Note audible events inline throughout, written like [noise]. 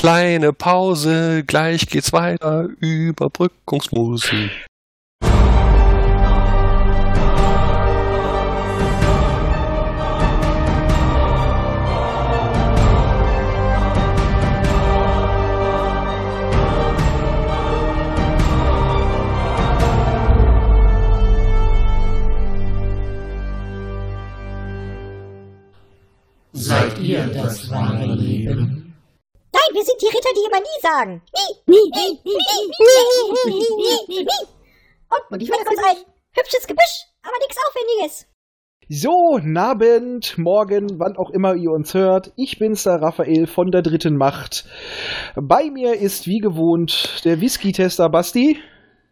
Kleine Pause, gleich geht's weiter. Überbrückungsmusik. Seid ihr das wahre Leben? Nein, wir sind die Ritter, die immer nie sagen. Nie, nie, nie, nie, nie, nie, nie, nie, nie. Und, Und ich meine, kommt ein hübsches Gebüsch, aber nichts Aufwendiges. So, Abend, morgen, wann auch immer ihr uns hört. Ich bin's, der Raphael von der dritten Macht. Bei mir ist wie gewohnt der Whisky-Tester Basti.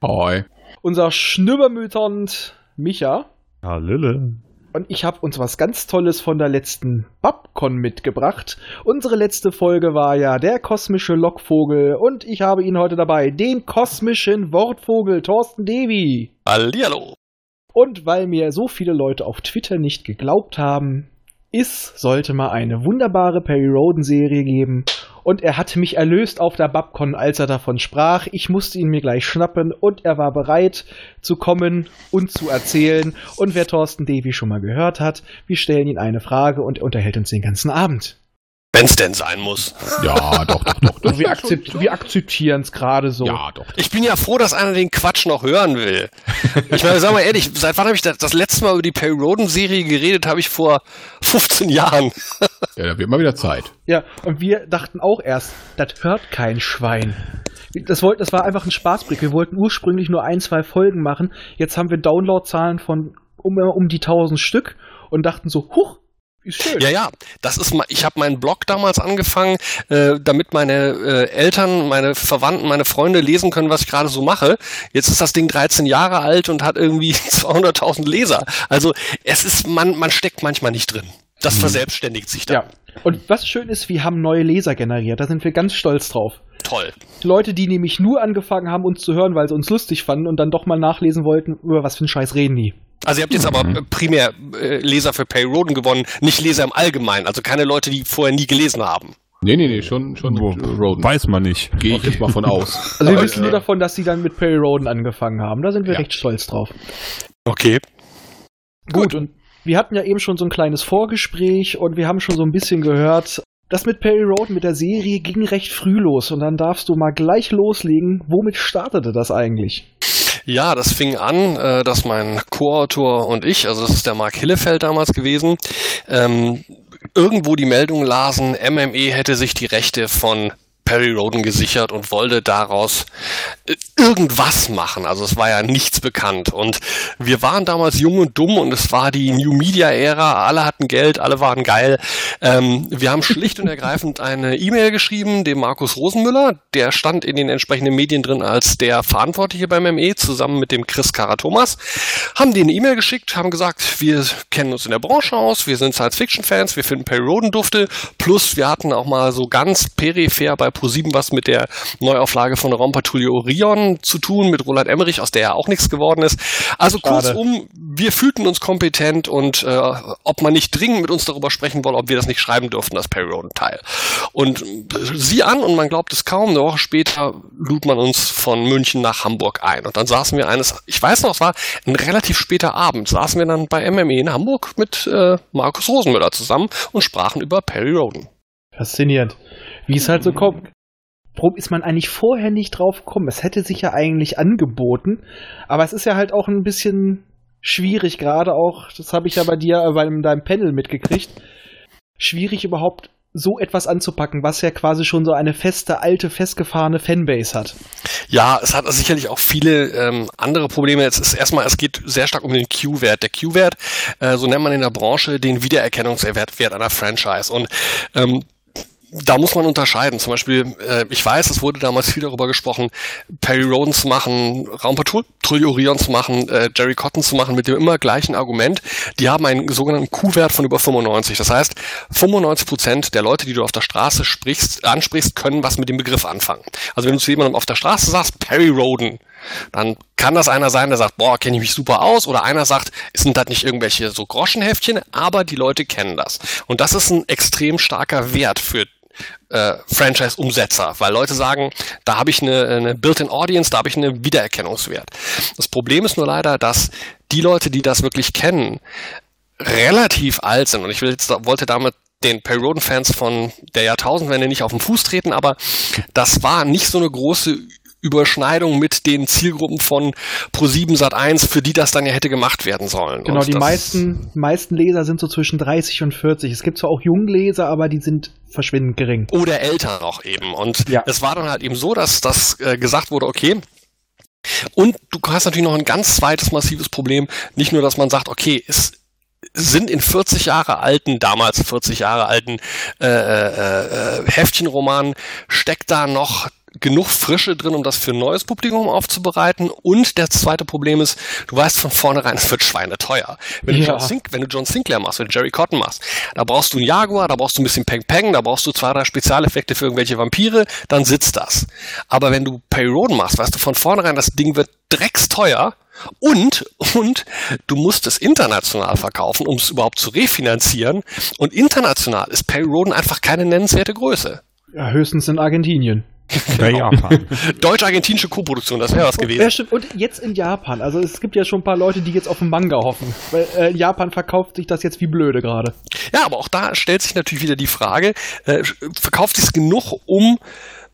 Hoi. Unser Schnübbermüternd Micha. Hallöle. Und ich habe uns was ganz Tolles von der letzten Babcon mitgebracht. Unsere letzte Folge war ja der kosmische Lockvogel und ich habe ihn heute dabei, den kosmischen Wortvogel Thorsten Devi. Hallihallo. Und weil mir so viele Leute auf Twitter nicht geglaubt haben, ist, sollte mal eine wunderbare Perry Roden Serie geben. Und er hat mich erlöst auf der Babcon, als er davon sprach. Ich musste ihn mir gleich schnappen und er war bereit zu kommen und zu erzählen. Und wer Thorsten Davy schon mal gehört hat, wir stellen ihn eine Frage und er unterhält uns den ganzen Abend. Wenn's denn sein muss. Ja, doch, doch, doch. doch. Wir, akzept, wir akzeptieren es gerade so. Ja, doch. Ich bin ja froh, dass einer den Quatsch noch hören will. Ich meine, sag mal ehrlich, seit wann habe ich das, das letzte Mal über die Perry Roden Serie geredet? Habe ich vor 15 Jahren. Ja, da wird mal wieder Zeit. Ja, und wir dachten auch erst, das hört kein Schwein. Das, wollt, das war einfach ein Spaßblick. Wir wollten ursprünglich nur ein, zwei Folgen machen. Jetzt haben wir Downloadzahlen von um, um die 1000 Stück und dachten so, huch, schön. Ja, ja, das ist mal, ich habe meinen Blog damals angefangen, äh, damit meine äh, Eltern, meine Verwandten, meine Freunde lesen können, was ich gerade so mache. Jetzt ist das Ding 13 Jahre alt und hat irgendwie [laughs] 200.000 Leser. Also es ist, man, man steckt manchmal nicht drin. Das Mhm. verselbstständigt sich dann. Ja. Und was schön ist, wir haben neue Leser generiert. Da sind wir ganz stolz drauf. Toll. Leute, die nämlich nur angefangen haben, uns zu hören, weil sie uns lustig fanden und dann doch mal nachlesen wollten, über was für einen Scheiß reden die. Also ihr habt jetzt aber äh, primär äh, Leser für Pay Roden gewonnen, nicht Leser im Allgemeinen. Also keine Leute, die vorher nie gelesen haben. Nee, nee, nee, schon, schon Wo, äh, Roden. weiß man nicht. Gehe ich jetzt mal von aus. [laughs] Also wir wissen nur äh, davon, dass sie dann mit Perry Roden angefangen haben. Da sind wir Ja. recht stolz drauf. Okay. Gut, und wir hatten ja eben schon so ein kleines Vorgespräch und wir haben schon so ein bisschen gehört, das mit Perry Roden mit der Serie ging recht früh los und dann darfst du mal gleich loslegen. Womit startete das eigentlich? Ja, das fing an, äh, dass mein Co-Autor und ich, also das ist der Mark Hillefeld damals gewesen, ähm, irgendwo die Meldung lasen, MME hätte sich die Rechte von Perry Roden gesichert und wollte daraus äh, irgendwas machen. Also es war ja nichts bekannt. Und wir waren damals jung und dumm und es war die New Media Ära. Alle hatten Geld, alle waren geil. Ähm, wir haben schlicht und ergreifend eine E-Mail geschrieben, dem Markus Rosenmüller. Der stand in den entsprechenden Medien drin als der Verantwortliche beim ME, zusammen mit dem Chris Karatomas. Haben denen eine E-Mail geschickt, haben gesagt, wir kennen uns in der Branche aus, wir sind Science-Fiction-Fans, wir finden Perry Roden dufte. Plus wir hatten auch mal so ganz peripher bei ProSieben was mit der Neuauflage von Raumpatrouille Orion zu tun, mit Roland Emmerich, aus der ja auch nichts geworden ist. Also Schade. kurzum, wir fühlten uns kompetent und äh, ob man nicht dringend mit uns darüber sprechen wolle, ob wir das nicht schreiben dürften, das Perry Roden Teil. Und äh, sie an und man glaubt es kaum, eine Woche später lud man uns von München nach Hamburg ein. Und dann saßen wir eines, ich weiß noch, es war ein relativ später Abend, saßen wir dann bei MME in Hamburg mit äh, Markus Rosenmüller zusammen und sprachen über Perry Roden. Faszinierend. Wie es halt so kommt. Warum ist man eigentlich vorher nicht drauf gekommen? Es hätte sich ja eigentlich angeboten, aber es ist ja halt auch ein bisschen schwierig, gerade auch, das habe ich ja bei dir bei deinem Panel mitgekriegt, schwierig überhaupt so etwas anzupacken, was ja quasi schon so eine feste, alte, festgefahrene Fanbase hat. Ja, es hat sicherlich auch viele ähm, andere Probleme. Jetzt ist erstmal, es geht sehr stark um den Q-Wert. Der Q-Wert, äh, so nennt man in der Branche den Wiedererkennungswert Wert einer Franchise. Und ähm, da muss man unterscheiden. Zum Beispiel, äh, ich weiß, es wurde damals viel darüber gesprochen, Perry Roden zu machen, Raumpatrouille Orion zu machen, äh, Jerry Cotton zu machen, mit dem immer gleichen Argument. Die haben einen sogenannten Q-Wert von über 95. Das heißt, 95 Prozent der Leute, die du auf der Straße sprichst, ansprichst, können was mit dem Begriff anfangen. Also wenn du zu jemandem auf der Straße sagst, Perry Roden, dann kann das einer sein, der sagt, boah, kenne ich mich super aus, oder einer sagt, es sind das nicht irgendwelche so Groschenheftchen, aber die Leute kennen das. Und das ist ein extrem starker Wert für äh, Franchise-Umsetzer, weil Leute sagen, da habe ich eine, eine Built-in Audience, da habe ich einen Wiedererkennungswert. Das Problem ist nur leider, dass die Leute, die das wirklich kennen, relativ alt sind. Und ich will jetzt, wollte damit den Perry Roden Fans von der Jahrtausendwende nicht auf den Fuß treten, aber das war nicht so eine große Überschneidung mit den Zielgruppen von Pro7 Sat1, für die das dann ja hätte gemacht werden sollen. Genau, Und die meisten, meisten Leser sind so zwischen 30 und 40. Es gibt zwar auch Jungleser, aber die sind verschwindend gering. oder älter noch eben. Und Ja. es war dann halt eben so, dass das äh, gesagt wurde, okay. Und du hast natürlich noch ein ganz zweites massives Problem. Nicht nur, dass man sagt, okay, es sind in 40 Jahre alten, damals 40 Jahre alten äh, äh, äh, Heftchenromanen, steckt da noch genug Frische drin, um das für ein neues Publikum aufzubereiten. Und das zweite Problem ist, du weißt von vornherein, es wird schweineteuer. Wenn du, Ja. John, Sink, wenn du John Sinclair machst, wenn du Jerry Cotton machst, da brauchst du einen Jaguar, da brauchst du ein bisschen Peng Peng, da brauchst du zwei, drei Spezialeffekte für irgendwelche Vampire, dann sitzt das. Aber wenn du Perry Roden machst, weißt du von vornherein, das Ding wird drecksteuer und, und du musst es international verkaufen, um es überhaupt zu refinanzieren. Und international ist Perry Roden einfach keine nennenswerte Größe. Ja, höchstens in Argentinien. Bei Japan. [laughs] Deutsch-argentinische Koproduktion, das wäre was Ja, gewesen. stimmt. Und jetzt in Japan. Also es gibt ja schon ein paar Leute, die jetzt auf den Manga hoffen. Weil äh, in Japan verkauft sich das jetzt wie blöde gerade. Ja, aber auch da stellt sich natürlich wieder die Frage, äh, verkauft sich es genug, um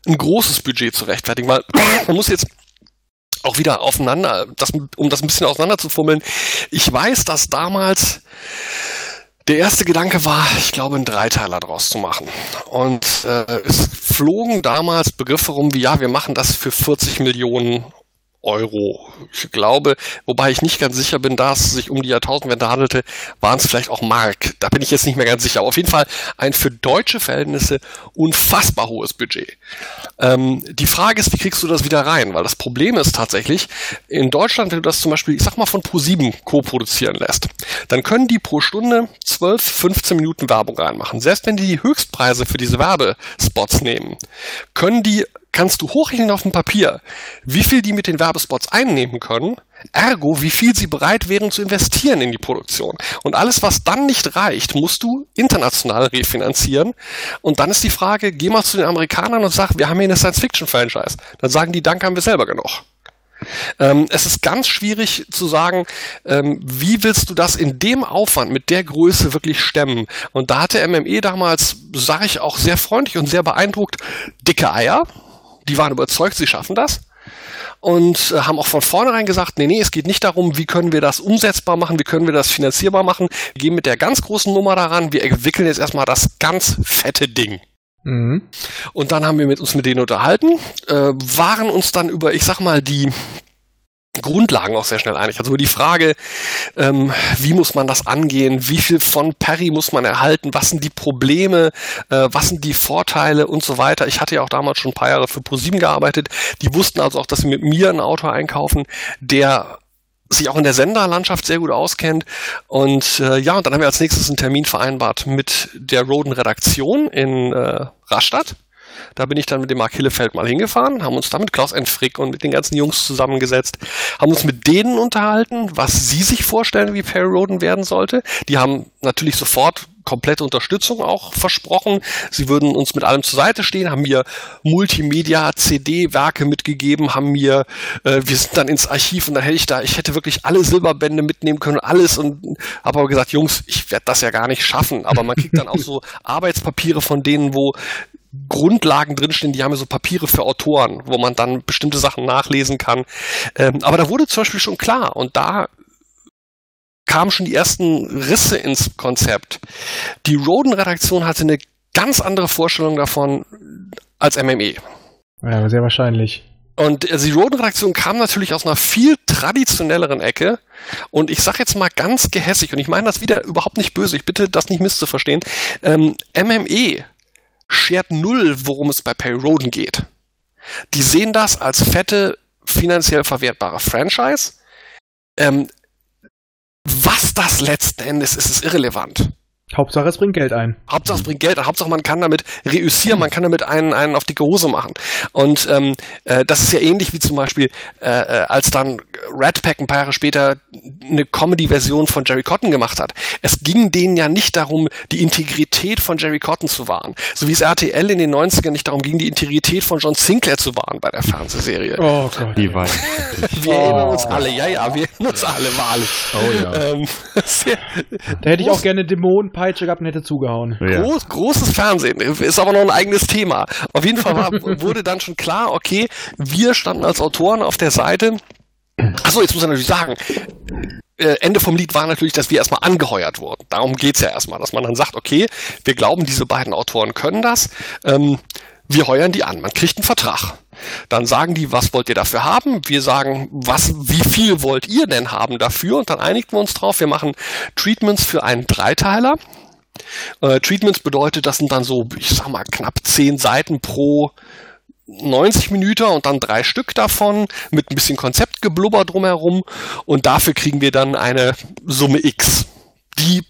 ein großes Budget zu rechtfertigen? Weil [clears throat] man muss jetzt auch wieder aufeinander, das, um das ein bisschen auseinanderzufummeln. Ich weiß, dass damals der erste Gedanke war, ich glaube, einen Dreiteiler draus zu machen. Und äh, es flogen damals Begriffe rum wie, ja, wir machen das für 40 Millionen Euro. Ich glaube, wobei ich nicht ganz sicher bin, da es sich um die Jahrtausendwende handelte, waren es vielleicht auch Mark. Da bin ich jetzt nicht mehr ganz sicher. Aber auf jeden Fall ein für deutsche Verhältnisse unfassbar hohes Budget. Ähm, die Frage ist, wie kriegst du das wieder rein? Weil das Problem ist tatsächlich, in Deutschland, wenn du das zum Beispiel, ich sag mal, von Pro7 co-produzieren lässt, dann können die pro Stunde 12, 15 Minuten Werbung reinmachen. Selbst wenn die die Höchstpreise für diese Werbespots nehmen, können die kannst du hochrechnen auf dem Papier, wie viel die mit den Werbespots einnehmen können, ergo wie viel sie bereit wären zu investieren in die Produktion. Und alles, was dann nicht reicht, musst du international refinanzieren. Und dann ist die Frage, geh mal zu den Amerikanern und sag, wir haben hier eine Science-Fiction-Franchise. Dann sagen die, danke, haben wir selber genug. Ähm, es ist ganz schwierig zu sagen, ähm, wie willst du das in dem Aufwand mit der Größe wirklich stemmen? Und da hatte MME damals, sage ich auch sehr freundlich und sehr beeindruckt, dicke Eier. Die waren überzeugt, sie schaffen das. Und äh, haben auch von vornherein gesagt, nee, nee, es geht nicht darum, wie können wir das umsetzbar machen, wie können wir das finanzierbar machen. Wir gehen mit der ganz großen Nummer daran, wir entwickeln jetzt erstmal das ganz fette Ding. Mhm. Und dann haben wir mit uns mit denen unterhalten, äh, waren uns dann über, ich sag mal, die Grundlagen auch sehr schnell einig. Also über die Frage, ähm, wie muss man das angehen, wie viel von Perry muss man erhalten, was sind die Probleme, äh, was sind die Vorteile und so weiter. Ich hatte ja auch damals schon ein paar Jahre für ProSieben gearbeitet. Die wussten also auch, dass sie mit mir einen Autor einkaufen, der sich auch in der Senderlandschaft sehr gut auskennt. Und äh, ja, und dann haben wir als nächstes einen Termin vereinbart mit der Roden-Redaktion in äh, Rastatt. Da bin ich dann mit dem Mark Hillefeld mal hingefahren, haben uns da mit Klaus Entfrick und mit den ganzen Jungs zusammengesetzt, haben uns mit denen unterhalten, was sie sich vorstellen, wie Perry Roden werden sollte. Die haben natürlich sofort komplette Unterstützung auch versprochen. Sie würden uns mit allem zur Seite stehen, haben mir Multimedia-CD-Werke mitgegeben, haben mir, äh, wir sind dann ins Archiv und dann hätte ich da, ich hätte wirklich alle Silberbände mitnehmen können, alles und habe aber gesagt, Jungs, ich werde das ja gar nicht schaffen. Aber man kriegt dann auch so [laughs] Arbeitspapiere von denen, wo Grundlagen drinstehen, die haben ja so Papiere für Autoren, wo man dann bestimmte Sachen nachlesen kann. Ähm, aber da wurde zum Beispiel schon klar und da kamen schon die ersten Risse ins Konzept. Die Roden-Redaktion hatte eine ganz andere Vorstellung davon als MME. Ja, sehr wahrscheinlich. Und also die Roden-Redaktion kam natürlich aus einer viel traditionelleren Ecke. Und ich sage jetzt mal ganz gehässig, und ich meine das wieder überhaupt nicht böse, ich bitte das nicht misszuverstehen. Ähm, MME schert null, worum es bei Perry Roden geht. Die sehen das als fette, finanziell verwertbare Franchise. Ähm, was das letzten Endes ist, ist irrelevant. Hauptsache, es bringt Geld ein. Hauptsache es bringt Geld, Hauptsache man kann damit reüssieren, man kann damit einen, einen auf dicke Hose machen. Und ähm, äh, das ist ja ähnlich wie zum Beispiel, äh, äh, als dann Red Pack ein paar Jahre später eine Comedy-Version von Jerry Cotton gemacht hat. Es ging denen ja nicht darum, die Integrität von Jerry Cotton zu wahren. So wie es RTL in den 90ern nicht darum ging, die Integrität von John Sinclair zu wahren bei der Fernsehserie. Oh Gott. Die war [laughs] Wir erinnern uns alle, ja, ja, wir erinnern uns alle wahrlich. Oh ja. Ähm, [laughs] sehr, Da hätte ich auch gerne Dämonenpeitsche gehabt und hätte zugehauen. ja. Groß, großes Fernsehen, ist aber noch ein eigenes Thema. Auf jeden Fall war, wurde dann schon klar, okay, wir standen als Autoren auf der Seite. Achso, jetzt muss ich natürlich sagen, äh, Ende vom Lied war natürlich, dass wir erstmal angeheuert wurden. Darum geht's ja erstmal, dass man dann sagt, okay, wir glauben, diese beiden Autoren können das. Ähm, wir heuern die an, man kriegt einen Vertrag. Dann sagen die, was wollt ihr dafür haben? Wir sagen, was, wie viel wollt ihr denn haben dafür? Und dann einigen wir uns drauf, wir machen Treatments für einen Dreiteiler. Äh, Treatments bedeutet, das sind dann so, ich sag mal, knapp zehn Seiten pro 90 Minuten und dann drei Stück davon mit ein bisschen Konzeptgeblubber drumherum und dafür kriegen wir dann eine Summe X, die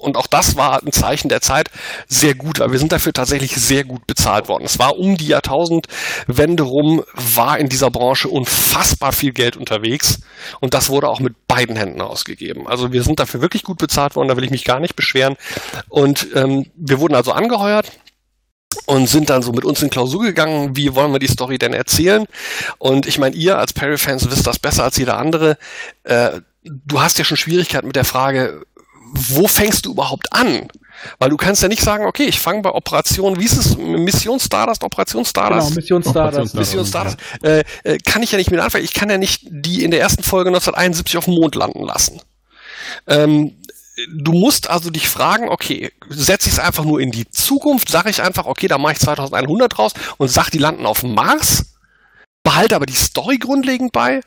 und auch das war ein Zeichen der Zeit sehr gut, weil wir sind dafür tatsächlich sehr gut bezahlt worden. Es war um die Jahrtausendwende rum, war in dieser Branche unfassbar viel Geld unterwegs und das wurde auch mit beiden Händen ausgegeben. Also wir sind dafür wirklich gut bezahlt worden, da will ich mich gar nicht beschweren. Und ähm, wir wurden also angeheuert und sind dann so mit uns in Klausur gegangen, wie wollen wir die Story denn erzählen? Und ich meine, ihr als Perry-Fans wisst das besser als jeder andere. Äh, du hast ja schon Schwierigkeiten mit der Frage, wo fängst du überhaupt an? Weil du kannst ja nicht sagen, okay, ich fange bei Operation, wie ist es, Mission Stardust, Operation Genau, Stardust? Mission Stardust. Mission Stardust. Äh, äh, kann ich ja nicht mit anfangen. Ich kann ja nicht die in der ersten Folge 1971 auf dem Mond landen lassen. Ähm, du musst also dich fragen, okay, setze ich es einfach nur in die Zukunft, sage ich einfach, okay, da mache ich 2100 raus und sag, die landen auf dem Mars, behalte aber die Story grundlegend bei,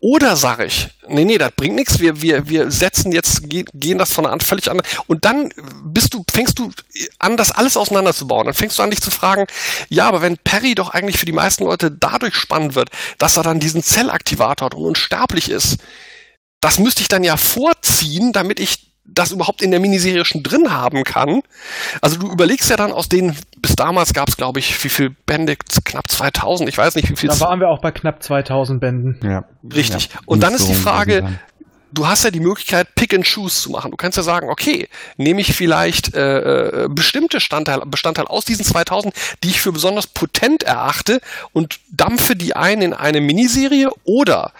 oder sage ich, nee, nee, das bringt nichts, wir, wir, wir setzen jetzt, ge gehen das von an völlig an, und dann bist du, fängst du an, das alles auseinanderzubauen, dann fängst du an, dich zu fragen, ja, aber wenn Perry doch eigentlich für die meisten Leute dadurch spannend wird, dass er dann diesen Zellaktivator hat und unsterblich ist, das müsste ich dann ja vorziehen, damit ich das überhaupt in der Miniserie schon drin haben kann. Also du überlegst ja dann aus den, bis damals gab es glaube ich, wie viel Bände, knapp 2000, ich weiß nicht wie viel. Da waren wir auch bei knapp 2000 Bänden. Ja. Richtig. Ja, Und dann ist die Frage. Du hast ja die Möglichkeit, Pick and Choose zu machen. Du kannst ja sagen, okay, nehme ich vielleicht äh, äh, bestimmte Standteil, Bestandteile aus diesen 2000, die ich für besonders potent erachte und dampfe die ein in eine Miniserie oder,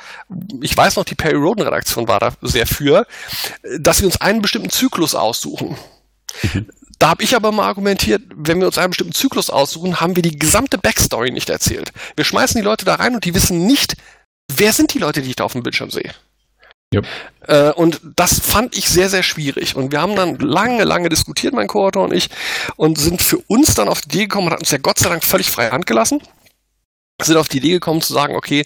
ich weiß noch, die Perry Roden Redaktion war da sehr für, dass wir uns einen bestimmten Zyklus aussuchen. Da habe ich aber mal argumentiert, wenn wir uns einen bestimmten Zyklus aussuchen, haben wir die gesamte Backstory nicht erzählt. Wir schmeißen die Leute da rein und die wissen nicht, wer sind die Leute, die ich da auf dem Bildschirm sehe. Yep. Äh, und das fand ich sehr, sehr schwierig. Und wir haben dann lange, lange diskutiert, mein Co-Autor und ich, und sind für uns dann auf die Idee gekommen und hatten uns ja Gott sei Dank völlig freie Hand gelassen. Sind auf die Idee gekommen zu sagen, okay,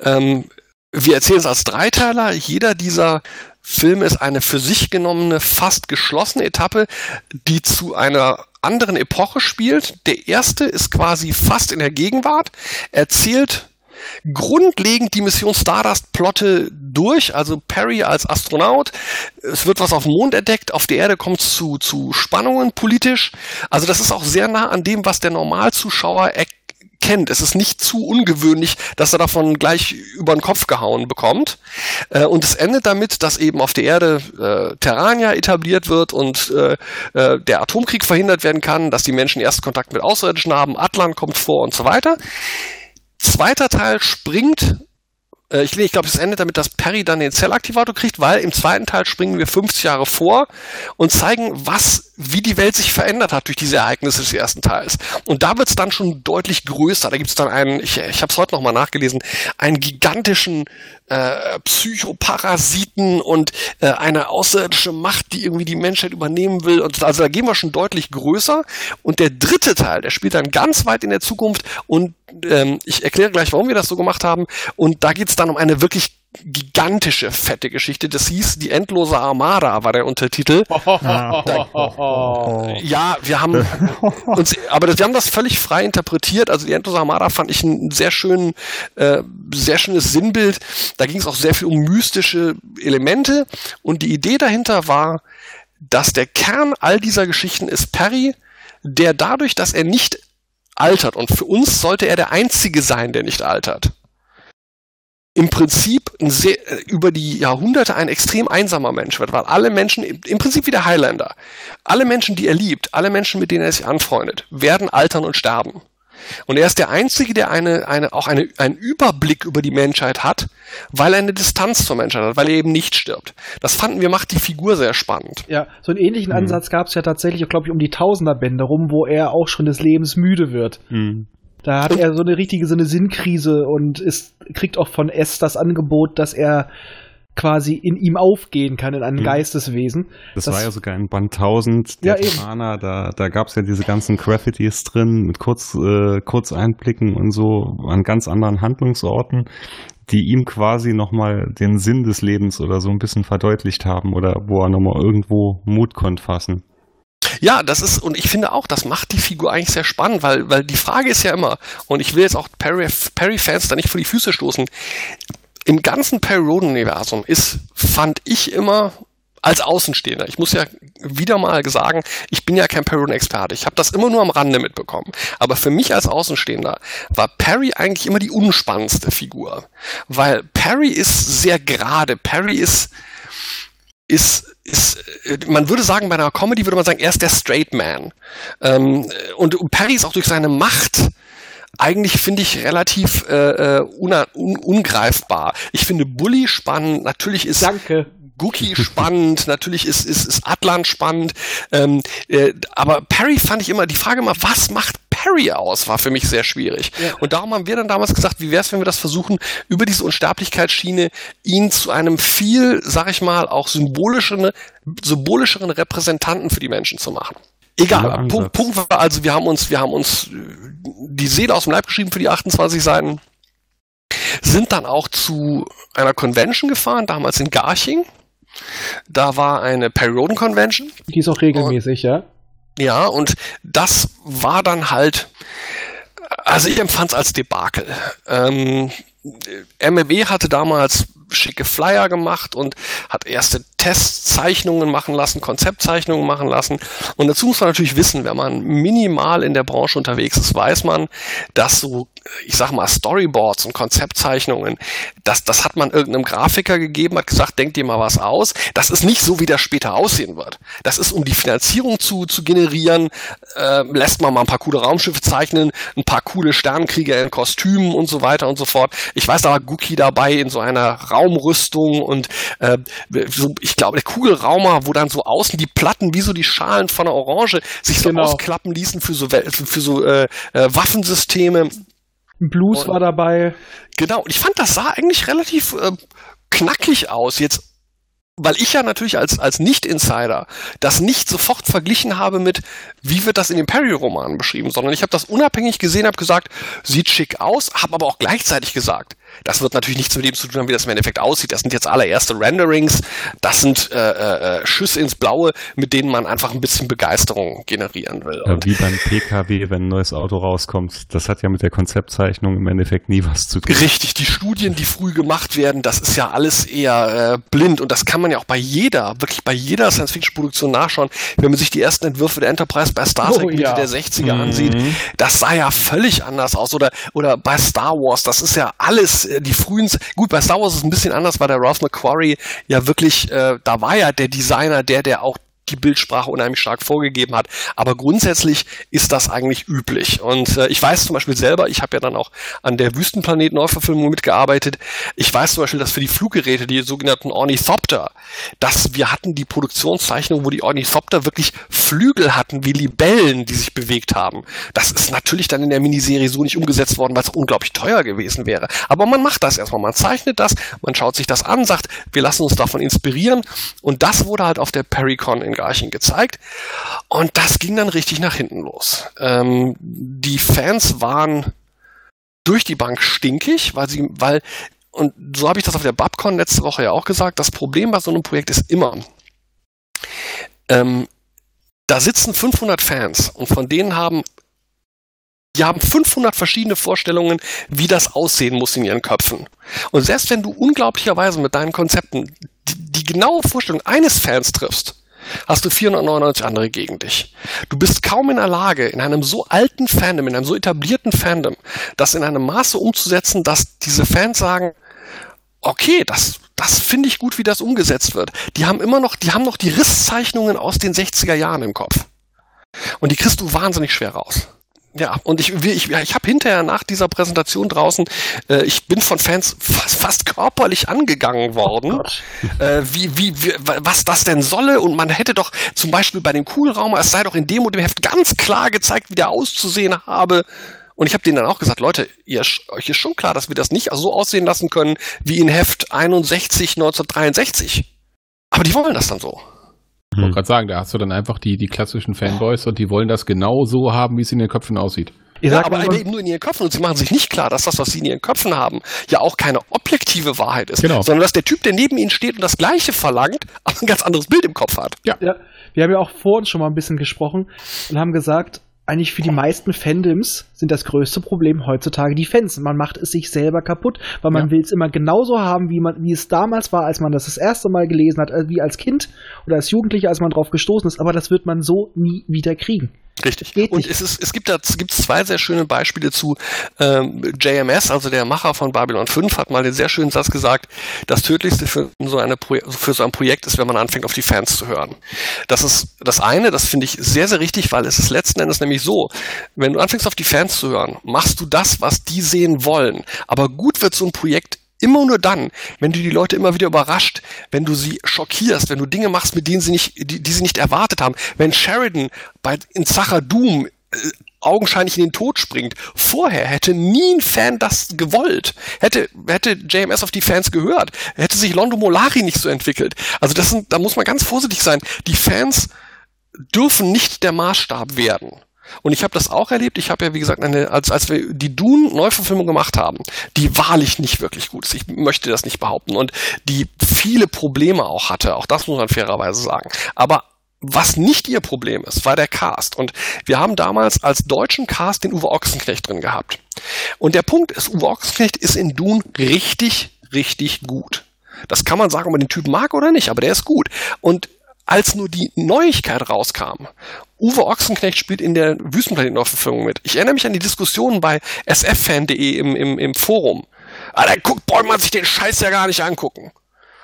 ähm, wir erzählen es als Dreiteiler. Jeder dieser Filme ist eine für sich genommene, fast geschlossene Etappe, die zu einer anderen Epoche spielt. Der erste ist quasi fast in der Gegenwart, erzählt grundlegend die Mission Stardust Plotte durch, also Perry als Astronaut, es wird was auf dem Mond entdeckt, auf der Erde kommt es zu, zu Spannungen politisch, also das ist auch sehr nah an dem, was der Normalzuschauer kennt. Es ist nicht zu ungewöhnlich, dass er davon gleich über den Kopf gehauen bekommt. Äh, und es endet damit, dass eben auf der Erde äh, Terrania etabliert wird und äh, äh, der Atomkrieg verhindert werden kann, dass die Menschen erst Kontakt mit Außerirdischen haben, Atlan kommt vor und so weiter. Zweiter Teil springt äh, ich, ich glaube, es endet damit, dass Perry dann den Zellaktivator kriegt, weil im zweiten Teil springen wir 50 Jahre vor und zeigen, was, wie die Welt sich verändert hat durch diese Ereignisse des ersten Teils. Und da wird es dann schon deutlich größer. Da gibt es dann einen, ich, ich habe es heute nochmal nachgelesen, einen gigantischen äh, Psychoparasiten und äh, eine außerirdische Macht, die irgendwie die Menschheit übernehmen will. Und also da gehen wir schon deutlich größer. Und der dritte Teil, der spielt dann ganz weit in der Zukunft und ähm, ich erkläre gleich, warum wir das so gemacht haben. Und da geht es dann um eine wirklich gigantische, fette Geschichte. Das hieß Die endlose Armada, war der Untertitel. [laughs] Ja, wir haben [laughs] uns, aber das, wir haben das völlig frei interpretiert. Also die endlose Armada fand ich ein sehr schön, äh, sehr schönes Sinnbild. Da ging es auch sehr viel um mystische Elemente. Und die Idee dahinter war, dass der Kern all dieser Geschichten ist Perry, der dadurch, dass er nicht altert, und für uns sollte er der Einzige sein, der nicht altert, im Prinzip sehr, über die Jahrhunderte ein extrem einsamer Mensch wird, weil alle Menschen, im Prinzip wie der Highlander, alle Menschen, die er liebt, alle Menschen, mit denen er sich anfreundet, werden altern und sterben. Und er ist der Einzige, der eine, eine, auch eine, einen Überblick über die Menschheit hat, weil er eine Distanz zur Menschheit hat, weil er eben nicht stirbt. Das fanden wir, macht die Figur sehr spannend. Ja, so einen ähnlichen Mhm. Ansatz gab es ja tatsächlich, glaube ich, um die Tausenderbände rum, wo er auch schon des Lebens müde wird. Mhm. Da hat er so eine richtige, so eine Sinnkrise und ist, kriegt auch von S das Angebot, dass er quasi in ihm aufgehen kann, in ein Mhm. Geisteswesen. Das, Das- war ja sogar in Band 1000 der Ja, eben. Terraner, da, da gab es ja diese ganzen Graffitis drin mit Kurz, äh, Kurzeinblicken und so an ganz anderen Handlungsorten, die ihm quasi nochmal den Sinn des Lebens oder so ein bisschen verdeutlicht haben oder wo er nochmal irgendwo Mut konnte fassen. Ja, das ist, und ich finde auch, das macht die Figur eigentlich sehr spannend, weil, weil die Frage ist ja immer, und ich will jetzt auch Perry, Perry-Fans da nicht vor die Füße stoßen, im ganzen Perry Roden-Universum ist, fand ich immer, als Außenstehender, ich muss ja wieder mal sagen, ich bin ja kein Perry Roden-Experte, ich habe das immer nur am Rande mitbekommen, aber für mich als Außenstehender war Perry eigentlich immer die unspannendste Figur, weil Perry ist sehr gerade, Perry ist, ist, ist, äh, man würde sagen, bei einer Comedy würde man sagen, er ist der Straight Man. Ähm, und Perry ist auch durch seine Macht eigentlich finde ich relativ äh, äh, una, un, ungreifbar. Ich finde Bully spannend, natürlich ist Danke. Gookie spannend, [laughs] natürlich ist, ist, ist Atlan spannend, ähm, äh, aber Perry fand ich immer, die Frage immer, was macht Perry aus, war für mich sehr schwierig. Und darum haben wir dann damals gesagt, wie wäre es, wenn wir das versuchen, über diese Unsterblichkeitsschiene ihn zu einem viel, sag ich mal, auch symbolischeren, symbolischeren Repräsentanten für die Menschen zu machen. Egal. Punkt, Punkt war also, wir haben uns, wir haben uns äh, die Seele aus dem Leib geschrieben für die 28 Seiten, sind dann auch zu einer Convention gefahren, damals in Garching. Da war eine Perry Roden Convention. Die ist auch regelmäßig, ja. Ja, und das war dann halt, also ich empfand es als Debakel. Ähm, MLB hatte damals schicke Flyer gemacht und hat erste Testzeichnungen machen lassen, Konzeptzeichnungen machen lassen. Und dazu muss man natürlich wissen, wenn man minimal in der Branche unterwegs ist, weiß man, dass so, ich sag mal, Storyboards und Konzeptzeichnungen, das, das hat man irgendeinem Grafiker gegeben, hat gesagt, denkt dir mal was aus. Das ist nicht so, wie das später aussehen wird. Das ist, um die Finanzierung zu, zu generieren, äh, lässt man mal ein paar coole Raumschiffe zeichnen, ein paar coole Sternkrieger in Kostümen und so weiter und so fort. Ich weiß, da war Guki dabei in so einer Raumrüstung und äh, so, ich glaube, der Kugelraumer, wo dann so außen die Platten wie so die Schalen von einer Orange sich so Genau. ausklappen ließen für so, für so äh, äh, Waffensysteme. Blues Und- war dabei. Genau, und ich fand, das sah eigentlich relativ äh, knackig aus. Jetzt, weil ich ja natürlich als, als Nicht-Insider das nicht sofort verglichen habe mit, wie wird das in den Perry-Romanen beschrieben, sondern ich habe das unabhängig gesehen, habe gesagt, sieht schick aus, habe aber auch gleichzeitig gesagt, das wird natürlich nichts mit dem zu tun haben, wie das im Endeffekt aussieht. Das sind jetzt allererste Renderings, das sind äh, äh, Schüsse ins Blaue, mit denen man einfach ein bisschen Begeisterung generieren will. Ja, Und wie beim PKW, wenn ein neues Auto rauskommt. Das hat ja mit der Konzeptzeichnung im Endeffekt nie was zu tun. Richtig, die Studien, die früh gemacht werden, das ist ja alles eher äh, blind und das kann man ja auch bei jeder, wirklich bei jeder Science-Fiction-Produktion nachschauen. Wenn man sich die ersten Entwürfe der Enterprise bei Star Trek Oh, Mitte ja. der 60er Mhm. ansieht, das sah ja völlig anders aus. Oder, oder bei Star Wars, das ist ja alles, äh, die frühen, gut, bei Star Wars ist es ein bisschen anders, weil der Ralph McQuarrie ja wirklich, äh, da war ja der Designer, der, der auch die Bildsprache unheimlich stark vorgegeben hat. Aber grundsätzlich ist das eigentlich üblich. Und äh, ich weiß zum Beispiel selber, ich habe ja dann auch an der Wüstenplanet-Neuverfilmung mitgearbeitet. Ich weiß zum Beispiel, dass für die Fluggeräte, die sogenannten Ornithopter, dass wir hatten die Produktionszeichnung, wo die Ornithopter wirklich Flügel hatten wie Libellen, die sich bewegt haben. Das ist natürlich dann in der Miniserie so nicht umgesetzt worden, weil es unglaublich teuer gewesen wäre. Aber man macht das erstmal, man zeichnet das, man schaut sich das an, sagt, wir lassen uns davon inspirieren. Und das wurde halt auf der Perrycon in Garching gezeigt. Und das ging dann richtig nach hinten los. Ähm, die Fans waren durch die Bank stinkig, weil sie, weil, und so habe ich das auf der Babcon letzte Woche ja auch gesagt, das Problem bei so einem Projekt ist immer, ähm, da sitzen 500 Fans und von denen haben die haben 500 verschiedene Vorstellungen, wie das aussehen muss in ihren Köpfen. Und selbst wenn du unglaublicherweise mit deinen Konzepten die, die genaue Vorstellung eines Fans triffst, hast du 499 andere gegen dich. Du bist kaum in der Lage, in einem so alten Fandom, in einem so etablierten Fandom, das in einem Maße umzusetzen, dass diese Fans sagen, okay, das, das finde ich gut, wie das umgesetzt wird. Die haben immer noch, die haben noch die Risszeichnungen aus den 60er Jahren im Kopf. Und die kriegst du wahnsinnig schwer raus. Ja, und ich, ich, ich habe hinterher nach dieser Präsentation draußen, äh, ich bin von Fans fast, fast körperlich angegangen worden, äh, wie, wie, wie, was das denn solle. Und man hätte doch zum Beispiel bei dem Coolraum, es sei doch in dem und dem Heft ganz klar gezeigt, wie der auszusehen habe. Und ich habe denen dann auch gesagt, Leute, ihr, euch ist schon klar, dass wir das nicht so aussehen lassen können wie in Heft 61 1963. Aber die wollen das dann so. Ich wollte gerade sagen, da hast du dann einfach die, die klassischen Fanboys und die wollen das genau so haben, wie es in den Köpfen aussieht. Ich Ja, aber mal, eben nur in ihren Köpfen und sie machen sich nicht klar, dass das, was sie in ihren Köpfen haben, ja auch keine objektive Wahrheit ist, Genau. sondern dass der Typ, der neben ihnen steht und das Gleiche verlangt, aber ein ganz anderes Bild im Kopf hat. Ja, wir haben ja auch vor uns schon mal ein bisschen gesprochen und haben gesagt, eigentlich für die meisten Fandoms sind das größte Problem heutzutage die Fans. Man macht es sich selber kaputt, weil man Ja. will es immer genauso haben, wie, man, wie es damals war, als man das das erste Mal gelesen hat, äh, wie als Kind oder als Jugendlicher, als man drauf gestoßen ist. Aber das wird man so nie wieder kriegen. Richtig. Geht und nicht. es, ist, es gibt da es gibt zwei sehr schöne Beispiele zu. Ähm, JMS, also der Macher von Babylon 5, hat mal den sehr schönen Satz gesagt, das Tödlichste für so, eine Pro für so ein Projekt ist, wenn man anfängt, auf die Fans zu hören. Das ist das eine, das finde ich sehr, sehr richtig, weil es ist letzten Endes nämlich so, wenn du anfängst, auf die Fans zu hören, machst du das, was die sehen wollen. Aber gut wird so ein Projekt immer nur dann, wenn du die Leute immer wieder überrascht, wenn du sie schockierst, wenn du Dinge machst, mit denen sie nicht, die, die sie nicht erwartet haben. Wenn Sheridan bei in Sacher Doom äh, augenscheinlich in den Tod springt. Vorher hätte nie ein Fan das gewollt. Hätte, hätte JMS auf die Fans gehört. Hätte sich Londo Molari nicht so entwickelt. Also das sind, da muss man ganz vorsichtig sein. Die Fans dürfen nicht der Maßstab werden. Und ich habe das auch erlebt. Ich habe ja, wie gesagt, eine, als, als wir die Dune-Neuverfilmung gemacht haben, die wahrlich nicht wirklich gut ist. Ich möchte das nicht behaupten. Und die viele Probleme auch hatte. Auch das muss man fairerweise sagen. Aber was nicht ihr Problem ist, war der Cast. Und wir haben damals als deutschen Cast den Uwe Ochsenknecht drin gehabt. Und der Punkt ist, Uwe Ochsenknecht ist in Dune richtig, richtig gut. Das kann man sagen, ob man den Typen mag oder nicht, aber der ist gut. Und als nur die Neuigkeit rauskam, Uwe Ochsenknecht spielt in der Wüstenplanet-Neuverfilmung mit. Ich erinnere mich an die Diskussionen bei sffan.de im, im, im Forum. Ah, dann guckt, man sich den Scheiß ja gar nicht angucken.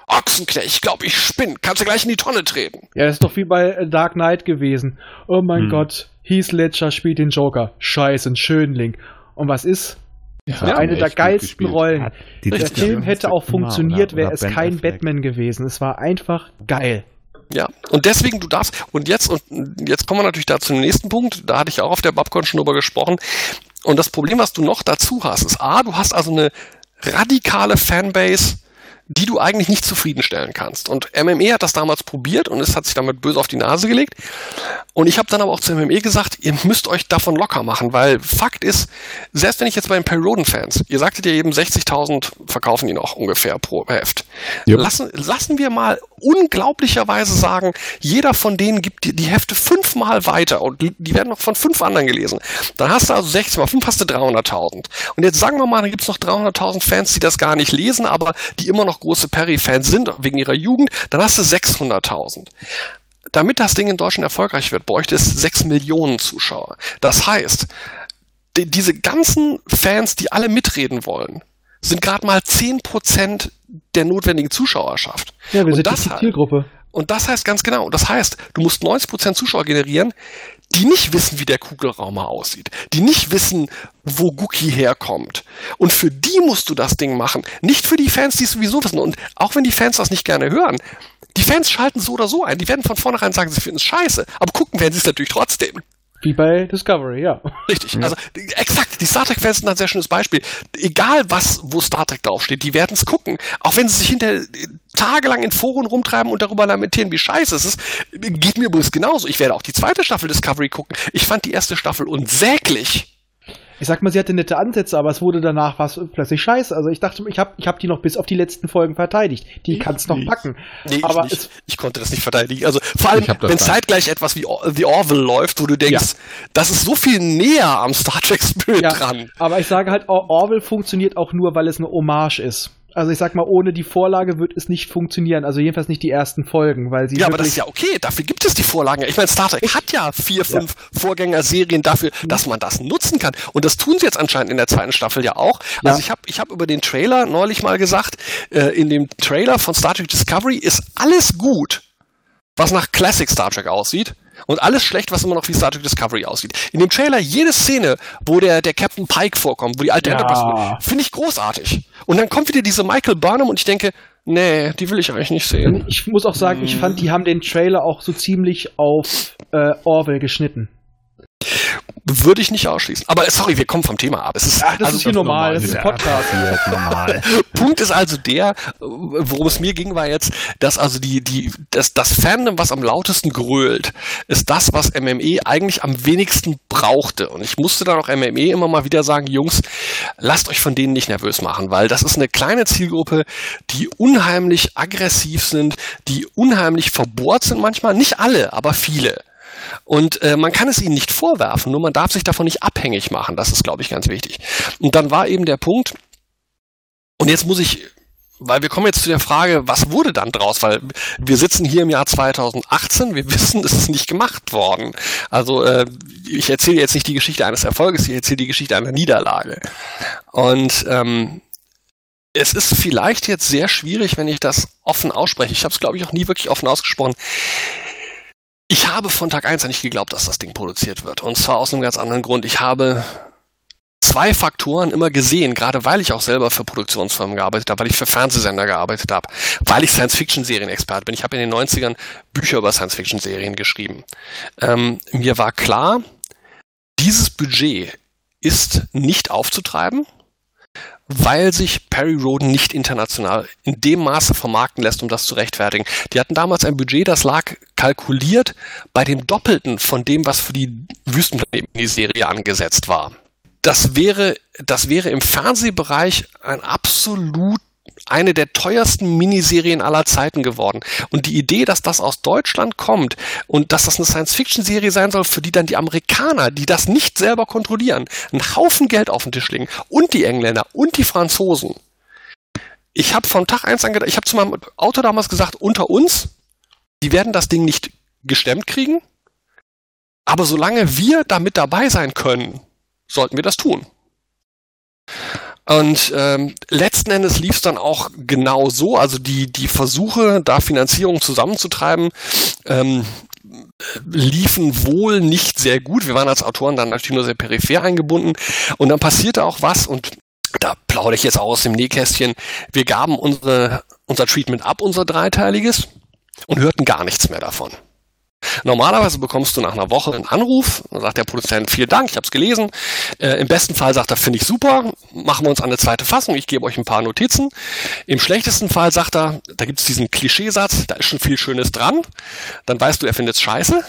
Ochsenknecht, ich glaube, ich spinn. Kannst du gleich in die Tonne treten. Ja, das ist doch wie bei äh, Dark Knight gewesen. Oh mein Hm. Gott, Heath Ledger spielt den Joker. Scheiße, ein Schönling. Und was ist? Ja, eine der geilsten. Rollen. Der Diskussion Film hätte auch funktioniert, wäre es Ben kein Affleck. Batman gewesen. Es war einfach geil. Ja, und deswegen, du darfst, und jetzt, und jetzt kommen wir natürlich da zum nächsten Punkt, da hatte ich auch auf der Babcon schon drüber gesprochen. Und das Problem, was du noch dazu hast, ist A, du hast also eine radikale Fanbase, die du eigentlich nicht zufriedenstellen kannst. Und MME hat das damals probiert und es hat sich damit böse auf die Nase gelegt. Und ich habe dann aber auch zu MME gesagt, ihr müsst euch davon locker machen, weil Fakt ist, selbst wenn ich jetzt bei den Perry Roden-Fans, ihr sagtet ja eben 60.000 verkaufen die noch ungefähr pro Heft. Ja. Lassen, lassen wir mal unglaublicherweise sagen, jeder von denen gibt die, die Hefte fünfmal weiter und die, werden noch von fünf anderen gelesen. Dann hast du also 60 mal 5 hast du 300.000. Und jetzt sagen wir mal, dann gibt's noch 300.000 Fans, die das gar nicht lesen, aber die immer noch große Perry-Fans sind, wegen ihrer Jugend. Dann hast du 600.000 damit das Ding in Deutschland erfolgreich wird, bräuchte es 6 Millionen Zuschauer. Das heißt, die, diese ganzen Fans, die alle mitreden wollen, sind gerade mal 10% der notwendigen Zuschauerschaft. Ja, wir Und sind die halt- Zielgruppe. Und das heißt ganz genau, das heißt, du musst 90% Zuschauer generieren, die nicht wissen, wie der Kugelraum mal aussieht, die nicht wissen, wo Gookie herkommt. Und für die musst du das Ding machen, nicht für die Fans, die es sowieso wissen. Und auch wenn die Fans das nicht gerne hören, die Fans schalten so oder so ein. Die werden von vornherein sagen, sie finden es scheiße. Aber gucken werden sie es natürlich trotzdem. Wie bei Discovery, ja. Richtig. Also die- exakt, die Star Trek-Fans sind ein sehr schönes Beispiel. Egal was, wo Star Trek draufsteht, die werden es gucken. Auch wenn sie sich hinter tagelang in Foren rumtreiben und darüber lamentieren, wie scheiße es ist. Geht mir übrigens genauso. Ich werde auch die zweite Staffel Discovery gucken. Ich fand die erste Staffel unsäglich. Ich sag mal, sie hatte nette Ansätze, aber es wurde danach was plötzlich scheiße. Also ich dachte, ich habe ich hab die noch bis auf die letzten Folgen verteidigt. Die kannst noch packen. Nee, aber ich, es, ich konnte das nicht verteidigen. Also vor allem, wenn zeitgleich etwas wie Or- The Orville läuft, wo du denkst, das ist so viel näher am Star Trek Spirit ja, dran. aber ich sage halt, Or Orwell funktioniert auch nur, weil es eine Hommage ist. Also ich sag mal, ohne die Vorlage wird es nicht funktionieren. Also jedenfalls nicht die ersten Folgen, weil sie Ja, aber das ist ja okay. Dafür gibt es die Vorlagen. Ich meine, Star Trek hat ja vier, fünf Vorgängerserien dafür, Mhm. dass man das nutzen kann. Und das tun sie jetzt anscheinend in der zweiten Staffel ja auch. Ja. Also ich habe ich hab über den Trailer neulich mal gesagt, äh, in dem Trailer von Star Trek Discovery ist alles gut, was nach Classic Star Trek aussieht. Und alles schlecht, was immer noch wie Star Trek Discovery aussieht. In dem Trailer jede Szene, wo der, der Captain Pike vorkommt, wo die alte Ja. Enterprise, finde ich großartig. Und dann kommt wieder diese Michael Burnham und ich denke, nee, die will ich eigentlich nicht sehen. Ich muss auch sagen, ich fand, die haben den Trailer auch so ziemlich auf äh, Orwell geschnitten. Würde ich nicht ausschließen. Aber sorry, wir kommen vom Thema ab. Es ist, Ach, das also, ist hier normal, das ist ein Ja, Podcast. passiert, normal. Punkt ist also der, worum es mir ging, war jetzt, dass also die, die, das, das Fandom, was am lautesten grölt, ist das, was MME eigentlich am wenigsten brauchte. Und ich musste dann auch MME immer mal wieder sagen, Jungs, lasst euch von denen nicht nervös machen, weil das ist eine kleine Zielgruppe, die unheimlich aggressiv sind, die unheimlich verbohrt sind manchmal. Nicht alle, aber viele. Und äh, man kann es ihnen nicht vorwerfen, nur man darf sich davon nicht abhängig machen. Das ist, glaube ich, ganz wichtig. Und dann war eben der Punkt, und jetzt muss ich, weil wir kommen jetzt zu der Frage, was wurde dann draus? Weil wir sitzen hier im Jahr 2018, wir [laughs] wissen, es ist nicht gemacht worden. Also äh, ich erzähle jetzt nicht die Geschichte eines Erfolges, ich erzähle die Geschichte einer Niederlage. Und ähm, es ist vielleicht jetzt sehr schwierig, wenn ich das offen ausspreche. Ich habe es, glaube ich, auch nie wirklich offen ausgesprochen. Ich habe von Tag eins an nicht geglaubt, dass das Ding produziert wird. Und zwar aus einem ganz anderen Grund. Ich habe zwei Faktoren immer gesehen, gerade weil ich auch selber für Produktionsfirmen gearbeitet habe, weil ich für Fernsehsender gearbeitet habe, weil ich Science-Fiction-Serien-Expert bin. Ich habe in den 90ern Bücher über Science-Fiction-Serien geschrieben. Ähm, mir war klar, dieses Budget ist nicht aufzutreiben, weil sich Perry Roden nicht international in dem Maße vermarkten lässt, um das zu rechtfertigen. Die hatten damals ein Budget, das lag kalkuliert bei dem Doppelten von dem, was für die Wüstenplaneten-Serie angesetzt war. Das wäre, das wäre im Fernsehbereich ein absolut eine der teuersten Miniserien aller Zeiten geworden. Und die Idee, dass das aus Deutschland kommt und dass das eine Science-Fiction-Serie sein soll, für die dann die Amerikaner, die das nicht selber kontrollieren, einen Haufen Geld auf den Tisch legen und die Engländer und die Franzosen. Ich habe von Tag eins an gedacht, ich habe zu meinem Autor damals gesagt, unter uns, die werden das Ding nicht gestemmt kriegen, aber solange wir da mit dabei sein können, sollten wir das tun. Und ähm, letzten Endes lief es dann auch genau so. Also die, die Versuche, da Finanzierung zusammenzutreiben, ähm, liefen wohl nicht sehr gut. Wir waren als Autoren dann natürlich nur sehr peripher eingebunden. Und dann passierte auch was und da plaudere ich jetzt auch aus dem Nähkästchen. Wir gaben unsere, unser Treatment ab, unser dreiteiliges, und hörten gar nichts mehr davon. Normalerweise bekommst du nach einer Woche einen Anruf, dann sagt der Produzent, vielen Dank, ich habe es gelesen. Äh, Im besten Fall sagt er, finde ich super, machen wir uns eine zweite Fassung, ich gebe euch ein paar Notizen. Im schlechtesten Fall sagt er, da gibt es diesen Klischeesatz, da ist schon viel Schönes dran. Dann weißt du, er findet es scheiße.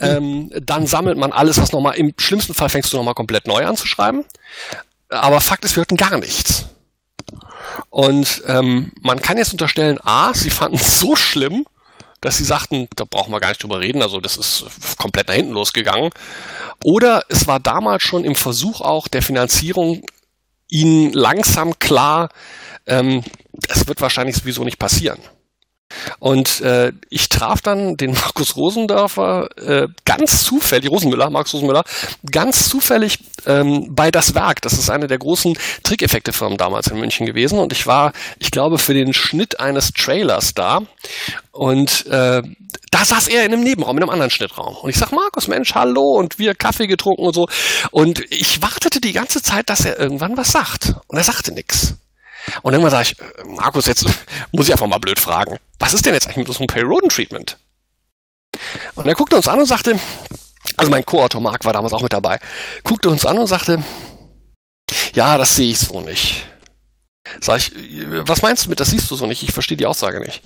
ähm, dann sammelt man alles, was nochmal, im schlimmsten Fall fängst du nochmal komplett neu an zu schreiben. Aber Fakt ist, wir hörten gar nichts. Und ähm, man kann jetzt unterstellen, A, sie fanden es so schlimm, dass sie sagten, da brauchen wir gar nicht drüber reden, also das ist komplett nach hinten losgegangen. Oder es war damals schon im Versuch auch der Finanzierung ihnen langsam klar, ähm, es wird wahrscheinlich sowieso nicht passieren. Und äh, ich traf dann den Markus Rosendorfer äh, ganz zufällig, Rosenmüller, Markus Rosenmüller, ganz zufällig ähm, bei Das Werk. Das ist eine der großen Trickeffekte-Firmen damals in München gewesen. Und ich war, ich glaube, für den Schnitt eines Trailers da. Und äh, da saß er in einem Nebenraum, in einem anderen Schnittraum. Und ich sag, Markus, Mensch, hallo, und wir Kaffee getrunken und so. Und ich wartete die ganze Zeit, dass er irgendwann was sagt. Und er sagte nichts. Und irgendwann sage ich, äh, Markus, jetzt [laughs] muss ich einfach mal blöd fragen. Was ist denn jetzt eigentlich mit einem Payroden-Treatment? Und er guckte uns an und sagte, also mein Co-Autor Mark war damals auch mit dabei, guckte uns an und sagte, ja, das sehe ich so nicht. Sag ich, was meinst du mit, das siehst du so nicht? Ich verstehe die Aussage nicht.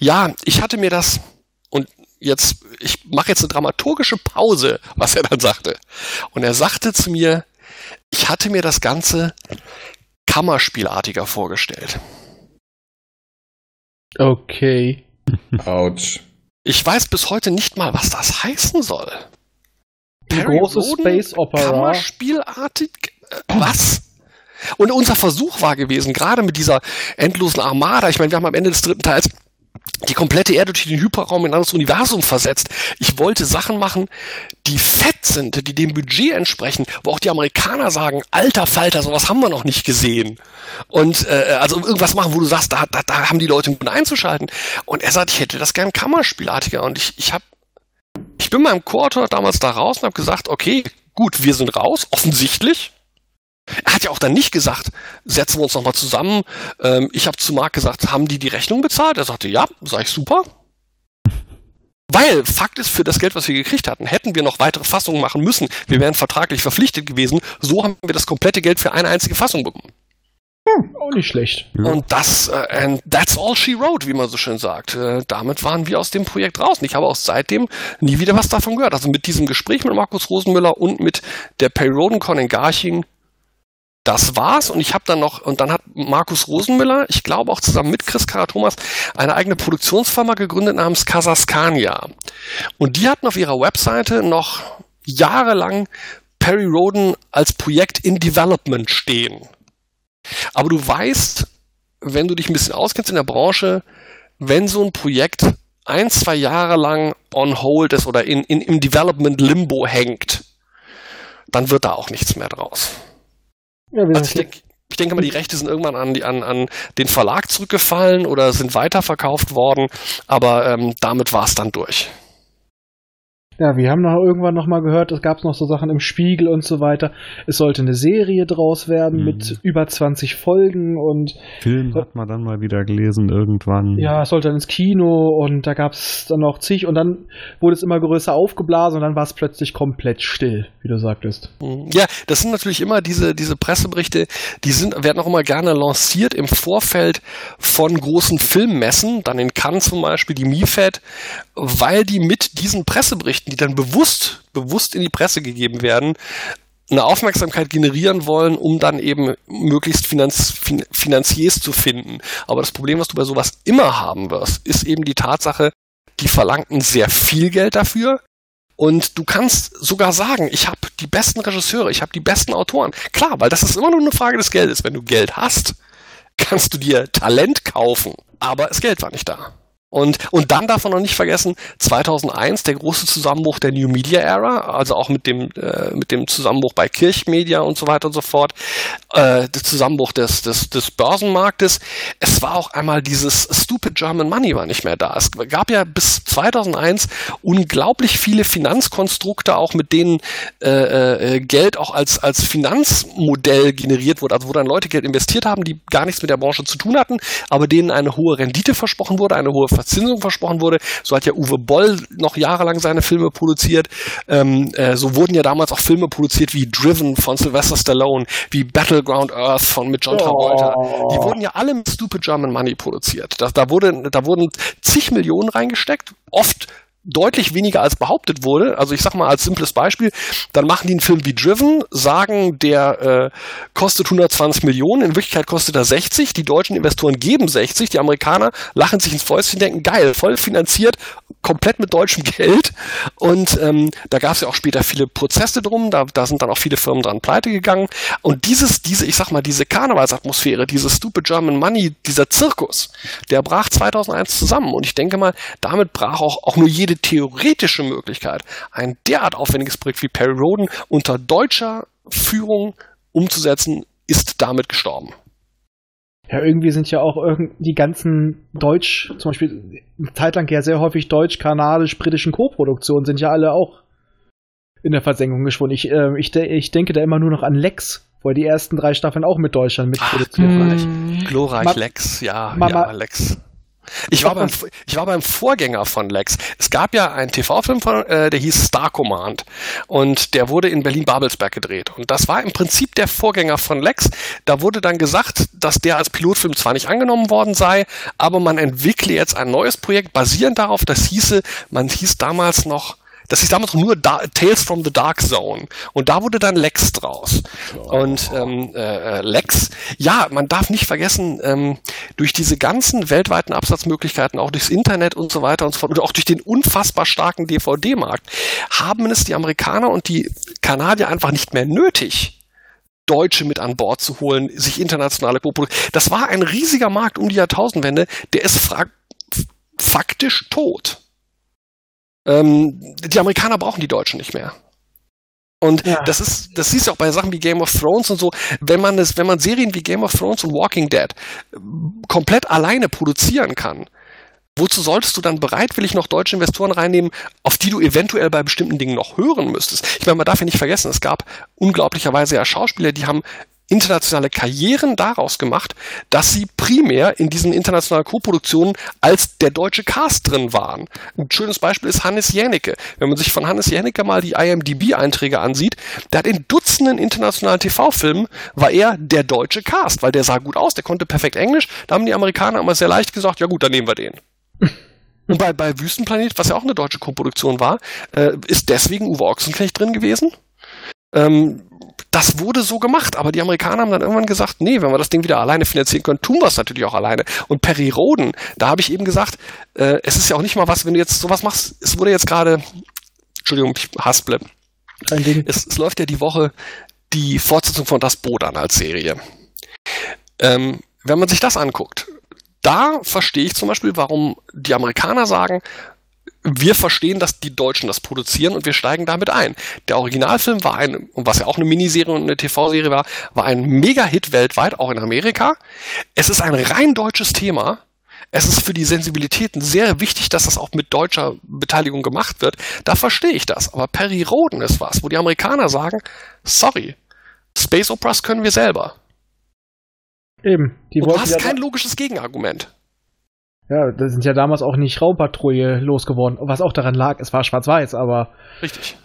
Ja, ich hatte mir das, und jetzt, ich mache jetzt eine dramaturgische Pause, was er dann sagte. Und er sagte zu mir, ich hatte mir das Ganze Kammerspielartiger vorgestellt. Okay. Autsch. Ich weiß bis heute nicht mal, was das heißen soll. Perry große Space Opera. Kammerspielartig? Äh, was? Und unser Versuch war gewesen, gerade mit dieser endlosen Armada, ich meine, wir haben am Ende des dritten Teils die komplette Erde durch den Hyperraum in ein anderes Universum versetzt. Ich wollte Sachen machen, die fett sind, die dem Budget entsprechen, wo auch die Amerikaner sagen, alter Falter, sowas haben wir noch nicht gesehen. Und äh, also irgendwas machen, wo du sagst, da, da, da haben die Leute um einzuschalten. Und er sagt, ich hätte das gern Kammerspielartiger. Und ich, ich habe, ich bin meinem Quarter damals da raus und habe gesagt, okay, gut, wir sind raus, offensichtlich. Er hat ja auch dann nicht gesagt, setzen wir uns nochmal zusammen. Ähm, ich habe zu Marc gesagt, haben die die Rechnung bezahlt? Er sagte, ja, sag ich super. Weil Fakt ist, für das Geld, was wir gekriegt hatten, hätten wir noch weitere Fassungen machen müssen. Wir wären vertraglich verpflichtet gewesen. So haben wir das komplette Geld für eine einzige Fassung bekommen. Hm, auch nicht schlecht. Ja. Und das, äh, and that's all she wrote, wie man so schön sagt. Äh, damit waren wir aus dem Projekt raus. Und ich habe auch seitdem nie wieder was davon gehört. Also mit diesem Gespräch mit Markus Rosenmüller und mit der Perry Rodencon in Garching das war's und ich habe dann noch und dann hat Markus Rosenmüller, ich glaube auch zusammen mit Chris Karatomas, eine eigene Produktionsfirma gegründet namens Kasaskania. Und die hatten auf ihrer Webseite noch jahrelang Perry Roden als Projekt in Development stehen. Aber du weißt, wenn du dich ein bisschen auskennst in der Branche, wenn so ein Projekt ein, zwei Jahre lang on hold ist oder in, in, im Development Limbo hängt, dann wird da auch nichts mehr draus. Ja, Also ich denke, ich denke mal, die Rechte sind irgendwann an, die, an, an den Verlag zurückgefallen oder sind weiterverkauft worden, aber ähm, damit war es dann durch. Ja, wir haben noch irgendwann noch mal gehört, es gab noch so Sachen im Spiegel und so weiter. Es sollte eine Serie draus werden Mhm. mit über 20 Folgen und Film hat man dann mal wieder gelesen irgendwann. ja, es sollte dann ins Kino und da gab es dann noch zig und dann wurde es immer größer aufgeblasen und dann war es plötzlich komplett still, wie du sagtest. Mhm. Ja, das sind natürlich immer diese, diese Presseberichte, die sind, werden auch immer gerne lanciert im Vorfeld von großen Filmmessen, dann in Cannes zum Beispiel, die MIFED, weil die mit diesen Presseberichten, die dann bewusst, bewusst in die Presse gegeben werden, eine Aufmerksamkeit generieren wollen, um dann eben möglichst Finanz, fin, Finanziers zu finden. Aber das Problem, was du bei sowas immer haben wirst, ist eben die Tatsache, die verlangten sehr viel Geld dafür. Und du kannst sogar sagen, ich habe die besten Regisseure, ich habe die besten Autoren. Klar, weil das ist immer nur eine Frage des Geldes. Wenn du Geld hast, kannst du dir Talent kaufen. Aber das Geld war nicht da. Und, und dann darf man noch nicht vergessen, 2001 der große Zusammenbruch der New Media Era, also auch mit dem, äh, mit dem Zusammenbruch bei Kirchmedia und so weiter und so fort, äh, der Zusammenbruch des, des, des Börsenmarktes. Es war auch einmal dieses Stupid German Money war nicht mehr da. Es gab ja bis 2001 unglaublich viele Finanzkonstrukte, auch mit denen äh, äh, Geld auch als, als Finanzmodell generiert wurde, also wo dann Leute Geld investiert haben, die gar nichts mit der Branche zu tun hatten, aber denen eine hohe Rendite versprochen wurde, eine hohe Verzinsung versprochen wurde. So hat ja Uwe Boll noch jahrelang seine Filme produziert. Ähm, äh, so wurden ja damals auch Filme produziert wie Driven von Sylvester Stallone, wie Battleground Earth von mit John Travolta. Die wurden ja alle mit Stupid German Money produziert. Da, da, wurde, da wurden zig Millionen reingesteckt, oft deutlich weniger als behauptet wurde. Also ich sag mal als simples Beispiel, dann machen die einen Film wie Driven, sagen, der äh, kostet 120 Millionen, in Wirklichkeit kostet er 60, die deutschen Investoren geben 60, die Amerikaner lachen sich ins Fäustchen, denken, geil, voll finanziert, komplett mit deutschem [laughs] Geld. Und ähm, da gab es ja auch später viele Prozesse drum, da, da sind dann auch viele Firmen dran pleite gegangen. Und dieses, diese, ich sag mal, diese Karnevalsatmosphäre, dieses Stupid German Money, dieser Zirkus, der brach 2001 zusammen. Und ich denke mal, damit brach auch, auch nur jede theoretische Möglichkeit, ein derart aufwendiges Projekt wie Perry Roden unter deutscher Führung umzusetzen, ist damit gestorben. Ja, irgendwie sind ja auch irgend die ganzen Deutsch, zum Beispiel eine Zeit lang ja sehr häufig deutsch-kanadisch-britischen Co-Produktionen sind ja alle auch in der Versenkung geschwunden. Ich, äh, ich, de ich denke da immer nur noch an Lex, wo er die ersten drei Staffeln auch mit Deutschland mitproduziert hat. glorreich. Glorreich Ma- Lex, ja, Mama- ja, Lex. Ich war, beim, ich war beim Vorgänger von Lex. Es gab ja einen TV-Film, äh, der hieß Star Command. Und der wurde in Berlin-Babelsberg gedreht. Und das war im Prinzip der Vorgänger von Lex. Da wurde dann gesagt, dass der als Pilotfilm zwar nicht angenommen worden sei, aber man entwickle jetzt ein neues Projekt basierend darauf. Das hieße, man hieß damals noch das hieß damals nur da Tales from the Dark Zone. Und da wurde dann Lex draus. Und ähm, äh, Lex, ja, man darf nicht vergessen, ähm, durch diese ganzen weltweiten Absatzmöglichkeiten, auch durchs Internet und so weiter und so fort, und auch durch den unfassbar starken DVD-Markt, haben es die Amerikaner und die Kanadier einfach nicht mehr nötig, Deutsche mit an Bord zu holen, sich internationale Koprodukte. Das war ein riesiger Markt um die Jahrtausendwende, der ist faktisch tot. Ähm, die Amerikaner brauchen die Deutschen nicht mehr. Und ja. das ist, das siehst du auch bei Sachen wie Game of Thrones und so, wenn man es, wenn man Serien wie Game of Thrones und Walking Dead komplett alleine produzieren kann, wozu solltest du dann bereitwillig noch deutsche Investoren reinnehmen, auf die du eventuell bei bestimmten Dingen noch hören müsstest? Ich meine, man darf ja nicht vergessen, es gab unglaublicherweise ja Schauspieler, die haben internationale Karrieren daraus gemacht, dass sie primär in diesen internationalen Co-Produktionen als der deutsche Cast drin waren. Ein schönes Beispiel ist Hannes Jänicke. Wenn man sich von Hannes Jänicke mal die IMDb-Einträge ansieht, der hat in Dutzenden internationalen TV-Filmen war er der deutsche Cast, weil der sah gut aus, der konnte perfekt Englisch. Da haben die Amerikaner immer sehr leicht gesagt, ja gut, dann nehmen wir den. [laughs] Und bei, bei Wüstenplanet, was ja auch eine deutsche Co-Produktion war, äh, ist deswegen Uwe Ochsenknecht drin gewesen. Ähm, das wurde so gemacht, aber die Amerikaner haben dann irgendwann gesagt, nee, wenn wir das Ding wieder alleine finanzieren können, tun wir es natürlich auch alleine. Und Perry Roden, da habe ich eben gesagt, äh, es ist ja auch nicht mal was, wenn du jetzt sowas machst, es wurde jetzt gerade, Entschuldigung, ich hasple. Es, es läuft ja die Woche die Fortsetzung von Das Boot an als Serie. Ähm, wenn man sich das anguckt, da verstehe ich zum Beispiel, warum die Amerikaner sagen, wir verstehen, dass die Deutschen das produzieren und wir steigen damit ein. Der Originalfilm war ein, und was ja auch eine Miniserie und eine TV-Serie war, war ein Mega-Hit weltweit, auch in Amerika. Es ist ein rein deutsches Thema. Es ist für die Sensibilitäten sehr wichtig, dass das auch mit deutscher Beteiligung gemacht wird. Da verstehe ich das. Aber Perry Roden ist was, wo die Amerikaner sagen, sorry, Space Operas können wir selber. Eben. Die und du hast kein logisches Gegenargument. Ja, da sind ja damals auch nicht Raumpatrouille losgeworden, was auch daran lag, es war schwarz-weiß, aber. Richtig.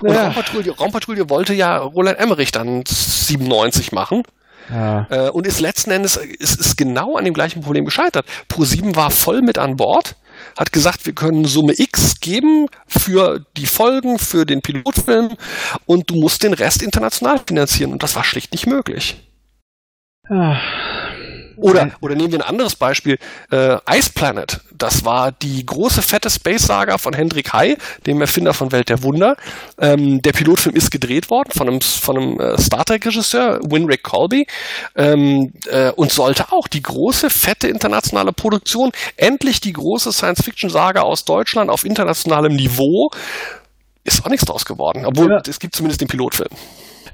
Und ja. Raumpatrouille, Raumpatrouille wollte ja Roland Emmerich dann 97 machen. Ja. Äh, und ist letzten Endes ist, ist genau an dem gleichen Problem gescheitert. Pro7 war voll mit an Bord, hat gesagt, wir können Summe X geben für die Folgen, für den Pilotfilm und du musst den Rest international finanzieren und das war schlicht nicht möglich. Ja. Oder, oder nehmen wir ein anderes Beispiel, äh, Ice Planet. Das war die große fette Space-Saga von Hendrik Hai, dem Erfinder von Welt der Wunder. Ähm, der Pilotfilm ist gedreht worden von einem, von einem äh, Star Trek-Regisseur, Winrick Colby, ähm, äh, und sollte auch die große, fette internationale Produktion, endlich die große Science-Fiction-Saga aus Deutschland auf internationalem Niveau, ist auch nichts draus geworden. Obwohl, ja. es gibt zumindest den Pilotfilm.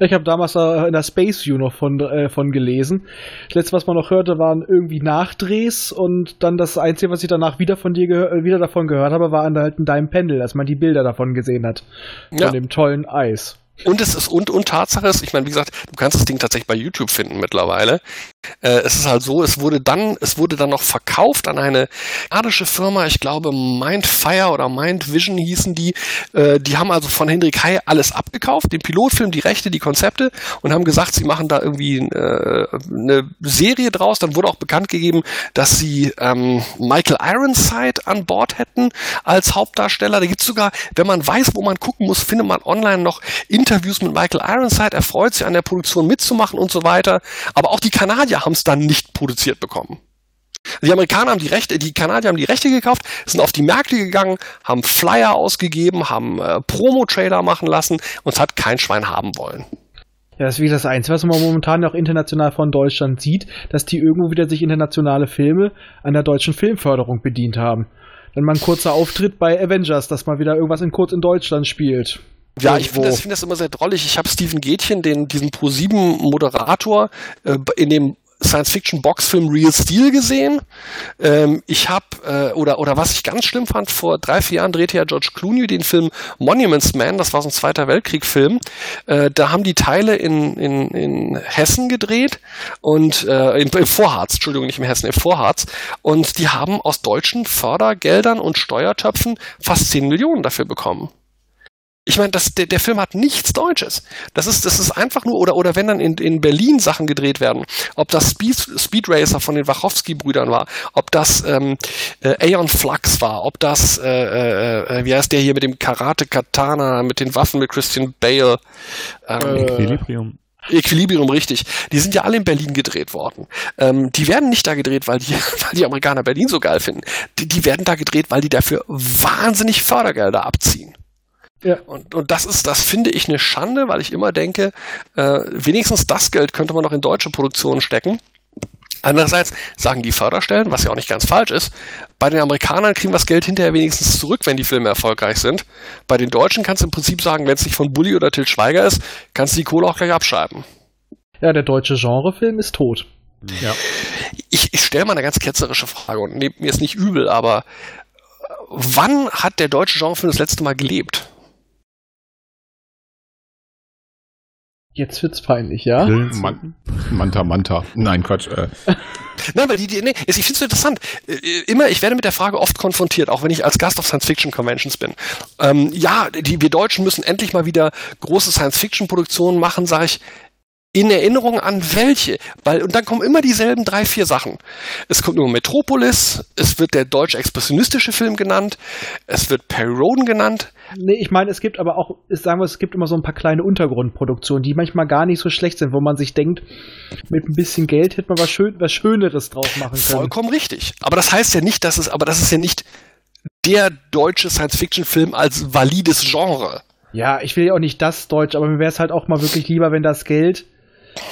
Ich habe damals in der Space View noch von, äh, von gelesen. Das letzte, was man noch hörte, waren irgendwie Nachdrehs und dann das Einzige, was ich danach wieder von dir äh, wieder davon gehört habe, war halt ein Dime Pendel, dass man die Bilder davon gesehen hat. Ja. Von dem tollen Eis. Und es ist und, und Tatsache ist, ich meine, wie gesagt, du kannst das Ding tatsächlich bei YouTube finden mittlerweile. Äh, es ist halt so, es wurde dann, es wurde dann noch verkauft an eine kanadische Firma, ich glaube Mindfire oder Mind Vision hießen die. Äh, die haben also von Hendrik Hai alles abgekauft, den Pilotfilm, die Rechte, die Konzepte und haben gesagt, sie machen da irgendwie äh, eine Serie draus. Dann wurde auch bekannt gegeben, dass sie ähm, Michael Ironside an Bord hätten als Hauptdarsteller. Da gibt's sogar, wenn man weiß, wo man gucken muss, findet man online noch Interviews mit Michael Ironside. Er freut sich an der Produktion mitzumachen und so weiter. Aber auch die Kanadier Kanadier haben es dann nicht produziert bekommen. Die Amerikaner haben die Rechte, die Kanadier haben die Rechte gekauft, sind auf die Märkte gegangen, haben Flyer ausgegeben, haben äh, Promo-Trailer machen lassen und es hat kein Schwein haben wollen. Ja, das ist wie das Einzige, was man momentan auch international von Deutschland sieht, dass die irgendwo wieder sich internationale Filme an der deutschen Filmförderung bedient haben. Wenn man ein kurzer Auftritt bei Avengers, dass man wieder irgendwas in kurz in Deutschland spielt. Ja, ich finde das, find das immer sehr drollig. Ich habe Steven Gätchen, den, diesen Pro7-Moderator, äh, in dem Science-Fiction-Boxfilm Real Steel gesehen. Ähm, ich habe, äh, oder, oder was ich ganz schlimm fand, vor drei, vier Jahren drehte ja George Clooney den Film Monuments Man, das war so ein Zweiter Weltkrieg-Film. Äh, da haben die Teile in, in, in Hessen gedreht und äh, im, im Vorharz, Entschuldigung, nicht im Hessen, im Vorharz. Und die haben aus deutschen Fördergeldern und Steuertöpfen fast 10 Millionen dafür bekommen. Ich meine, das, der, der Film hat nichts Deutsches. Das ist, das ist einfach nur, oder, oder wenn dann in, in Berlin Sachen gedreht werden, ob das Speed, Speed Racer von den Wachowski-Brüdern war, ob das ähm, äh, Aeon Flux war, ob das, äh, äh, äh, wie heißt der hier mit dem Karate-Katana, mit den Waffen mit Christian Bale? Ähm, Equilibrium. Equilibrium, richtig. Die sind ja alle in Berlin gedreht worden. Ähm, die werden nicht da gedreht, weil die, [laughs] weil die Amerikaner Berlin so geil finden. Die, die werden da gedreht, weil die dafür wahnsinnig Fördergelder abziehen. Ja. Und, und das ist, das finde ich eine Schande, weil ich immer denke, äh, wenigstens das Geld könnte man noch in deutsche Produktionen stecken. Andererseits sagen die Förderstellen, was ja auch nicht ganz falsch ist, bei den Amerikanern kriegen wir das Geld hinterher wenigstens zurück, wenn die Filme erfolgreich sind. Bei den Deutschen kannst du im Prinzip sagen, wenn es nicht von Bully oder Til Schweiger ist, kannst du die Kohle auch gleich abschreiben. Ja, der deutsche Genrefilm ist tot. Ja. Ich, ich stelle mal eine ganz ketzerische Frage und nehmt mir es nicht übel, aber wann hat der deutsche Genrefilm das letzte Mal gelebt? Jetzt wird's peinlich, ja? Man Manta Manta. Nein, Quatsch. Äh, [laughs] Nein, weil die, die nee, ich finde es so interessant. Äh, Immer, ich werde mit der Frage oft konfrontiert, auch wenn ich als Gast auf Science-Fiction-Conventions bin. Ähm, ja, die, wir Deutschen müssen endlich mal wieder große Science-Fiction-Produktionen machen, sage ich. In Erinnerung an welche? Weil, und dann kommen immer dieselben drei, vier Sachen. Es kommt nur Metropolis, es wird der deutsch-expressionistische Film genannt, es wird Perry Roden genannt. Nee, ich meine, es gibt aber auch, sagen wir, es gibt immer so ein paar kleine Untergrundproduktionen, die manchmal gar nicht so schlecht sind, wo man sich denkt, mit ein bisschen Geld hätte man was, Schön, was Schöneres drauf machen können. Vollkommen richtig. Aber das heißt ja nicht, dass es, aber das ist ja nicht der deutsche Science-Fiction-Film als valides Genre. Ja, ich will ja auch nicht das Deutsch, aber mir wäre es halt auch mal wirklich lieber, wenn das Geld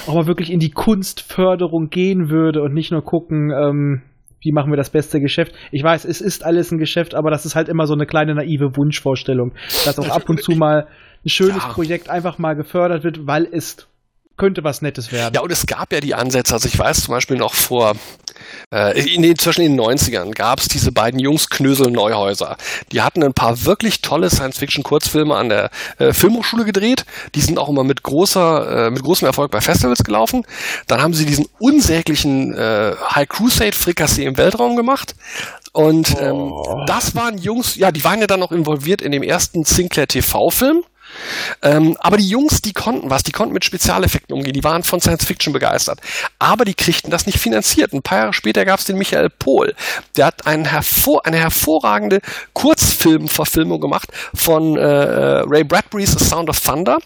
auch mal wirklich in die Kunstförderung gehen würde und nicht nur gucken, ähm, wie machen wir das beste Geschäft. Ich weiß, es ist alles ein Geschäft, aber das ist halt immer so eine kleine naive Wunschvorstellung, dass auch ab und zu mal ein schönes Ja. Projekt einfach mal gefördert wird, weil es könnte was Nettes werden. Ja, und es gab ja die Ansätze, also ich weiß zum Beispiel noch vor, äh, in den, zwischen den 90ern gab es diese beiden Jungs Knösel Neuhäuser. Die hatten ein paar wirklich tolle Science-Fiction-Kurzfilme an der äh, Filmhochschule gedreht. Die sind auch immer mit großer, äh, mit großem Erfolg bei Festivals gelaufen. Dann haben sie diesen unsäglichen äh, High Crusade Frikassee im Weltraum gemacht. Und ähm, das waren Jungs, ja, die waren ja dann noch involviert in dem ersten Sinclair TV-Film. Ähm, aber die Jungs, die konnten was, die konnten mit Spezialeffekten umgehen, die waren von Science Fiction begeistert. Aber die kriegten das nicht finanziert. Ein paar Jahre später gab es den Michael Pohl. Der hat hervor, eine hervorragende Kurzfilmverfilmung gemacht von äh, Ray Bradburys The Sound of Thunder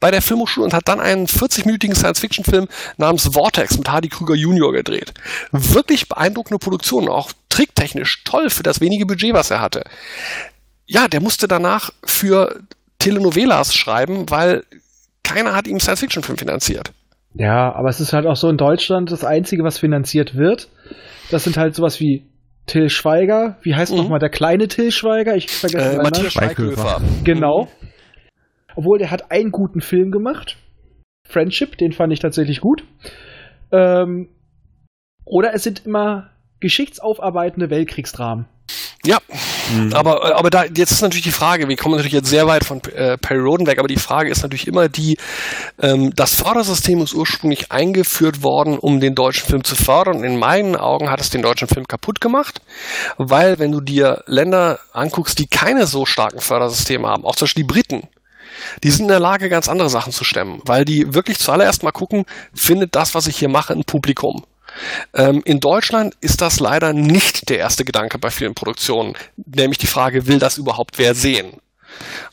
bei der Filmhochschule und hat dann einen 40-minütigen Science-Fiction-Film namens Vortex mit Hardy Krüger Jr. gedreht. Wirklich beeindruckende Produktion, auch tricktechnisch toll für das wenige Budget, was er hatte. Ja, der musste danach für Telenovelas schreiben, weil keiner hat ihm Science-Fiction-Film finanziert. Ja, aber es ist halt auch so in Deutschland das Einzige, was finanziert wird. Das sind halt sowas wie Till Schweiger. Wie heißt Mhm. nochmal der kleine Till Schweiger? Ich vergesse Äh, seinen Matthias. Schweighöfer. Genau. Obwohl der hat einen guten Film gemacht. Friendship, den fand ich tatsächlich gut. Ähm, oder es sind immer geschichtsaufarbeitende Weltkriegsdramen. Ja, aber, aber da, jetzt ist natürlich die Frage, wir kommen natürlich jetzt sehr weit von äh, Perry Roden weg, aber die Frage ist natürlich immer die, ähm, das Fördersystem ist ursprünglich eingeführt worden, um den deutschen Film zu fördern. Und in meinen Augen hat es den deutschen Film kaputt gemacht, weil wenn du dir Länder anguckst, die keine so starken Fördersysteme haben, auch zum Beispiel die Briten, die sind in der Lage, ganz andere Sachen zu stemmen, weil die wirklich zuallererst mal gucken, findet das, was ich hier mache, ein Publikum. Ähm, in Deutschland ist das leider nicht der erste Gedanke bei vielen Produktionen, nämlich die Frage, will das überhaupt wer sehen?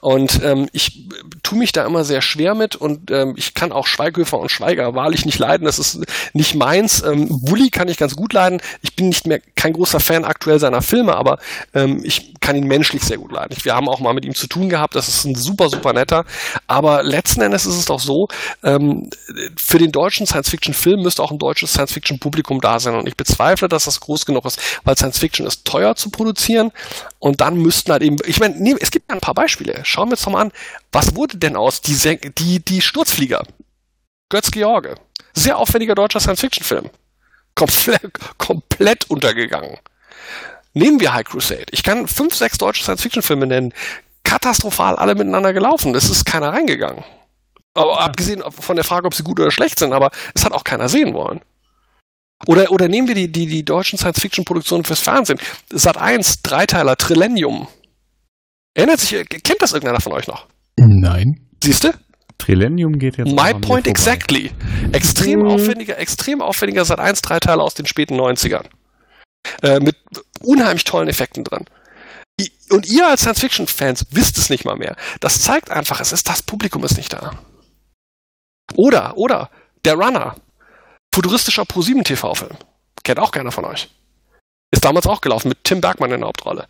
Und ähm, ich tue mich da immer sehr schwer mit und ähm, ich kann auch Schweighöfer und Schweiger wahrlich nicht leiden. Das ist nicht meins. Ähm, Bully kann ich ganz gut leiden. Ich bin nicht mehr kein großer Fan aktuell seiner Filme, aber ähm, ich kann ihn menschlich sehr gut leiden. Wir haben auch mal mit ihm zu tun gehabt. Das ist ein super, super netter. Aber letzten Endes ist es doch so, ähm, für den deutschen Science-Fiction-Film müsste auch ein deutsches Science-Fiction-Publikum da sein. Und ich bezweifle, dass das groß genug ist, weil Science-Fiction ist teuer zu produzieren. Und dann müssten halt eben, ich meine, nee, es gibt ein paar Beispiele. Schauen wir uns doch mal an, was wurde denn aus die, Sen- die, die Sturzflieger? Götz George. Sehr aufwendiger deutscher Science-Fiction-Film. Komplett, [laughs] komplett untergegangen. Nehmen wir High Crusade. Ich kann fünf, sechs deutsche Science-Fiction-Filme nennen. Katastrophal alle miteinander gelaufen. Es ist keiner reingegangen. Aber abgesehen von der Frage, ob sie gut oder schlecht sind, aber es hat auch keiner sehen wollen. Oder, oder nehmen wir die, die, die deutschen Science-Fiction-Produktionen fürs Fernsehen. Sat 1, Dreiteiler, Trillennium. Erinnert sich, kennt das irgendeiner von euch noch? Nein. Siehst du? Trillennium geht jetzt. My point vorbei. exactly. Extrem Mhm. aufwendiger, extrem aufwendiger Sat 1 Dreiteiler aus den späten 90ern. Äh, mit unheimlich tollen Effekten drin. Und ihr als Science-Fiction-Fans wisst es nicht mal mehr. Das zeigt einfach, es ist das Publikum ist nicht da. Oder, oder, der Runner. Futuristischer Pro7 TV-Film. Kennt auch keiner von euch. Ist damals auch gelaufen mit Tim Bergmann in der Hauptrolle.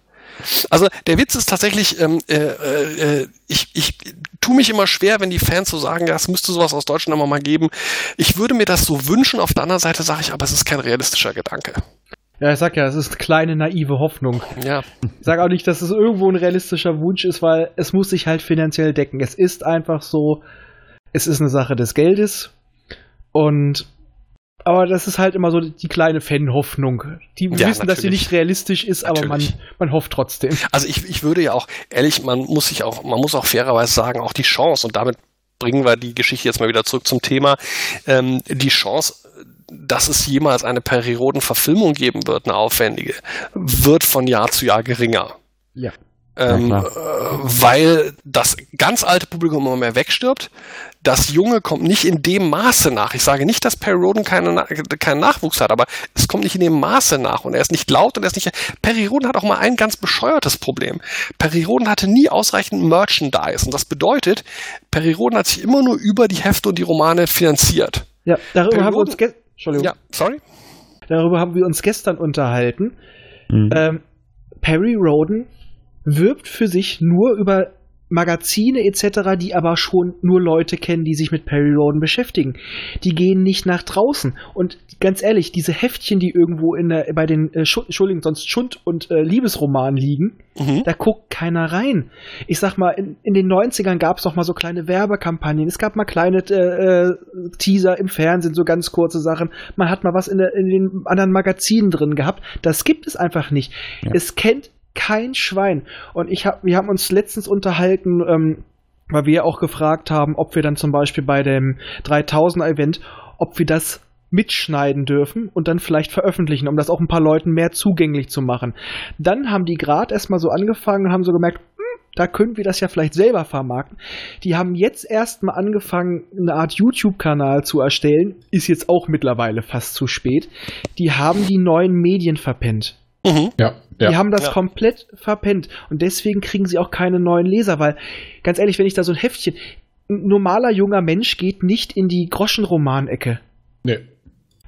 Also der Witz ist tatsächlich, ähm, äh, äh, ich, ich tue mich immer schwer, wenn die Fans so sagen, ja, es müsste sowas aus Deutschland immer mal geben. Ich würde mir das so wünschen, auf der anderen Seite sage ich, aber es ist kein realistischer Gedanke. Ja, ich sag ja, es ist eine kleine naive Hoffnung. Ja. Ich sag auch nicht, dass es irgendwo ein realistischer Wunsch ist, weil es muss sich halt finanziell decken. Es ist einfach so, es ist eine Sache des Geldes und aber das ist halt immer so die kleine Fan-Hoffnung. Die Ja, wissen, dass sie natürlich. nicht realistisch ist, aber man, Natürlich. man hofft trotzdem. Also ich, ich würde ja auch, ehrlich, man muss sich auch, man muss auch fairerweise sagen, auch die Chance, und damit bringen wir die Geschichte jetzt mal wieder zurück zum Thema, ähm, die Chance, dass es jemals eine Perioden-Verfilmung geben wird, eine aufwendige, wird von Jahr zu Jahr geringer. Ja. Ähm, Ja, äh, weil das ganz alte Publikum immer mehr wegstirbt. Das Junge kommt nicht in dem Maße nach. Ich sage nicht, dass Perry Roden keine, keinen Nachwuchs hat, aber es kommt nicht in dem Maße nach und er ist nicht laut und er ist nicht. Perry Roden hat auch mal ein ganz bescheuertes Problem. Perry Roden hatte nie ausreichend Merchandise und das bedeutet, Perry Roden hat sich immer nur über die Hefte und die Romane finanziert. Ja, darüber Perioden- haben wir uns Entschuldigung. Ja, sorry? Darüber haben wir uns gestern unterhalten. Mhm. Ähm, Perry Roden wirbt für sich nur über Magazine etc., die aber schon nur Leute kennen, die sich mit Perry Roden beschäftigen. Die gehen nicht nach draußen. Und ganz ehrlich, diese Heftchen, die irgendwo in der, bei den äh, Schu- Entschuldigung, sonst Schund- und äh, Liebesromanen liegen, Mhm. da guckt keiner rein. Ich sag mal, in, in den 90ern gab es doch mal so kleine Werbekampagnen. Es gab mal kleine äh, äh, Teaser im Fernsehen, so ganz kurze Sachen. Man hat mal was in, der, in den anderen Magazinen drin gehabt. Das gibt es einfach nicht. Ja. Es kennt kein Schwein. Und ich hab, wir haben uns letztens unterhalten, ähm, weil wir auch gefragt haben, ob wir dann zum Beispiel bei dem 3000er-Event, ob wir das mitschneiden dürfen und dann vielleicht veröffentlichen, um das auch ein paar Leuten mehr zugänglich zu machen. Dann haben die gerade erstmal so angefangen und haben so gemerkt, hm, da können wir das ja vielleicht selber vermarkten. Die haben jetzt erstmal angefangen, eine Art YouTube-Kanal zu erstellen. Ist jetzt auch mittlerweile fast zu spät. Die haben die neuen Medien verpennt. Mhm. Ja, Die ja. haben das Ja. komplett verpennt. Und deswegen kriegen sie auch keine neuen Leser, weil, ganz ehrlich, wenn ich da so ein Heftchen. Ein normaler junger Mensch geht nicht in die Groschenromanecke. Nee.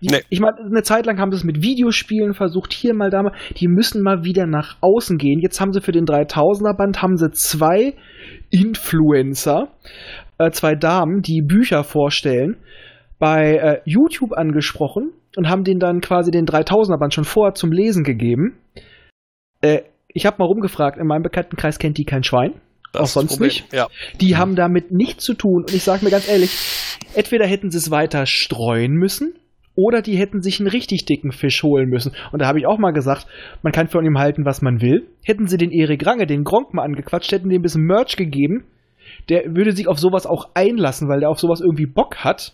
Die, Nee. Ich meine, eine Zeit lang haben sie es mit Videospielen versucht, hier mal, da mal. Die müssen mal wieder nach außen ger Jetzt haben sie für den 3000er Band haben sie zwei Influencer, äh, zwei Damen, die Bücher vorstellen, bei äh, YouTube angesprochen und haben denen dann quasi den 3000er Band schon vorher zum Lesen gegeben. Äh, ich habe mal rumgefragt, in meinem Bekanntenkreis kennt die kein Schwein. Das auch sonst nicht. Ja. Die haben damit nichts zu tun. Und ich sage mir ganz ehrlich, entweder hätten sie es weiter streuen müssen oder die hätten sich einen richtig dicken Fisch holen müssen. Und da habe ich auch mal gesagt, man kann von ihm halten, was man will. Hätten sie den Erik Range, den Gronk mal angequatscht, hätten dem ein bisschen Merch gegeben, der würde sich auf sowas auch einlassen, weil der auf sowas irgendwie Bock hat.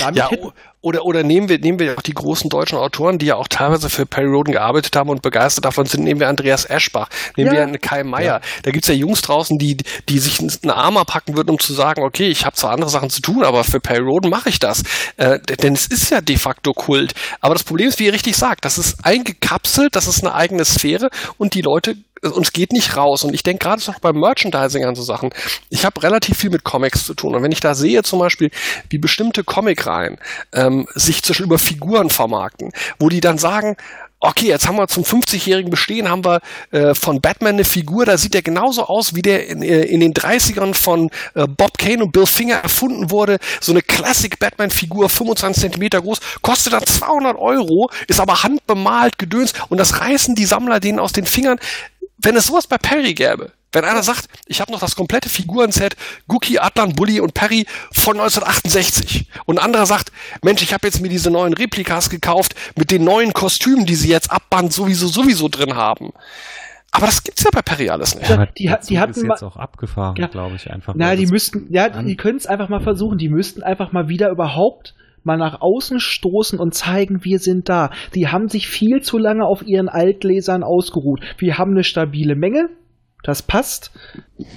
Damit Ja, hätten, oder, oder nehmen wir, nehmen wir auch die großen deutschen Autoren, die ja auch teilweise für Perry Roden gearbeitet haben und begeistert davon sind, nehmen wir Andreas Eschbach, nehmen Ja. wir Kai Meier. Da gibt's ja Jungs draußen, die, die sich einen Arm abhacken würden, um zu sagen, okay, ich habe zwar andere Sachen zu tun, aber für Perry Roden mache ich das. Äh, denn es ist ja de facto Kult. Aber das Problem ist, wie ihr richtig sagt, das ist eingekapselt, das ist eine eigene Sphäre und die Leute uns geht nicht raus. Und ich denke gerade auch beim Merchandising an so Sachen. Ich habe relativ viel mit Comics zu tun. Und wenn ich da sehe zum Beispiel, wie bestimmte Comicreihen ähm, sich zwischen über Figuren vermarkten, wo die dann sagen, okay, jetzt haben wir zum 50-jährigen Bestehen, haben wir äh, von Batman eine Figur, da sieht der genauso aus, wie der in, äh, in den 30ern von äh, Bob Kane und Bill Finger erfunden wurde. So eine Classic Batman-Figur, 25 Zentimeter groß, kostet dann 200 Euro, ist aber handbemalt, gedöns und das reißen die Sammler denen aus den Fingern. Wenn es sowas bei Perry gäbe, wenn einer sagt, ich habe noch das komplette Figurenset Gookie, Atlan, Bully und Perry von 1968 und ein anderer sagt, Mensch, ich habe jetzt mir diese neuen Replikas gekauft mit den neuen Kostümen, die sie jetzt abband sowieso sowieso drin haben. Aber das gibt's ja bei Perry alles nicht. Ja, die die Zug hatten ist jetzt auch abgefahren, Ja. glaube ich, einfach. Na, die müssten, ja, die können es einfach mal versuchen. Die müssten einfach mal wieder überhaupt mal nach außen stoßen und zeigen, wir sind da. Die haben sich viel zu lange auf ihren Altlesern ausgeruht. Wir haben eine stabile Menge, das passt,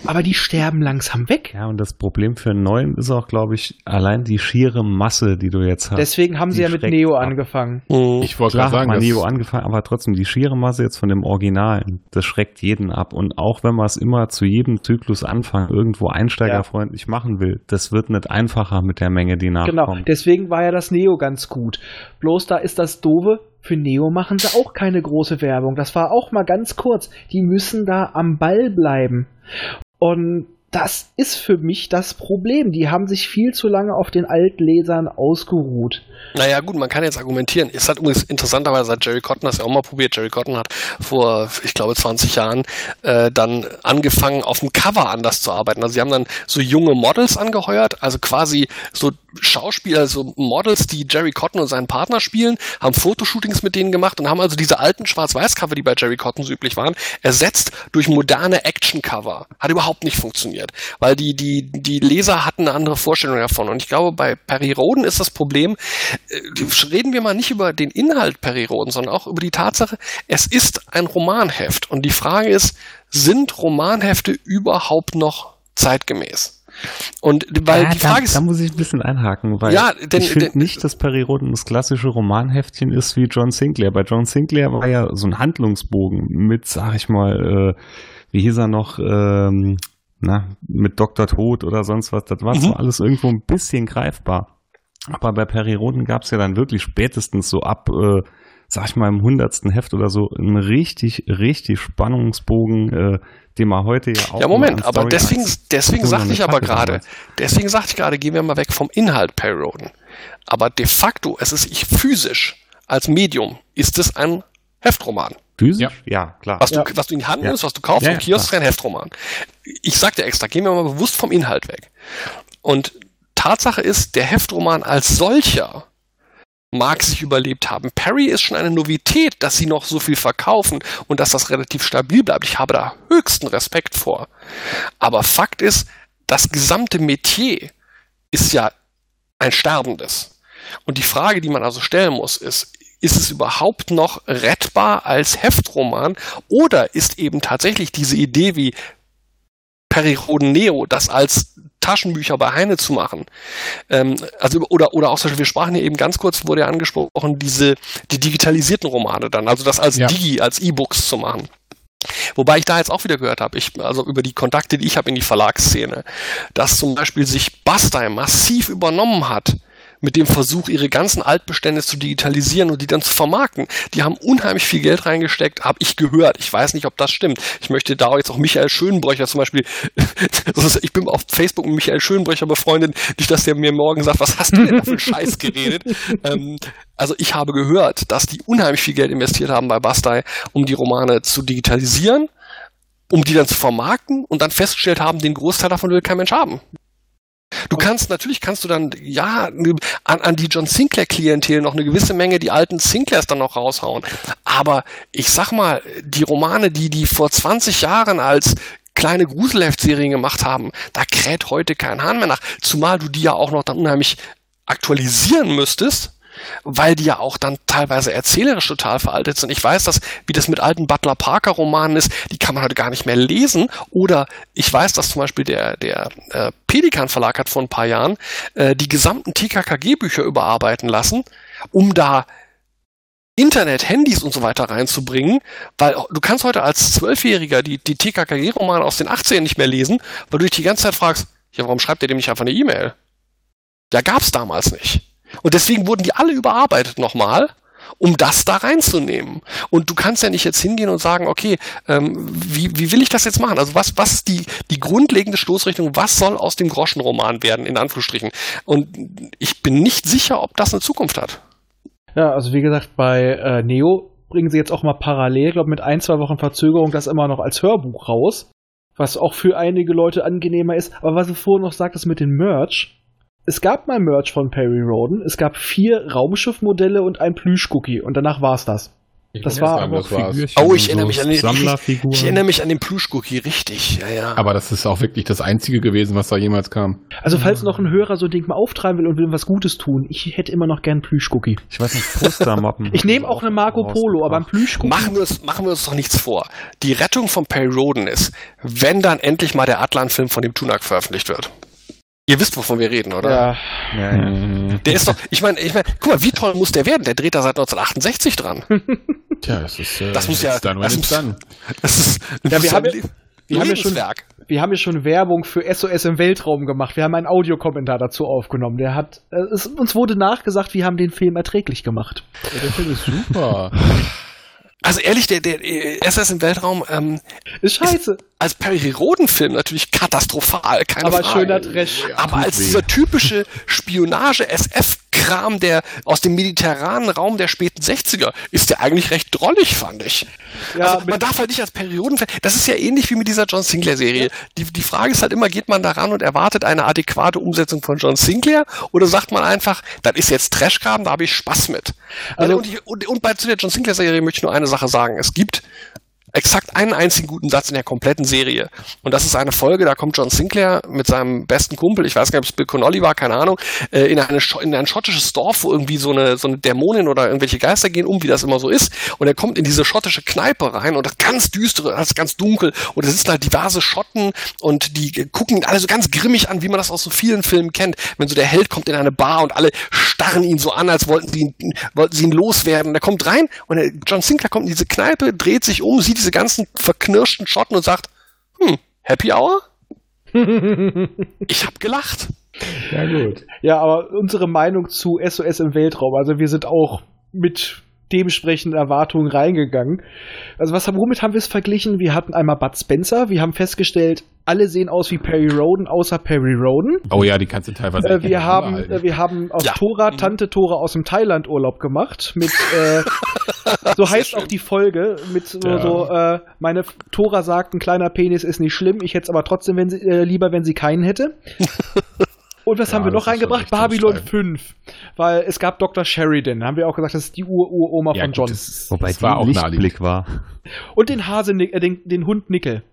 aber die sterben langsam weg. Ja, und das Problem für einen neuen ist auch, glaube ich, allein die schiere Masse, die du jetzt hast. Deswegen haben sie ja mit Neo ab. angefangen. Mhm. Ich wollte gerade hat sagen, man das, Neo angefangen, aber trotzdem die schiere Masse jetzt von dem Original, das schreckt jeden ab. Und auch wenn man es immer zu jedem Zyklus Anfang irgendwo einsteigerfreundlich machen will, das wird nicht einfacher mit der Menge, die Genau, nachkommt. deswegen war ja das Neo ganz gut. Bloß da ist das Doofe, für Neo machen sie auch keine große Werbung. Das war auch mal ganz kurz. Die müssen da am Ball bleiben. Und das ist für mich das Problem. Die haben sich viel zu lange auf den Altlesern ausgeruht. Naja, gut, man kann jetzt argumentieren. Es hat übrigens interessanterweise hat Jerry Cotton das ja auch mal probiert. Jerry Cotton hat vor, ich glaube, 20 Jahren äh, dann angefangen, auf dem Cover anders zu arbeiten. Also sie haben dann so junge Models angeheuert, also quasi so Schauspieler, so Models, die Jerry Cotton und seinen Partner spielen, haben Fotoshootings mit denen gemacht und haben also diese alten Schwarz-Weiß-Cover, die bei Jerry Cotton so üblich waren, ersetzt durch moderne Action-Cover. Hat überhaupt nicht funktioniert funktioniert, weil die, die, die Leser hatten eine andere Vorstellung davon. Und ich glaube, bei Perry Roden ist das Problem, äh, reden wir mal nicht über den Inhalt Perry Roden, sondern auch über die Tatsache, es ist ein Romanheft. Und die Frage ist, sind Romanhefte überhaupt noch zeitgemäß? Und weil ja, die Frage da, ist. Da muss ich ein bisschen einhaken, weil ja, denn, ich finde nicht, dass Perry Roden das klassische Romanheftchen ist wie John Sinclair. Bei John Sinclair war ja so ein Handlungsbogen mit, sag ich mal, äh, wie hieß er noch, ähm, na, mit Dr. Tod oder sonst was, das war mhm. zwar alles irgendwo ein bisschen greifbar. Aber bei Perry Roden gab es ja dann wirklich spätestens so ab, äh, sag ich mal, im hundertsten Heft oder so, einen richtig, richtig Spannungsbogen, äh, den man heute ja auch. Ja, Moment, aber deswegen, deswegen sagte ich aber gerade, deswegen sagte ich gerade, gehen wir mal weg vom Inhalt Perry Roden. Aber de facto, es ist ich physisch als Medium, ist es ein Heftroman. Physisch? Ja, ja klar. Was du, ja. was du in die Hand nimmst, was du kaufst Ja, im ja, Kiosk, ist ein Heftroman. Ich sag dir extra, gehen wir mal bewusst vom Inhalt weg. Und Tatsache ist, der Heftroman als solcher mag sich überlebt haben. Perry ist schon eine Novität, dass sie noch so viel verkaufen und dass das relativ stabil bleibt. Ich habe da höchsten Respekt vor. Aber Fakt ist, das gesamte Metier ist ja ein sterbendes. Und die Frage, die man also stellen muss, ist, ist es überhaupt noch rettbar als Heftroman oder ist eben tatsächlich diese Idee wie Periroden Neo, das als Taschenbücher bei Heine zu machen. Ähm, also oder oder auch zum Beispiel, wir sprachen hier eben ganz kurz, wurde ja angesprochen, diese die digitalisierten Romane dann, also das als Ja. Digi, als E-Books zu machen. Wobei ich da jetzt auch wieder gehört habe, ich, also über die Kontakte, die ich habe in die Verlagsszene, dass zum Beispiel sich Bastei massiv übernommen hat mit dem Versuch, ihre ganzen Altbestände zu digitalisieren und die dann zu vermarkten. Die haben unheimlich viel Geld reingesteckt, habe ich gehört. Ich weiß nicht, ob das stimmt. Ich möchte da jetzt auch Michael Schönbröcher zum Beispiel, [laughs] ich bin auf Facebook mit Michael Schönbröcher befreundet, nicht, dass der mir morgen sagt, was hast du denn da für einen Scheiß geredet? [laughs] ähm, also ich habe gehört, dass die unheimlich viel Geld investiert haben bei Bastei, um die Romane zu digitalisieren, um die dann zu vermarkten und dann festgestellt haben, den Großteil davon will kein Mensch haben. Du kannst, natürlich kannst du dann, ja, an, an die John Sinclair-Klientel noch eine gewisse Menge die alten Sinclairs dann noch raushauen. Aber ich sag mal, die Romane, die die vor 20 Jahren als kleine Gruselheftserien gemacht haben, da kräht heute kein Hahn mehr nach. Zumal du die ja auch noch dann unheimlich aktualisieren müsstest, weil die ja auch dann teilweise erzählerisch total veraltet sind. Ich weiß, dass, wie das mit alten Butler Parker Romanen ist, die kann man heute gar nicht mehr lesen. Oder ich weiß, dass zum Beispiel der, der äh, Pelikan Verlag hat vor ein paar Jahren äh, die gesamten TKKG Bücher überarbeiten lassen, um da Internet, Handys und so weiter reinzubringen, weil du kannst heute als Zwölfjähriger die, die TKKG-Romane aus den 80ern nicht mehr lesen, weil du dich die ganze Zeit fragst, ja, warum schreibt ihr dem nicht einfach eine E-Mail? Ja, gab's damals nicht. Und deswegen wurden die alle überarbeitet nochmal, um das da reinzunehmen. Und du kannst ja nicht jetzt hingehen und sagen, okay, ähm, wie, wie will ich das jetzt machen? Also was, was ist die, die grundlegende Stoßrichtung? Was soll aus dem Groschenroman werden, in Anführungsstrichen? Und ich bin nicht sicher, ob das eine Zukunft hat. Ja, also wie gesagt, bei äh, Neo bringen sie jetzt auch mal parallel, glaube mit ein, zwei Wochen Verzögerung, das immer noch als Hörbuch raus. Was auch für einige Leute angenehmer ist. Aber was du vorhin noch sagtest mit dem Merch. Es gab mal Merch von Perry Roden. Es gab vier Raumschiffmodelle und ein Plüschcookie. Und danach war's das. Ich Das war sagen, aber das war's. Oh, ich erinnere mich an den, ich, Sammlerfiguren. ich erinnere mich an den Plüschcookie, richtig, ja, ja. Aber das ist auch wirklich das Einzige gewesen, was da jemals kam. Also falls noch ein Hörer so ein Ding mal auftreiben will und will was Gutes tun, ich hätte immer noch gern Plüschcookie. Ich weiß nicht, Postermappen. [laughs] Ich nehme auch eine Marco Polo, aber ein Plüschcookie. Machen wir, uns, machen wir uns doch nichts vor. Die Rettung von Perry Roden ist, wenn dann endlich mal der Atlan-Film von dem Tunak veröffentlicht wird. Ihr wisst, wovon wir reden, oder? Ja, Ja, ja. Der ist doch, ich meine, ich meine, guck mal, wie toll muss der werden? Der dreht da seit 1968 dran. Tja, das ist, äh, Das muss ja- when das muss- done. Das ist, Ja, das wir ist haben ja- wir haben ja schon- wir haben ja schon Werbung für SOS im Weltraum gemacht. Wir haben einen Audiokommentar dazu aufgenommen. Der hat, äh, es, uns wurde nachgesagt, wir haben den Film erträglich gemacht. Ja, der Film ist super. [laughs] Also ehrlich, der, der äh, SS im Weltraum ähm, Ist scheiße. als Perry Roden-Film natürlich katastrophal, keine aber Frage. schöner Trash. Aber als dieser typische [laughs] Spionage-SF-Kram, der aus dem mediterranen Raum der späten 60er, ist der eigentlich recht drollig, fand ich. Ja, also man darf halt nicht als Periodenfan, das ist ja ähnlich wie mit dieser John Sinclair-Serie. Die, die Frage ist halt immer, geht man daran und erwartet eine adäquate Umsetzung von John Sinclair oder sagt man einfach, das ist jetzt Trashkram, da habe ich Spaß mit. Also- und, ich, und, und bei zu der John Sinclair-Serie möchte ich nur eine Sache sagen. Es gibt exakt einen einzigen guten Satz in der kompletten Serie. Und das ist eine Folge, da kommt John Sinclair mit seinem besten Kumpel, ich weiß gar nicht, ob es Bill Connolly war, keine Ahnung, äh, in, eine, in ein schottisches Dorf, wo irgendwie so eine, so eine Dämonin oder irgendwelche Geister gehen um, wie das immer so ist. Und er kommt in diese schottische Kneipe rein und das ganz düstere, das ist ganz dunkel. Und da sitzen halt diverse Schotten und die gucken ihn alle so ganz grimmig an, wie man das aus so vielen Filmen kennt. Wenn so der Held kommt in eine Bar und alle starren ihn so an, als wollten sie ihn, wollten sie ihn loswerden. Und er kommt rein und John Sinclair kommt in diese Kneipe, dreht sich um, sieht diese ganzen verknirschten Schotten und sagt, hm, Happy Hour? [laughs] ich hab gelacht. Ja, gut. Ja, aber unsere Meinung zu SOS im Weltraum, also wir sind auch mit dementsprechenden Erwartungen reingegangen. Also was womit haben wir es verglichen? Wir hatten einmal Bud Spencer, wir haben festgestellt, alle sehen aus wie Perry Roden, außer Perry Roden. Oh ja, die kannst du teilweise Äh, wir haben, äh, wir haben aus Ja. Tora, Mhm. Tante Tora aus dem Thailand-Urlaub gemacht. Mit, äh, [laughs] so heißt auch die Folge, mit so, Ja. so äh, meine Tora sagt, ein kleiner Penis ist nicht schlimm, ich hätte es aber trotzdem wenn sie, äh, lieber, wenn sie keinen hätte. [laughs] Und was Ja, haben wir noch reingebracht? Babylon zum 5. Weil es gab Dr. Sheridan. Da haben wir auch gesagt, das ist die Ur-Uroma ja, von John. das, Wobei das war auch. Lichtblick war. Und den Hase, äh, den, den Hund Nickel.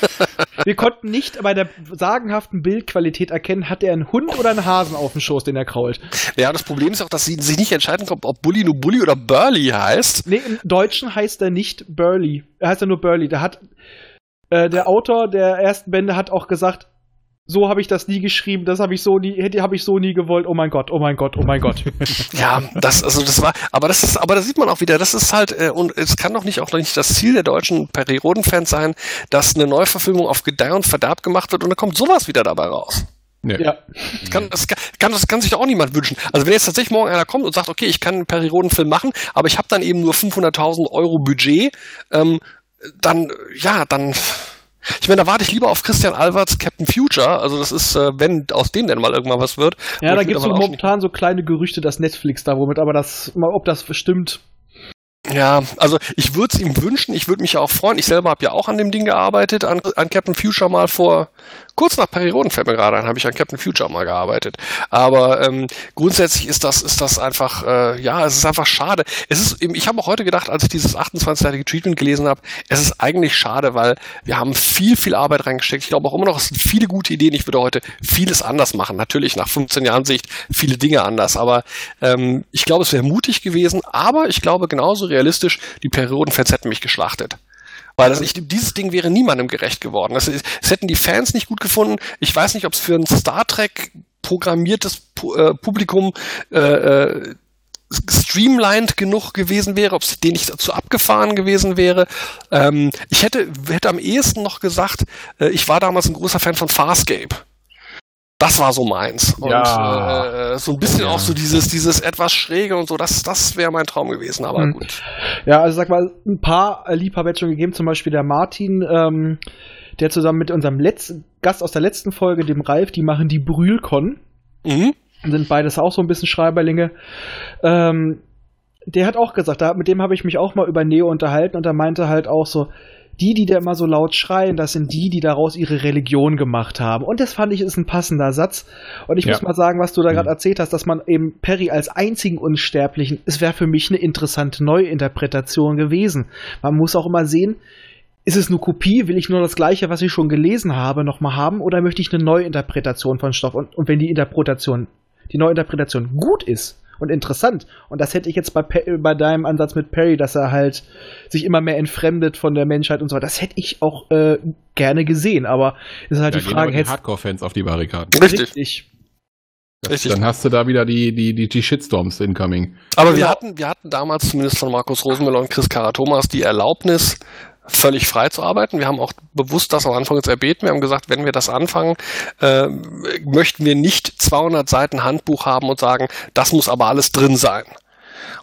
[laughs] wir konnten nicht bei der sagenhaften Bildqualität erkennen, hat er einen Hund oder einen Hasen auf dem Schoß, den er krault. Ja, das Problem ist auch, dass sie sich nicht entscheiden können, ob Bully nur Bully oder Burly heißt. Nee, im Deutschen heißt er nicht Burley. Er heißt er nur Burley. Der hat, äh, der Autor der ersten Bände hat auch gesagt, so habe ich das nie geschrieben, das habe ich so nie, hätte habe ich so nie gewollt. Oh mein Gott, oh mein Gott, oh mein Gott. [laughs] Ja, das, also das war, aber das ist, aber da sieht man auch wieder, das ist halt, äh, und es kann doch nicht auch noch nicht das Ziel der deutschen Perry Roden-Fans sein, dass eine Neuverfilmung auf Gedeih und Verderb gemacht wird und dann kommt sowas wieder dabei raus. Nee. ja. Das kann, das, kann, das kann sich doch auch niemand wünschen. Also wenn jetzt tatsächlich morgen einer kommt und sagt, okay, ich kann einen Perry Roden-Film machen, aber ich habe dann eben nur 500.000 Euro Budget, ähm, dann, ja, dann, ich meine, da warte ich lieber auf Christian Alberts Captain Future. Also das ist, äh, wenn aus dem denn mal irgendwann was wird. Ja, da gibt es momentan so kleine Gerüchte, dass Netflix da womit, aber das, mal, ob das stimmt. Ja, also ich würde es ihm wünschen, ich würde mich ja auch freuen. Ich selber habe ja auch an dem Ding gearbeitet, an, an Captain Future mal vor, kurz nach Perioden fällt mir gerade ein, habe ich an Captain Future mal gearbeitet. Aber ähm, grundsätzlich ist das, ist das einfach, äh, ja, es ist einfach schade. Es ist, ich habe auch heute gedacht, als ich dieses 28-seitige Treatment gelesen habe, es ist eigentlich schade, weil wir haben viel, viel Arbeit reingesteckt. Ich glaube auch immer noch, es sind viele gute Ideen. Ich würde heute vieles anders machen. Natürlich nach 15 Jahren Sicht viele Dinge anders, aber ähm, ich glaube, es wäre mutig gewesen, aber ich glaube genauso realistisch, die Periodenfans hätten mich geschlachtet. Weil das, ich, dieses Ding wäre niemandem gerecht geworden. Das, es hätten die Fans nicht gut gefunden. Ich weiß nicht, ob es für ein Star Trek programmiertes äh, Publikum äh, äh, streamlined genug gewesen wäre, ob es denen nicht zu abgefahren gewesen wäre. Ähm, ich hätte, hätte am ehesten noch gesagt, äh, ich war damals ein großer Fan von Farscape. Das war so meins. Und Ja. äh, so ein bisschen Ja. auch so dieses, dieses etwas schräge und so, das, das wäre mein Traum gewesen, aber Mhm. gut. Ja, also sag mal, ein paar äh, Liebhaber schon gegeben, zum Beispiel der Martin, ähm, der zusammen mit unserem letzten Gast aus der letzten Folge, dem Ralf, die machen die Brühlcon. Mhm. sind beides auch so ein bisschen Schreiberlinge. Ähm, der hat auch gesagt, da, mit dem habe ich mich auch mal über Neo unterhalten und er meinte halt auch so, die, die da immer so laut schreien, das sind die, die daraus ihre Religion gemacht haben. Und das fand ich ist ein passender Satz. Und ich Ja. muss mal sagen, was du da gerade Mhm. erzählt hast, dass man eben Perry als einzigen Unsterblichen, es wäre für mich eine interessante Neuinterpretation gewesen. Man muss auch immer sehen, ist es eine Kopie? Will ich nur das Gleiche, was ich schon gelesen habe, nochmal haben? Oder möchte ich eine Neuinterpretation von Stoff? Und, und wenn die Interpretation, die Neuinterpretation gut ist und interessant, und das hätte ich jetzt bei, bei deinem Ansatz mit Perry, dass er halt sich immer mehr entfremdet von der Menschheit und so weiter, das hätte ich auch äh, gerne gesehen. Aber es ist halt Da die gehen Frage, aber die hättest Hardcore-Fans auf die Barrikaden. Richtig. richtig. Richtig. Dann hast du da wieder die, die, die, die Shitstorms incoming. Aber wir Genau. hatten, wir hatten damals zumindest von Markus Rosenmüller und Chris Karatomas die Erlaubnis, völlig frei zu arbeiten. Wir haben auch bewusst das am Anfang jetzt erbeten. Wir haben gesagt, wenn wir das anfangen, äh, möchten wir nicht 200 Seiten Handbuch haben und sagen, das muss aber alles drin sein.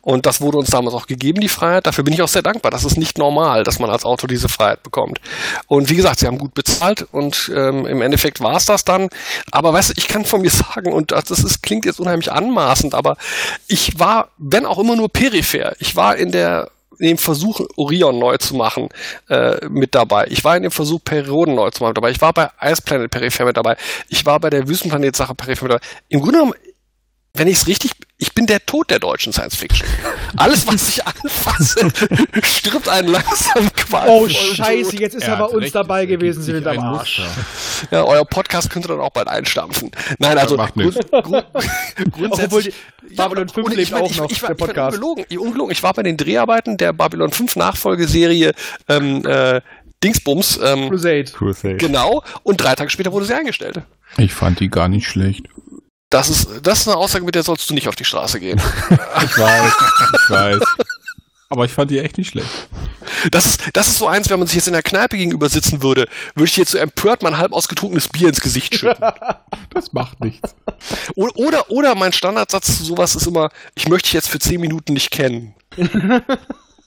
Und das wurde uns damals auch gegeben, die Freiheit. Dafür bin ich auch sehr dankbar. Das ist nicht normal, dass man als Autor diese Freiheit bekommt. Und wie gesagt, sie haben gut bezahlt und ähm, im Endeffekt war es das dann. Aber weißt du, ich kann von mir [laughs] sagen, und das ist, klingt jetzt unheimlich anmaßend, aber ich war, wenn auch immer nur peripher, ich war in der in dem Versuch, Orion neu zu machen, äh, mit dabei. Ich war in dem Versuch, Perioden neu zu machen dabei. Ich war bei Ice Planet Peripher mit dabei. Ich war bei der Wüstenplanet-Sache Peripher mit dabei. Im Grunde genommen, wenn ich es richtig ich bin der Tod der deutschen Science Fiction. Alles, was ich anfasse, [laughs] stirbt einen langsam quasi. Oh, scheiße, jetzt ist er, bei uns recht, dabei gewesen, Sie sind am Arsch. Ja, euer Podcast könnte dann auch bald einstampfen. Nein, also macht grund, grund, [laughs] grundsätzlich. Babylon 5 lebt auch noch, ich, ich, der Podcast. Ich, ungelogen, ungelogen, ich war bei den Dreharbeiten der Babylon 5 Nachfolgeserie ähm, äh, Dingsbums. Ähm, Crusade. Crusade. Genau, und drei Tage später wurde sie eingestellt. Ich fand die gar nicht schlecht. Das ist, das ist eine Aussage, mit der sollst du nicht auf die Straße gehen. [laughs] ich weiß, ich weiß. Aber ich fand die echt nicht schlecht. Das ist, das ist so eins, wenn man sich jetzt in der Kneipe gegenüber sitzen würde, würde ich jetzt so empört mein halb ausgetrunkenes Bier ins Gesicht schütten. [laughs] das macht nichts. Oder, oder, oder mein Standardsatz zu sowas ist immer, ich möchte dich jetzt für zehn Minuten nicht kennen. [laughs]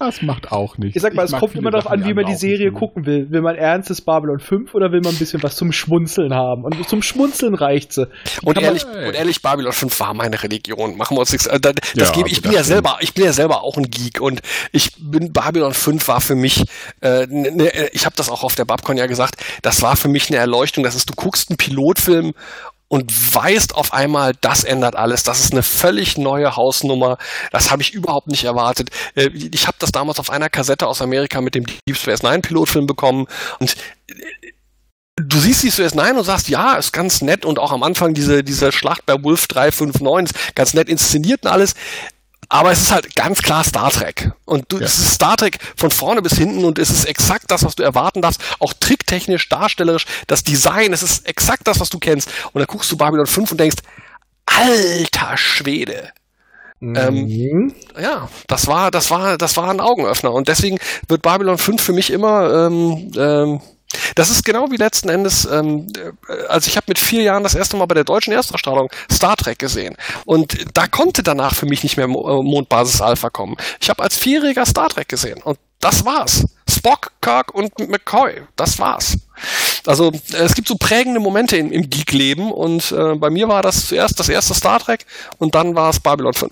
Das macht auch nichts. Ich sag mal, ich es kommt immer darauf an, wie man die Serie gucken will. Will man ernstes Babylon 5 oder will man ein bisschen was zum Schmunzeln haben? Und zum Schmunzeln reicht sie. Und ehrlich, und ehrlich, Babylon 5 war meine Religion. Machen wir uns nichts. Äh, das, das ja, gebe, ich bin ja selber, ich bin ja selber auch ein Geek und ich bin Babylon 5 war für mich, äh, ne, ich habe das auch auf der Babcon ja gesagt, das war für mich eine Erleuchtung. Das ist, du guckst einen Pilotfilm und weißt auf einmal, das ändert alles. Das ist eine völlig neue Hausnummer. Das habe ich überhaupt nicht erwartet. Äh, ich habe das damals auf einer Kassette aus Amerika mit dem Deep Space Nine Pilotfilm bekommen und äh, du siehst die Space Nine und sagst, ja, ist ganz nett und auch am Anfang diese, diese Schlacht bei Wolf 359 ist ganz nett inszeniert und alles. Aber es ist halt ganz klar Star Trek. Und du, ja. es ist Star Trek von vorne bis hinten und es ist exakt das, was du erwarten darfst. Auch tricktechnisch, darstellerisch, das Design, es ist exakt das, was du kennst. Und dann guckst du Babylon 5 und denkst, alter Schwede. Mhm. Ähm, ja, das war, das war, das war ein Augenöffner. Und deswegen wird Babylon 5 für mich immer ähm, ähm, das ist genau wie letzten Endes, ähm, äh, also ich habe mit vier Jahren das erste Mal bei der deutschen Erstausstrahlung Star Trek gesehen. Und da konnte danach für mich nicht mehr äh, Mondbasis Alpha kommen. Ich habe als Vierjähriger Star Trek gesehen und das war's. Spock, Kirk und McCoy, das war's. Also es gibt so prägende Momente im, im Geek-Leben und äh, bei mir war das zuerst das erste Star Trek und dann war es Babylon 5.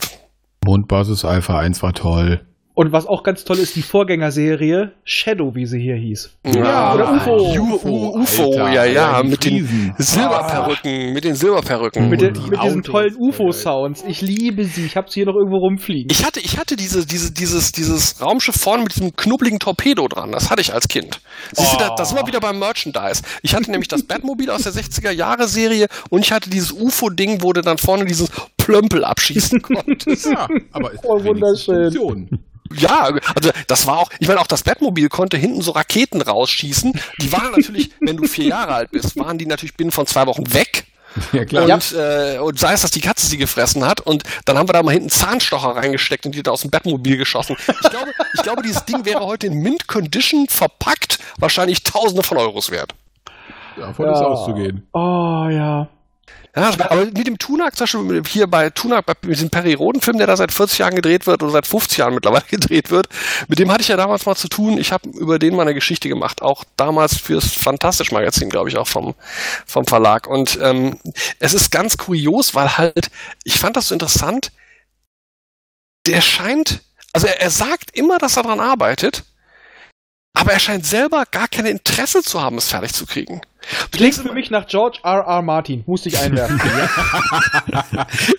Mondbasis Alpha 1 war toll. Und was auch ganz toll ist, die Vorgängerserie Shadow, wie sie hier hieß. Ja, oder UFO. UFO, UFO ja, ja, mit den Silberperücken, mit den Silberperücken. Mit, den, mit diesen tollen UFO-Sounds. Ich liebe sie. Ich habe sie hier noch irgendwo rumfliegen. Ich hatte, ich hatte diese, diese, dieses, dieses Raumschiff vorne mit diesem knubbeligen Torpedo dran. Das hatte ich als Kind. Siehst oh. du, da, da sind wir wieder beim Merchandise. Ich hatte nämlich das Batmobil aus der 60er-Jahre-Serie und ich hatte dieses UFO-Ding, wo du dann vorne dieses Plömpel abschießen [laughs] konntest. Ja, aber ist oh, wunderschön. Ja, also das war auch, ich meine, auch das Batmobil konnte hinten so Raketen rausschießen. Die waren natürlich, [laughs] wenn du vier Jahre alt bist, waren die natürlich binnen von zwei Wochen weg. Ja, klar. Und, ja. Äh, und sei es, dass die Katze sie gefressen hat und dann haben wir da mal hinten Zahnstocher reingesteckt und die da aus dem Batmobil geschossen. Ich glaube, ich glaube, dieses Ding wäre heute in Mint Condition verpackt, wahrscheinlich Tausende von Euros wert. Ja, von ja. ist auszugehen. Oh ja. Ja, aber mit dem Tunak, zum Beispiel hier bei Tunak, bei diesem Perry Roden-Film, der da seit 40 Jahren gedreht wird oder seit 50 Jahren mittlerweile [laughs] gedreht wird, mit dem hatte ich ja damals mal zu tun. Ich habe über den mal eine Geschichte gemacht, auch damals fürs Fantastisch-Magazin, glaube ich, auch vom, vom Verlag. Und ähm, es ist ganz kurios, weil halt, ich fand das so interessant, der scheint, also er, er sagt immer, dass er daran arbeitet, aber er scheint selber gar kein Interesse zu haben, es fertig zu kriegen. Klingt für mich nach George R. R. Martin. Musste ich einwerfen. [laughs]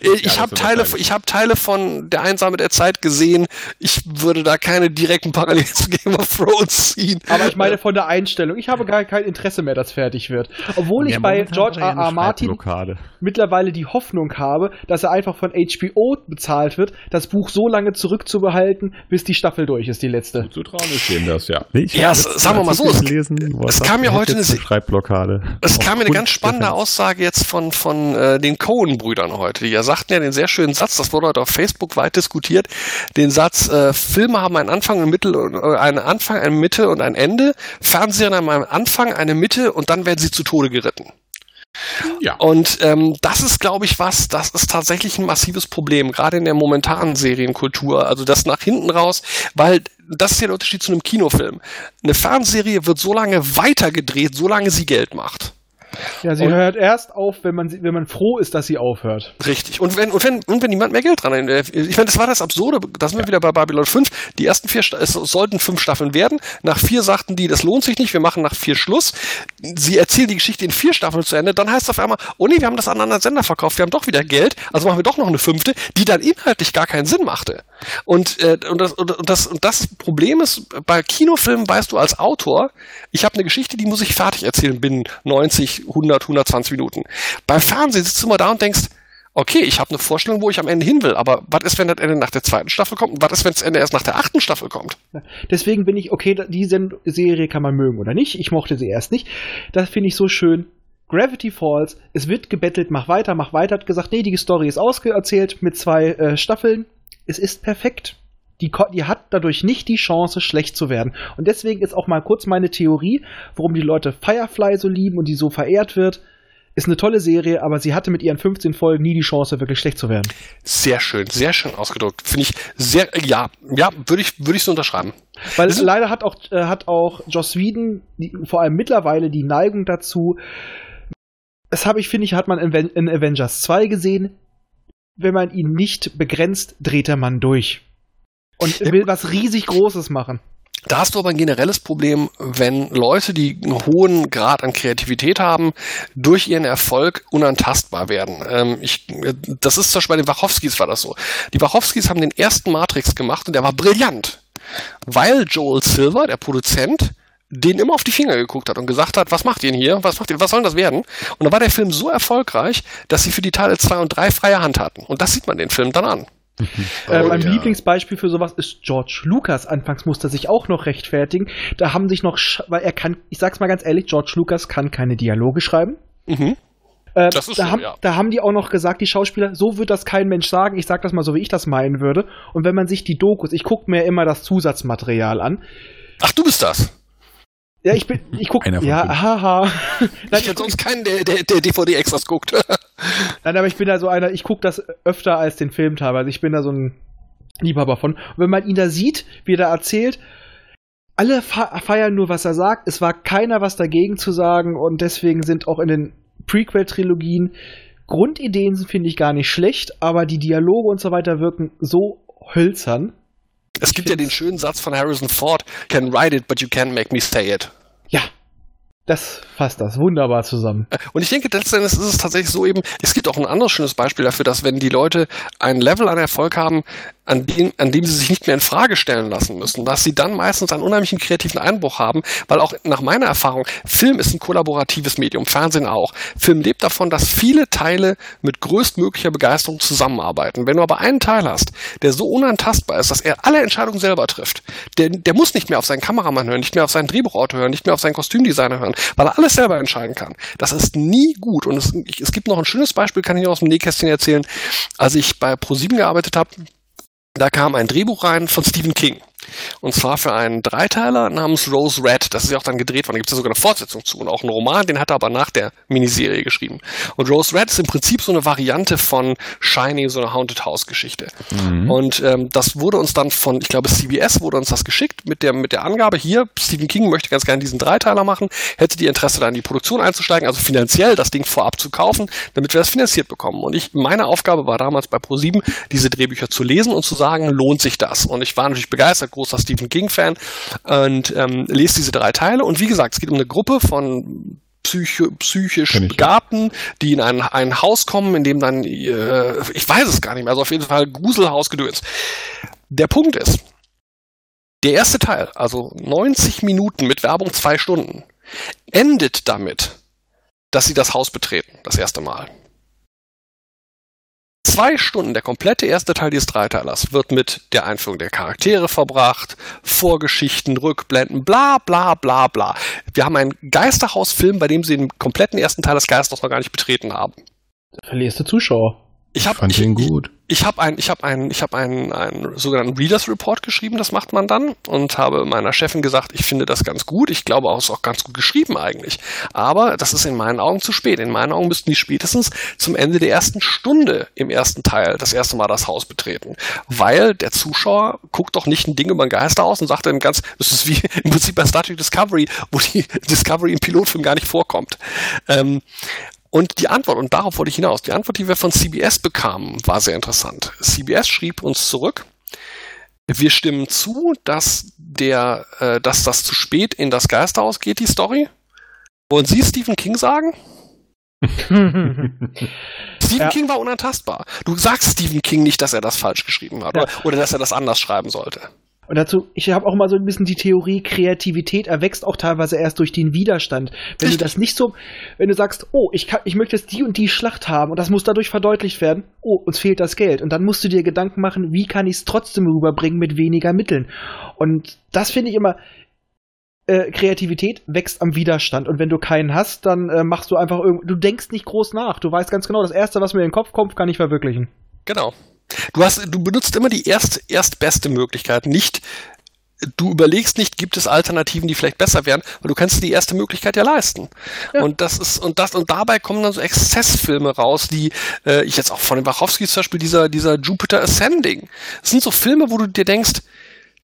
ich ja, habe Teile, ich habe Teile von Der Einsame der Zeit gesehen. Ich würde da keine direkten Parallelen zu Game of Thrones ziehen. Aber ich meine von der Einstellung. Ich habe gar kein Interesse mehr, dass fertig wird. Obwohl ich bei George R. R. Martin mittlerweile die Hoffnung habe, dass er einfach von HBO bezahlt wird, das Buch so lange zurückzubehalten, bis die Staffel durch ist, die letzte. Zu trauen ist denen das, ja. ja, sagen wir mal so. Gelesen, es kam ja heute eine Schreibblockade gerade. Es kam mir eine ganz spannende. Aussage jetzt von, von äh, den Cohen-Brüdern heute. Die ja sagten ja den sehr schönen Satz, das wurde heute auf Facebook weit diskutiert, den Satz, äh, Filme haben einen Anfang, ein Mittel, äh, einen Anfang, eine Mitte und ein Ende. Fernsehen haben einen Anfang, eine Mitte und dann werden sie zu Tode geritten. Ja. Und ähm, das ist, glaube ich, was, das ist tatsächlich ein massives Problem, gerade in der momentanen Serienkultur. Also das nach hinten raus, weil das ist ja der Unterschied zu einem Kinofilm. Eine Fernsehserie wird so lange weitergedreht, solange sie Geld macht. Ja, sie Und- hört erst auf, wenn man, wenn man froh ist, dass sie aufhört. Richtig. Und wenn, und wenn, und wenn niemand mehr Geld dran hat. Ich meine, das war das Absurde, da sind wir wieder bei Babylon 5. Die ersten vier, es sollten fünf Staffeln werden. Nach vier sagten die, das lohnt sich nicht, wir machen nach vier Schluss. Sie erzählen die Geschichte in vier Staffeln zu Ende. Dann heißt es auf einmal, oh nee, wir haben das an einen anderen Sender verkauft, wir haben doch wieder Geld, also machen wir doch noch eine fünfte, die dann inhaltlich gar keinen Sinn machte. Und, äh, und, das, und, das, und das Problem ist, bei Kinofilmen weißt du als Autor, ich habe eine Geschichte, die muss ich fertig erzählen binnen 90, 100, 120 Minuten. Bei Fernsehen sitzt du mal da und denkst, okay, ich habe eine Vorstellung, wo ich am Ende hin will, aber was ist, wenn das Ende nach der zweiten Staffel kommt und was ist, wenn das Ende erst nach der achten Staffel kommt? Deswegen bin ich, okay, die Serie kann man mögen oder nicht. Ich mochte sie erst nicht. Das finde ich so schön. Gravity Falls, es wird gebettelt, mach weiter, mach weiter, hat gesagt, nee, die Story ist ausgeerzählt mit zwei äh, Staffeln. Es ist perfekt. Die, die hat dadurch nicht die Chance, schlecht zu werden. Und deswegen ist auch mal kurz meine Theorie, warum die Leute Firefly so lieben und die so verehrt wird. Ist eine tolle Serie, aber sie hatte mit ihren 15 Folgen nie die Chance, wirklich schlecht zu werden. Sehr schön, sehr schön ausgedrückt. Finde ich sehr, ja, ja, würde ich, würde ich so unterschreiben. Weil ist- leider hat auch, äh, hat auch Joss Whedon die, vor allem mittlerweile die Neigung dazu. Das habe ich, finde ich, hat man in, in Avengers 2 gesehen. Wenn man ihn nicht begrenzt, dreht der Mann durch. Und will was riesig Großes machen. Da hast du aber ein generelles Problem, wenn Leute, die einen hohen Grad an Kreativität haben, durch ihren Erfolg unantastbar werden. Ähm, ich, äh, das ist zum Beispiel bei den Wachowskis war das so. Die Wachowskis haben den ersten Matrix gemacht und der war brillant. Weil Joel Silver, der Produzent, den immer auf die Finger geguckt hat und gesagt hat, was macht ihr denn hier? Was macht ihr? Was soll denn das werden? Und dann war der Film so erfolgreich, dass sie für die Teile 2 und 3 freie Hand hatten. Und das sieht man den Film dann an. [laughs] Äh, Oh, mein ja. Lieblingsbeispiel für sowas ist George Lucas. Anfangs musste er sich auch noch rechtfertigen. Da haben sich noch, weil er kann, ich sag's mal ganz ehrlich, George Lucas kann keine Dialoge schreiben. Mhm. Äh, Das ist da, so, haben, ja. da haben die auch noch gesagt, die Schauspieler, so wird das kein Mensch sagen. Ich sag das mal so, wie ich das meinen würde. Und wenn man sich die Dokus, ich gucke mir immer das Zusatzmaterial an. Ach, du bist das. Ja, ich bin, ich gucke, [laughs] ja, fünf. haha. [laughs] Nein, Ich ich, kenne sonst keinen, der, der, der DVD-Extras guckt. Nein, aber ich bin da so einer, ich gucke das öfter als den Film teilweise. Ich bin da so ein Liebhaber von. Und wenn man ihn da sieht, wie er da erzählt, alle fe- feiern nur, was er sagt. Es war keiner was dagegen zu sagen und deswegen sind auch in den Prequel-Trilogien Grundideen sind, finde ich, gar nicht schlecht, aber die Dialoge und so weiter wirken so hölzern. Es gibt ja den schönen Satz von Harrison Ford, can write it, but you can't make me say it. Ja, das fasst das wunderbar zusammen. Und ich denke, letztendlich ist es tatsächlich so eben, es gibt auch ein anderes schönes Beispiel dafür, dass wenn die Leute ein Level an Erfolg haben, an dem, an dem sie sich nicht mehr in Frage stellen lassen müssen, dass sie dann meistens einen unheimlichen kreativen Einbruch haben, weil auch nach meiner Erfahrung, Film ist ein kollaboratives Medium, Fernsehen auch. Film lebt davon, dass viele Teile mit größtmöglicher Begeisterung zusammenarbeiten. Wenn du aber einen Teil hast, der so unantastbar ist, dass er alle Entscheidungen selber trifft, der, der muss nicht mehr auf seinen Kameramann hören, nicht mehr auf seinen Drehbuchautor hören, nicht mehr auf seinen Kostümdesigner hören, weil er alles selber entscheiden kann. Das ist nie gut. Und es, es gibt noch ein schönes Beispiel, kann ich aus dem Nähkästchen erzählen. Als ich bei ProSieben gearbeitet habe, da kam ein Drehbuch rein von Stephen King. Und zwar für einen Dreiteiler namens Rose Red. Das ist ja auch dann gedreht worden. Da gibt es ja sogar eine Fortsetzung zu. Und auch einen Roman, den hat er aber nach der Miniserie geschrieben. Und Rose Red ist im Prinzip so eine Variante von Shining, so eine Haunted House Geschichte. Und ähm, das wurde uns dann von, ich glaube, CBS wurde uns das geschickt mit der, mit der Angabe, hier, Stephen King möchte ganz gerne diesen Dreiteiler machen, hätte die Interesse da in die Produktion einzusteigen, also finanziell das Ding vorab zu kaufen, damit wir das finanziert bekommen. Und ich, meine Aufgabe war damals bei ProSieben, diese Drehbücher zu lesen und zu sagen, lohnt sich das? Und ich war natürlich begeistert, großer Stephen King-Fan und ähm, lese diese drei Teile. Und wie gesagt, es geht um eine Gruppe von psycho, psychisch. Begabten, die in ein, ein Haus kommen, in dem dann, äh, ich weiß es gar nicht mehr, also auf jeden Fall Gruselhausgedöns. Der Punkt ist, der erste Teil, also 90 Minuten mit Werbung zwei Stunden, endet damit, dass sie das Haus betreten, das erste Mal. Zwei Stunden, der komplette erste Teil dieses Dreiteilers, wird mit der Einführung der Charaktere verbracht, Vorgeschichten, Rückblenden, bla bla bla bla. Wir haben einen Geisterhausfilm, bei dem sie den kompletten ersten Teil des Geisters noch gar nicht betreten haben. Da verlierst du Zuschauer. Ich habe Fand ich, den gut. Ich habe ein, ich habe ein, ich habe einen, einen sogenannten Readers Report geschrieben, das macht man dann und habe meiner Chefin gesagt, ich finde das ganz gut. Ich glaube auch, es ist auch ganz gut geschrieben eigentlich. Aber das ist in meinen Augen zu spät. In meinen Augen müssten die spätestens zum Ende der ersten Stunde im ersten Teil das erste Mal das Haus betreten. Weil der Zuschauer guckt doch nicht ein Ding über ein Geister aus und sagt dann ganz, das ist wie [laughs] im Prinzip bei Star Trek Discovery, wo die [laughs] Discovery im Pilotfilm gar nicht vorkommt. Ähm, und die Antwort, und darauf wollte ich hinaus, die Antwort, die wir von CBS bekamen, war sehr interessant. CBS schrieb uns zurück, wir stimmen zu, dass der, äh, dass das zu spät in das Geisterhaus geht, die Story. Wollen Sie Stephen King sagen? [laughs] Stephen Ja. King war unantastbar. Du sagst Stephen King nicht, dass er das falsch geschrieben hat Ja. oder, oder dass er das anders schreiben sollte. Und dazu, ich habe auch mal so ein bisschen die Theorie, Kreativität erwächst auch teilweise erst durch den Widerstand. Wenn Richtig. du das nicht so, wenn du sagst, oh, ich, kann, ich möchte jetzt die und die Schlacht haben und das muss dadurch verdeutlicht werden, oh, uns fehlt das Geld. Und dann musst du dir Gedanken machen, wie kann ich es trotzdem rüberbringen mit weniger Mitteln. Und das finde ich immer, äh, Kreativität wächst am Widerstand. Und wenn du keinen hast, dann äh, machst du einfach irgend, du denkst nicht groß nach. Du weißt ganz genau, das Erste, was mir in den Kopf kommt, kann ich verwirklichen. Genau. Du hast, du benutzt immer die erst, erstbeste Möglichkeit, nicht, du überlegst nicht, gibt es Alternativen, die vielleicht besser wären, weil du kannst die erste Möglichkeit ja leisten. Ja. Und das ist, und das, und dabei kommen dann so Exzessfilme raus, die, äh, ich jetzt auch von den Wachowskis zum Beispiel, dieser, dieser Jupiter Ascending. Das sind so Filme, wo du dir denkst,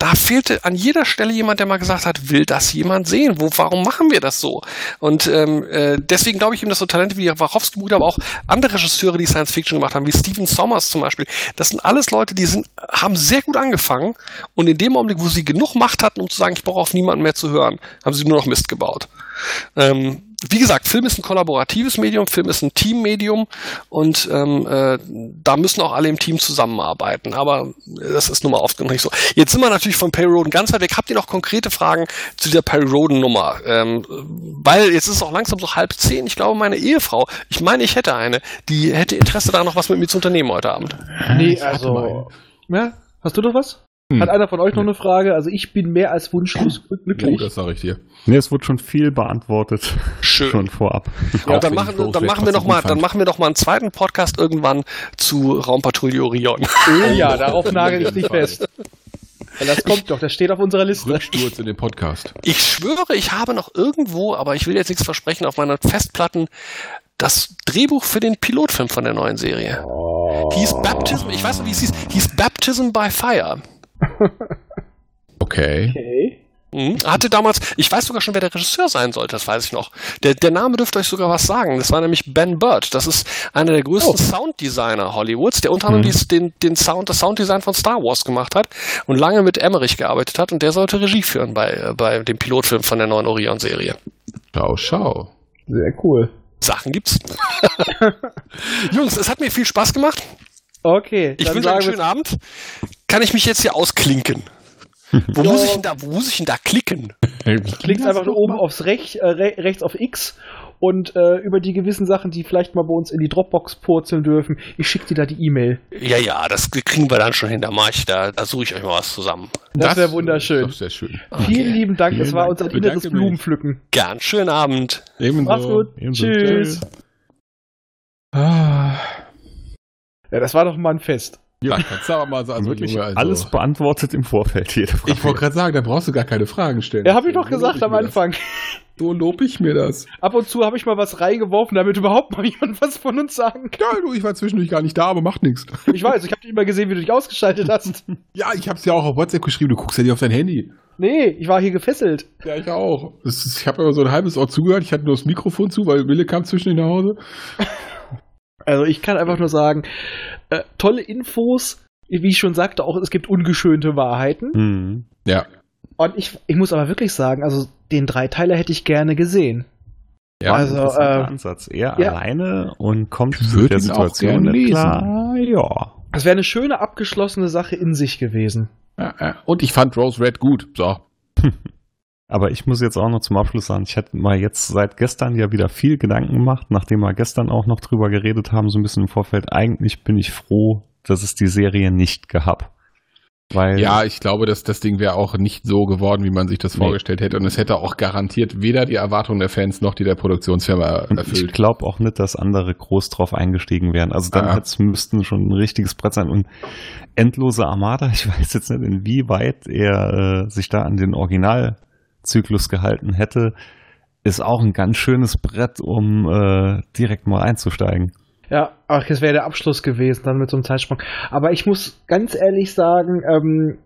da fehlte an jeder Stelle jemand, der mal gesagt hat, will das jemand sehen? Wo, warum machen wir das so? Und ähm, äh, deswegen glaube ich eben, dass so Talente wie Wachowski-Brüder, aber auch andere Regisseure, die Science Fiction gemacht haben, wie Stephen Sommers zum Beispiel, das sind alles Leute, die sind, haben sehr gut angefangen und in dem Augenblick, wo sie genug Macht hatten, um zu sagen, ich brauche auf niemanden mehr zu hören, haben sie nur noch Mist gebaut. Ähm, wie gesagt, Film ist ein kollaboratives Medium, Film ist ein Teammedium und ähm, äh, da müssen auch alle im Team zusammenarbeiten. Aber das ist nun mal oft noch nicht so. Jetzt sind wir natürlich von Perry Roden ganz weit weg. Habt ihr noch konkrete Fragen zu dieser Perry Roden Nummer? Ähm, weil jetzt ist es auch langsam so halb zehn. Ich glaube, meine Ehefrau, ich meine, ich hätte eine, die hätte Interesse daran, noch was mit mir zu unternehmen heute Abend. Nee, also. Ja, hast du noch was? Hm. Hat einer von euch noch eine Frage? Also ich bin mehr als wunschlos Oh, glücklich. das sage ich dir. Nee, es wurde schon viel beantwortet. Schön. Schon vorab. Ja, dann machen, Rose dann machen wir noch mal, dann machen wir doch mal einen zweiten Podcast irgendwann zu Raumpatrouille Orion. Oh ja, darauf [laughs] nagel ich dich fest. Weil das kommt doch, das steht auf unserer Liste. Rücksturz in den Podcast. Ich schwöre, ich habe noch irgendwo, aber ich will jetzt nichts versprechen, auf meiner Festplatten das Drehbuch für den Pilotfilm von der neuen Serie. Hieß Baptism, ich weiß noch, wie es hieß, hieß Baptism by Fire. [laughs] Okay. Okay. Mhm. Hatte damals, ich weiß sogar schon, wer der Regisseur sein sollte, das weiß ich noch. Der, der Name dürfte euch sogar was sagen. Das war nämlich Ben Bird. Das ist einer der größten Oh. Sounddesigner Hollywoods, der unter anderem Mhm. den, den Sound, das Sounddesign von Star Wars gemacht hat und lange mit Emmerich gearbeitet hat und der sollte Regie führen bei, äh, bei dem Pilotfilm von der neuen Orion-Serie. Schau, schau. Sehr cool. Sachen gibt's. [laughs] Jungs, es hat mir viel Spaß gemacht. Okay, Ich wünsche euch einen schönen Abend. Kann ich mich jetzt hier ausklinken? [laughs] Wo muss ich denn da, wo muss ich denn da klicken? Klickt einfach nur oben aufs Rech, äh, re rechts auf X und äh, über die gewissen Sachen, die vielleicht mal bei uns in die Dropbox purzeln dürfen. Ich schicke dir da die E-Mail. Ja, ja, das kriegen wir dann schon hin. Da mach ich, da, da suche ich euch mal was zusammen. Das, wäre wunderschön. Das sehr schön. Vielen lieben Dank, das Vielen war Dank. unser inneres Bedanke mich. Blumenpflücken. Gern, schönen Abend. Ebenso. Mach's gut. Ebenso. Tschüss. Ah. Ja, das war doch mal ein Fest. Ja, kannst du aber mal sagen, Also wirklich Junge, also. alles beantwortet im Vorfeld, jede Frage. Ich wollte gerade sagen, da brauchst du gar keine Fragen stellen. Ja, habe ich doch So gesagt am das. Anfang. So lob ich mir das. Ab und zu habe ich mal was reingeworfen, damit überhaupt mal [laughs] jemand was von uns sagen kann. Ja, du, ich war zwischendurch gar nicht da, aber macht nichts. Ich weiß, ich habe nicht mal gesehen, wie du dich ausgeschaltet hast. [laughs] Ja, ich hab's ja auch auf WhatsApp geschrieben, du guckst ja nicht auf dein Handy. Nee, ich war hier gefesselt. Ja, ich auch. Ist, ich habe immer so ein halbes Ohr zugehört, ich hatte nur das Mikrofon zu, weil Wille kam zwischen nach Hause. Also ich kann einfach nur sagen, äh, tolle Infos. Wie ich schon sagte, auch es gibt ungeschönte Wahrheiten. Mhm. Ja. Und ich, ich muss aber wirklich sagen, also den Dreiteiler hätte ich gerne gesehen. Ja, Also, äh, Ansatz. Er ja. alleine und kommt würd der Situation nicht lesen. klar. Ja. Es wäre eine schöne abgeschlossene Sache in sich gewesen. ja, ja. Und ich fand Rose Red gut. So. [laughs] Aber ich muss jetzt auch noch zum Abschluss sagen, ich hätte mal jetzt seit gestern ja wieder viel Gedanken gemacht, nachdem wir gestern auch noch drüber geredet haben, so ein bisschen im Vorfeld. Eigentlich bin ich froh, dass es die Serie nicht gehabt. Weil Ja, ich glaube, dass das Ding wäre auch nicht so geworden, wie man sich das Nee. vorgestellt hätte. Und es hätte auch garantiert weder die Erwartungen der Fans noch die der Produktionsfirma Und Ich erfüllt. glaube auch nicht, dass andere groß drauf eingestiegen wären. Also dann Ah. müssten schon ein richtiges Brett sein. Und endlose Armada, [laughs] ich weiß jetzt nicht, inwieweit er äh, sich da an den Originalzyklus gehalten hätte, ist auch ein ganz schönes Brett, um äh, direkt mal einzusteigen. Ja, ach, das wäre der Abschluss gewesen, dann mit so einem Zeitsprung. Aber ich muss ganz ehrlich sagen, ähm,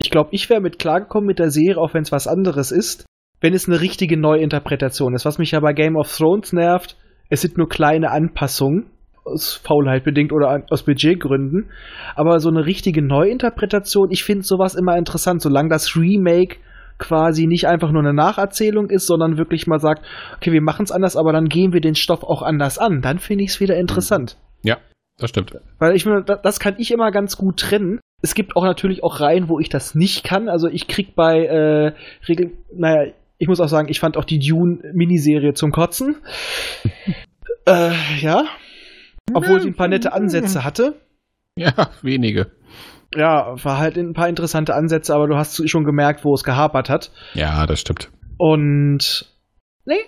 ich glaube, ich wäre mit klargekommen mit der Serie, auch wenn es was anderes ist, wenn es eine richtige Neuinterpretation ist. Was mich ja bei Game of Thrones nervt, es sind nur kleine Anpassungen, aus Faulheit bedingt oder aus Budgetgründen. Aber so eine richtige Neuinterpretation, ich finde sowas immer interessant, solange das Remake quasi nicht einfach nur eine Nacherzählung ist, sondern wirklich mal sagt, okay, wir machen es anders, aber dann gehen wir den Stoff auch anders an. Dann finde ich es wieder interessant. Ja, das stimmt. Weil ich da- das kann ich immer ganz gut trennen. Es gibt auch natürlich auch Reihen, wo ich das nicht kann. Also ich krieg bei äh, Regel, naja, ich muss auch sagen, ich fand auch die Dune-Miniserie zum Kotzen. [laughs] äh, ja. Obwohl sie ein paar nette [laughs] Ansätze hatte. Ja, wenige. Ja, war halt ein paar interessante Ansätze, aber du hast schon gemerkt, wo es gehapert hat. Ja, das stimmt. Und nee,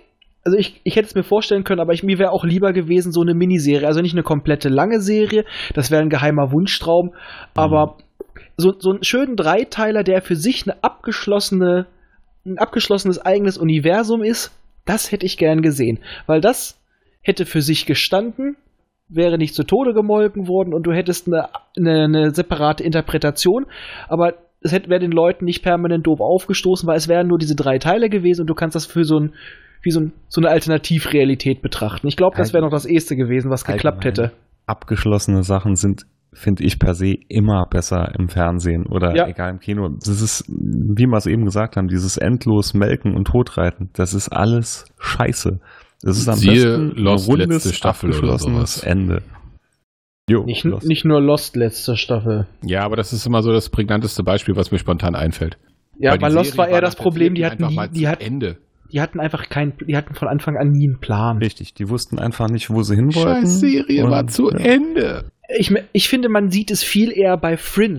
also ich, ich hätte es mir vorstellen können, aber ich, mir wäre auch lieber gewesen, so eine Miniserie. Also nicht eine komplette lange Serie, das wäre ein geheimer Wunschtraum, aber so, so einen schönen Dreiteiler, der für sich eine abgeschlossene, ein abgeschlossenes eigenes Universum ist, das hätte ich gern gesehen. Weil das hätte für sich gestanden, wäre nicht zu Tode gemolken worden und du hättest eine, eine, eine separate Interpretation, aber es hätte wäre den Leuten nicht permanent doof aufgestoßen, weil es wären nur diese drei Teile gewesen und du kannst das für so ein wie so, ein, so eine Alternativrealität betrachten. Ich glaube, das wäre noch das Erste gewesen, was geklappt hätte. Abgeschlossene Sachen sind, finde ich per se immer besser im Fernsehen oder Ja. egal im Kino. Das ist, wie wir es eben gesagt haben, dieses endlos Melken und Totreiten, das ist alles Scheiße. Das ist am Siehe besten Lost ein rundes, letzte Staffel oder abgeschlossenes sowas. Ende. Jo, Nicht, Lost. nicht nur Lost letzte Staffel. Ja, aber das ist immer so das prägnanteste Beispiel, was mir spontan einfällt. Ja, Weil bei Lost Serie war eher das Problem, die hatten, einfach nie, die, hat, Ende. die hatten einfach kein, die hatten von Anfang an nie einen Plan. Richtig, die wussten einfach nicht, wo sie hin wollten. Scheiß Serie Und, war zu ja. Ende. Ich, ich finde, man sieht es viel eher bei Fringe,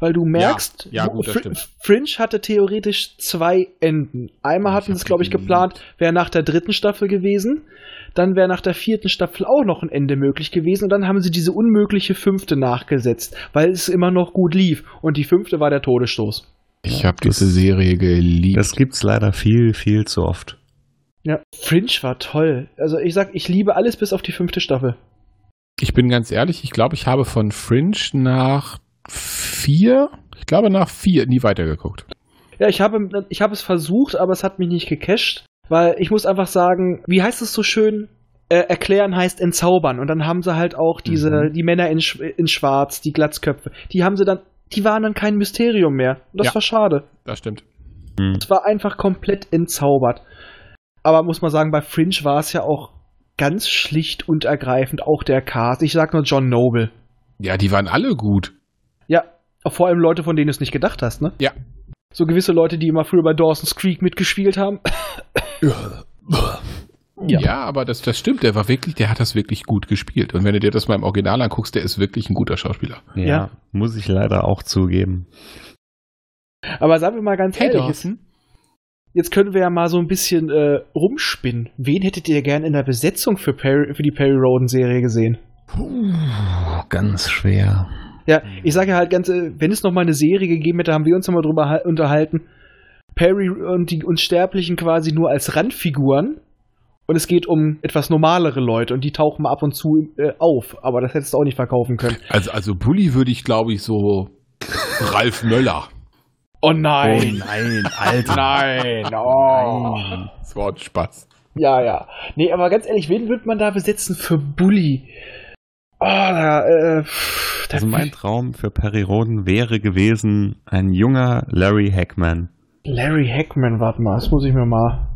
weil du merkst, ja, gut, das Fr- stimmt. Fringe hatte theoretisch zwei Enden. Einmal hatten sie es, glaube ich, geplant, wäre nach der dritten Staffel gewesen. Dann wäre nach der vierten Staffel auch noch ein Ende möglich gewesen. Und dann haben sie diese unmögliche fünfte nachgesetzt, weil es immer noch gut lief. Und die fünfte war der Todesstoß. Ich habe diese Serie geliebt. Das gibt's leider viel, viel zu oft. Ja, Fringe war toll. Also ich sag, ich liebe alles bis auf die fünfte Staffel. Ich bin ganz ehrlich, ich glaube, ich habe von Fringe nach vier, ich glaube nach vier nie weitergeguckt. Ja, ich habe, ich habe es versucht, aber es hat mich nicht gecasht, weil ich muss einfach sagen, wie heißt es so schön? Äh, erklären heißt entzaubern. Und dann haben sie halt auch diese, Mhm. die Männer in, Sch in Schwarz, die Glatzköpfe, die haben sie dann, die waren dann kein Mysterium mehr. Und das Ja. war schade. Das stimmt. Hm. Es war einfach komplett entzaubert. Aber muss man sagen, bei Fringe war es ja auch ganz schlicht und ergreifend auch der Cast. Ich sag nur John Noble. Ja, die waren alle gut. Ja, vor allem Leute, von denen du es nicht gedacht hast, ne? Ja. So gewisse Leute, die immer früher bei Dawson's Creek mitgespielt haben. Ja, Ja. aber das, das stimmt. Der war wirklich, der hat das wirklich gut gespielt. Und wenn du dir das mal im Original anguckst, der ist wirklich ein guter Schauspieler. Ja, Ja. muss ich leider auch zugeben. Aber sagen wir mal ganz ehrlich, jetzt, jetzt können wir ja mal so ein bisschen äh, rumspinnen. Wen hättet ihr gern in der Besetzung für, Perry, für die Perry Roden-Serie gesehen? Ganz schwer. Ja, ich sage halt ganz, äh, wenn es noch mal eine Serie gegeben hätte, haben wir uns noch mal drüber hal- unterhalten. Perry und die Unsterblichen quasi nur als Randfiguren. Und es geht um etwas normalere Leute und die tauchen mal ab und zu äh, auf. Aber das hättest du auch nicht verkaufen können. Also, also Bully würde ich, glaube ich, so Ralf Möller. Oh nein! nein, Alter. Nein! Oh. Das war ein Spaß. Ja, ja. Nee, aber ganz ehrlich, wen wird man da besetzen für Bully? Oh, da, äh, da Also mein Traum für Perry Roden wäre gewesen, ein junger Larry Hackman. Larry Hackman, warte mal, das muss ich mir mal.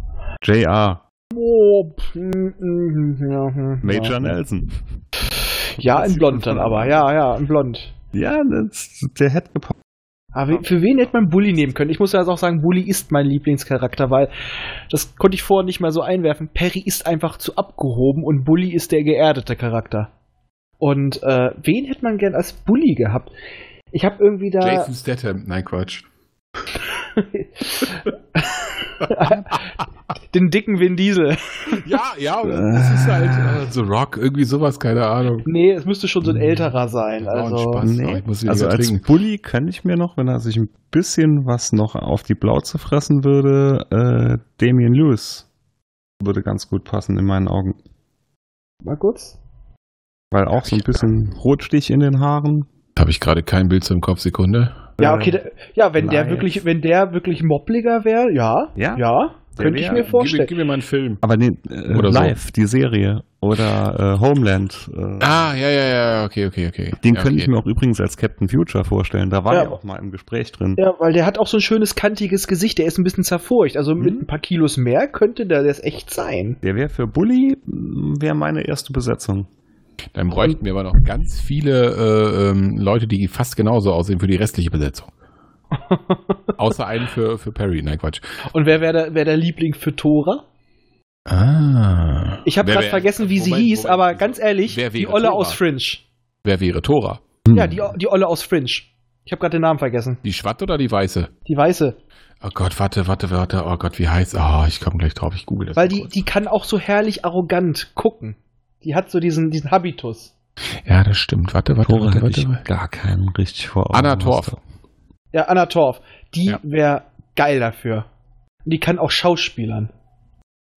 JR, Oh, mm, mm, ja, hm, Major ja. Nelson. Ja, in Blond dann aber, ja, ja, in Blond. Ja, das, der hätte gepasst. Aber we- für wen hätte man Bully nehmen können? Ich muss ja auch sagen, Bully ist mein Lieblingscharakter, weil das konnte ich vorher nicht mal so einwerfen. Perry ist einfach zu abgehoben und Bully ist der geerdete Charakter. Und äh, wen hätte man gern als Bully gehabt? Ich habe irgendwie da. Jason Statham. Nein, Quatsch. [laughs] [laughs] den dicken Vin Diesel. Ja, ja, das ist halt äh, The Rock, irgendwie sowas, keine Ahnung. Nee, es müsste schon so ein älterer sein. Also, Spaß. Nee. Also als trinken. Bully könnte ich mir noch, wenn er sich ein bisschen was noch auf die Blauze fressen würde, äh, Damian Lewis würde ganz gut passen in meinen Augen. mal kurz. Weil auch so ein bisschen Rotstich in den Haaren. Habe ich gerade kein Bild zum Kopf, Sekunde. Ja, okay, da, ja, wenn der nein. wirklich, wenn der wirklich moppliger wäre, ja, Ja? ja, könnte ich mir Gib, vorstellen. gib mir mal einen Film. Aber nee, äh, Oder so. live, die Serie. Oder äh, Homeland. Äh, Ah, ja, ja, ja, okay, okay, okay. Den ja, könnte okay. ich mir auch übrigens als Captain Future vorstellen. Da war Ja. er auch mal im Gespräch drin. Ja, weil der hat auch so ein schönes kantiges Gesicht, der ist ein bisschen zerfurcht. Also mit Mhm. ein paar Kilos mehr könnte der das echt sein. Der wäre für Bully, wäre meine erste Besetzung. Dann bräuchten wir aber noch ganz viele äh, ähm, Leute, die fast genauso aussehen für die restliche Besetzung. [laughs] Außer einen für, für Perry. Nein, Quatsch. Und wer wäre der, wär der Liebling für Tora? Ah. Ich habe gerade vergessen, wie sie Moment, hieß, Moment. aber ganz ehrlich, Wer die Olle Tora? aus Fringe. Wer wäre Tora? Ja, die, die Olle aus Fringe. Ich habe gerade den Namen vergessen. Die Schwatt oder die Weiße? Die weiße. Oh Gott, warte, warte, warte. Oh Gott, wie heißt Oh, ich komme gleich drauf. Ich google das. Weil die, kurz. die kann auch so herrlich arrogant gucken. Die hat so diesen, diesen Habitus. Ja, das stimmt. Warte, warte, Tore warte, ich warte. gar keinen richtig vor Augen. Anna Torf. Ja, Anna Torf. Die Ja. wäre geil dafür. Und die kann auch Schauspielern.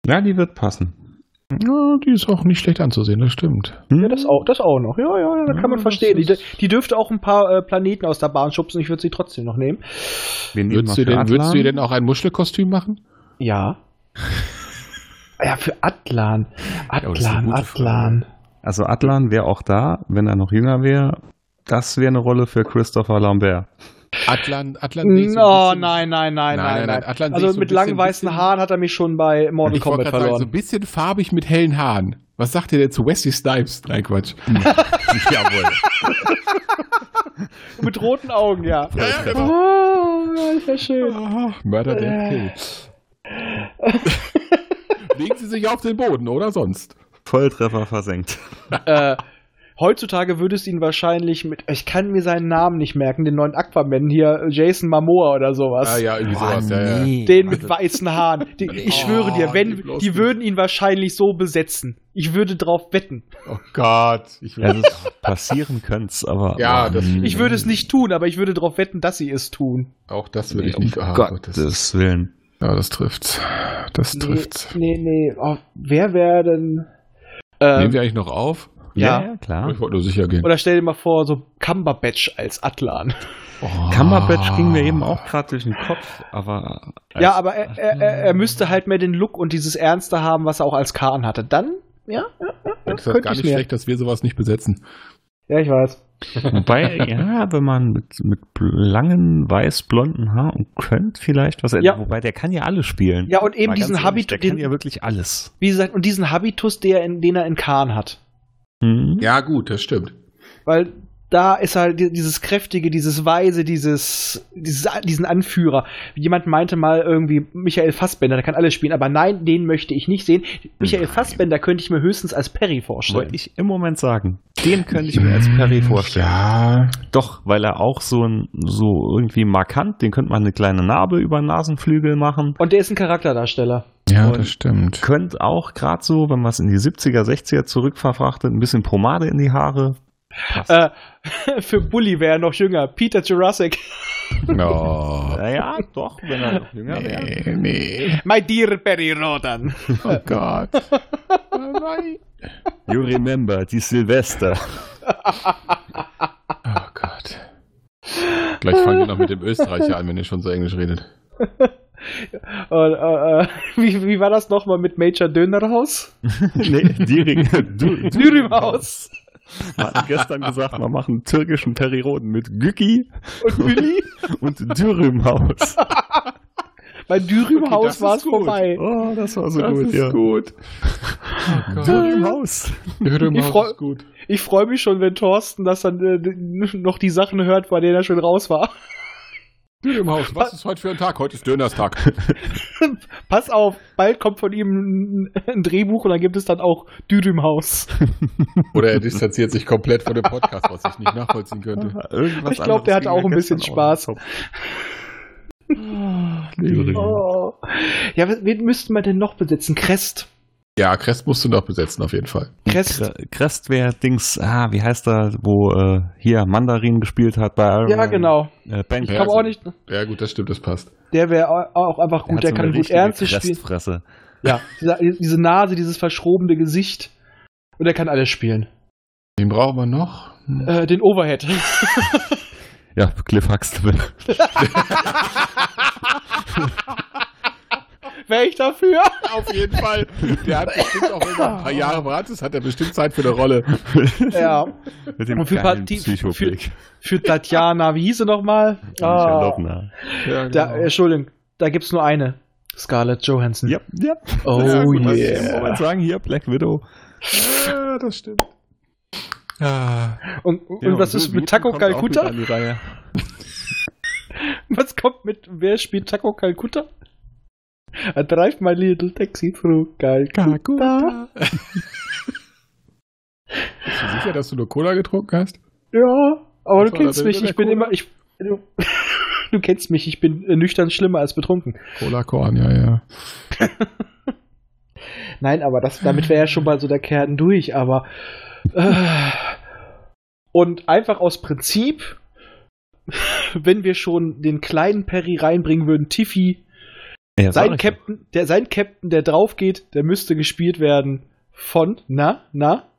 Ja, die wird passen. Ja, die ist auch nicht schlecht anzusehen, das stimmt. Hm? Ja, das auch, das auch noch. Ja, ja, ja, da Ja, kann man verstehen. Die, die dürfte auch ein paar äh, Planeten aus der Bahn schubsen. Ich würde sie trotzdem noch nehmen. Nehmen Würdest du, denn, würdest du denn auch ein Muschelkostüm machen? Ja. Ja, für Atlan. Oh, das Atlan, gute Atlan. Also Atlan wäre auch da, wenn er noch jünger wäre. Das wäre eine Rolle für Christopher Lambert. Atlan, Atlan ich so Oh, nein, nein, nein, Nein, nein, nein, Atlan Also so ein mit langen weißen bisschen- Haaren hat er mich schon bei Mortal Ich wollte Kombat gerade sagen, so verloren. ein bisschen farbig mit hellen Haaren. Was sagt ihr denn zu Wesley Snipes? Nein, Quatsch. [laughs] Jawohl. [laughs] mit roten Augen, ja. Ja, Oh, ja, ist ja schön. Oh, Murder Dead Kill. [laughs] Legen Sie sich auf den Boden, oder sonst? Volltreffer versenkt. äh, heutzutage würde es ihn wahrscheinlich mit, ich kann mir seinen Namen nicht merken, den neuen Aquaman hier, Jason Momoa oder sowas. Ah ja, irgendwie sowas. Ja, ja. Den mit weißen Haaren. Die, [laughs] ich Oh, schwöre dir, nee, wenn, die nicht. würden ihn wahrscheinlich so besetzen. Ich würde drauf wetten. Oh Gott. Ich will Also es passieren könnte aber. Ja, aber, das- Ich würde es nicht tun, aber ich würde darauf wetten, dass sie es tun. auch das würde Nee, ich um nicht Gott, Gottes das, Willen. Ja, das trifft's. Das Nee, trifft's. nee, nee. Oh, wer wäre denn. Ähm, Nehmen wir eigentlich noch auf? Ja. klar. Ich wollte nur sicher gehen. oder stell dir mal vor, so Cumberbatch als Atlan. Oh. Cumberbatch ging mir eben auch gerade durch den Kopf, aber. Ja, aber er, er, er müsste halt mehr den Look und dieses Ernste haben, was er auch als Khan hatte. Dann, ja, ja, ja, Das ist könnte gar ich nicht mir. schlecht, dass wir sowas nicht besetzen. Ja, ich weiß. [laughs] Wobei, ja, wenn man mit, mit langen, weiß-blonden Haaren könnte vielleicht was. Ja. Wobei, der kann ja alles spielen. Ja, und eben Mal diesen Habitus, Der kann den, ja wirklich alles. wie gesagt, und diesen Habitus, der in, den er in Khan hat. Hm? Ja, gut, das stimmt. Weil da ist halt die- dieses Kräftige, dieses Weise, dieses, dieses, diesen Anführer. Jemand meinte mal irgendwie, Michael Fassbender, der kann alles spielen, aber nein, den möchte ich nicht sehen. Michael Nein. Fassbender könnte ich mir höchstens als Perry vorstellen. Wollte ich im Moment sagen. Den könnte ich mir als Perry vorstellen. Ja, Doch, weil er auch so ein, so irgendwie markant, den könnte man eine kleine Narbe über Nasenflügel machen. Und der ist ein Charakterdarsteller. ja, das stimmt. Könnte auch gerade so, wenn man es in die 70er, 60er zurückverfrachtet, ein bisschen Pomade in die Haare. Äh, [laughs] für Bully wäre er noch jünger. Peter Jurassic. No. [laughs] naja, doch, wenn er noch jünger wäre. Nee, nee. My dear Perry Rodan. [laughs] Oh Gott. You remember, die Silvester. Oh Gott. Gleich fangen wir noch mit dem Österreicher an, wenn ihr schon so Englisch redet. Und, äh, äh, wie, wie war das nochmal mit Major Dönerhaus? nee, Diering, du, Dürümhaus. Wir hatten gestern gesagt, wir machen türkischen Periroden mit Güki Und [laughs] und Dürümhaus. Bei Dürümhaus das war es vorbei. Oh, das war so Das gut, ist ja. gut. Oh. Dürümhaus. Ich freu- ist gut. Ich freue mich schon, wenn Thorsten das dann äh, noch die Sachen hört, bei denen er schon raus war. Dude im Haus, was ist heute für ein Tag? Heute ist Dönerstag. [laughs] Pass auf, bald kommt von ihm ein, Drehbuch und dann gibt es dann auch Düdü im Haus. [laughs] Oder er distanziert sich komplett von dem Podcast, was ich nicht nachvollziehen könnte. [laughs] Irgendwas Ich glaub, der hatte auch ein bisschen Spaß. Kopf. Thüringen. Oh. Ja, wen müssten wir denn noch besetzen? Crest. Ja, Crest musst du noch besetzen, auf jeden Fall. Crest. Crest wäre Dings, ah, wie heißt er, wo äh, hier Mandarin gespielt hat bei Iron Ja, Man. genau. Äh, ben Ich Ja, glaube also- auch nicht. Ja, gut, das stimmt, das passt. Der wäre auch einfach gut. Der, hat so kann gut ernst spielen. Crestfresse. Ja, diese, diese Nase, dieses verschrobene Gesicht. Und er kann alles spielen. Wen brauchen wir noch? Hm. Äh, den Overhead. [laughs] Ja, Cliff Huxtable. [laughs] Wäre ich dafür? [laughs] Auf jeden Fall. Der hat bestimmt auch, wenn er ein paar Jahre wartet, hat er bestimmt Zeit für eine Rolle. [laughs] ja. Mit dem Und für, Psychoblick. Für Tatjana, wie hieß sie nochmal? Ah. Ja, da, äh, Entschuldigung, da gibt's nur eine. Scarlett Johansson. Ja, ja. Oh Ja, gut, yeah. wollte sagen, hier, Black Widow. ja, das stimmt. Ah, Und, und was ist mit Taco Calcutta? [laughs] Was kommt mit, wer spielt Taco Calcutta? I drive my little taxi through [laughs] Calcutta. Bist du sicher, dass du nur Cola getrunken hast? Ja, aber Was du kennst mich, ich bin Cola? immer, ich, du, [laughs] du kennst mich, ich bin nüchtern schlimmer als betrunken. Cola Korn, ja, ja. [laughs] Nein, aber das, damit wäre ja schon mal so der Kern durch, aber äh, und einfach aus Prinzip, wenn wir schon den kleinen Perry reinbringen würden, Tiffy, Ja, sein Captain, der sein Captain, der drauf geht, der müsste gespielt werden von na na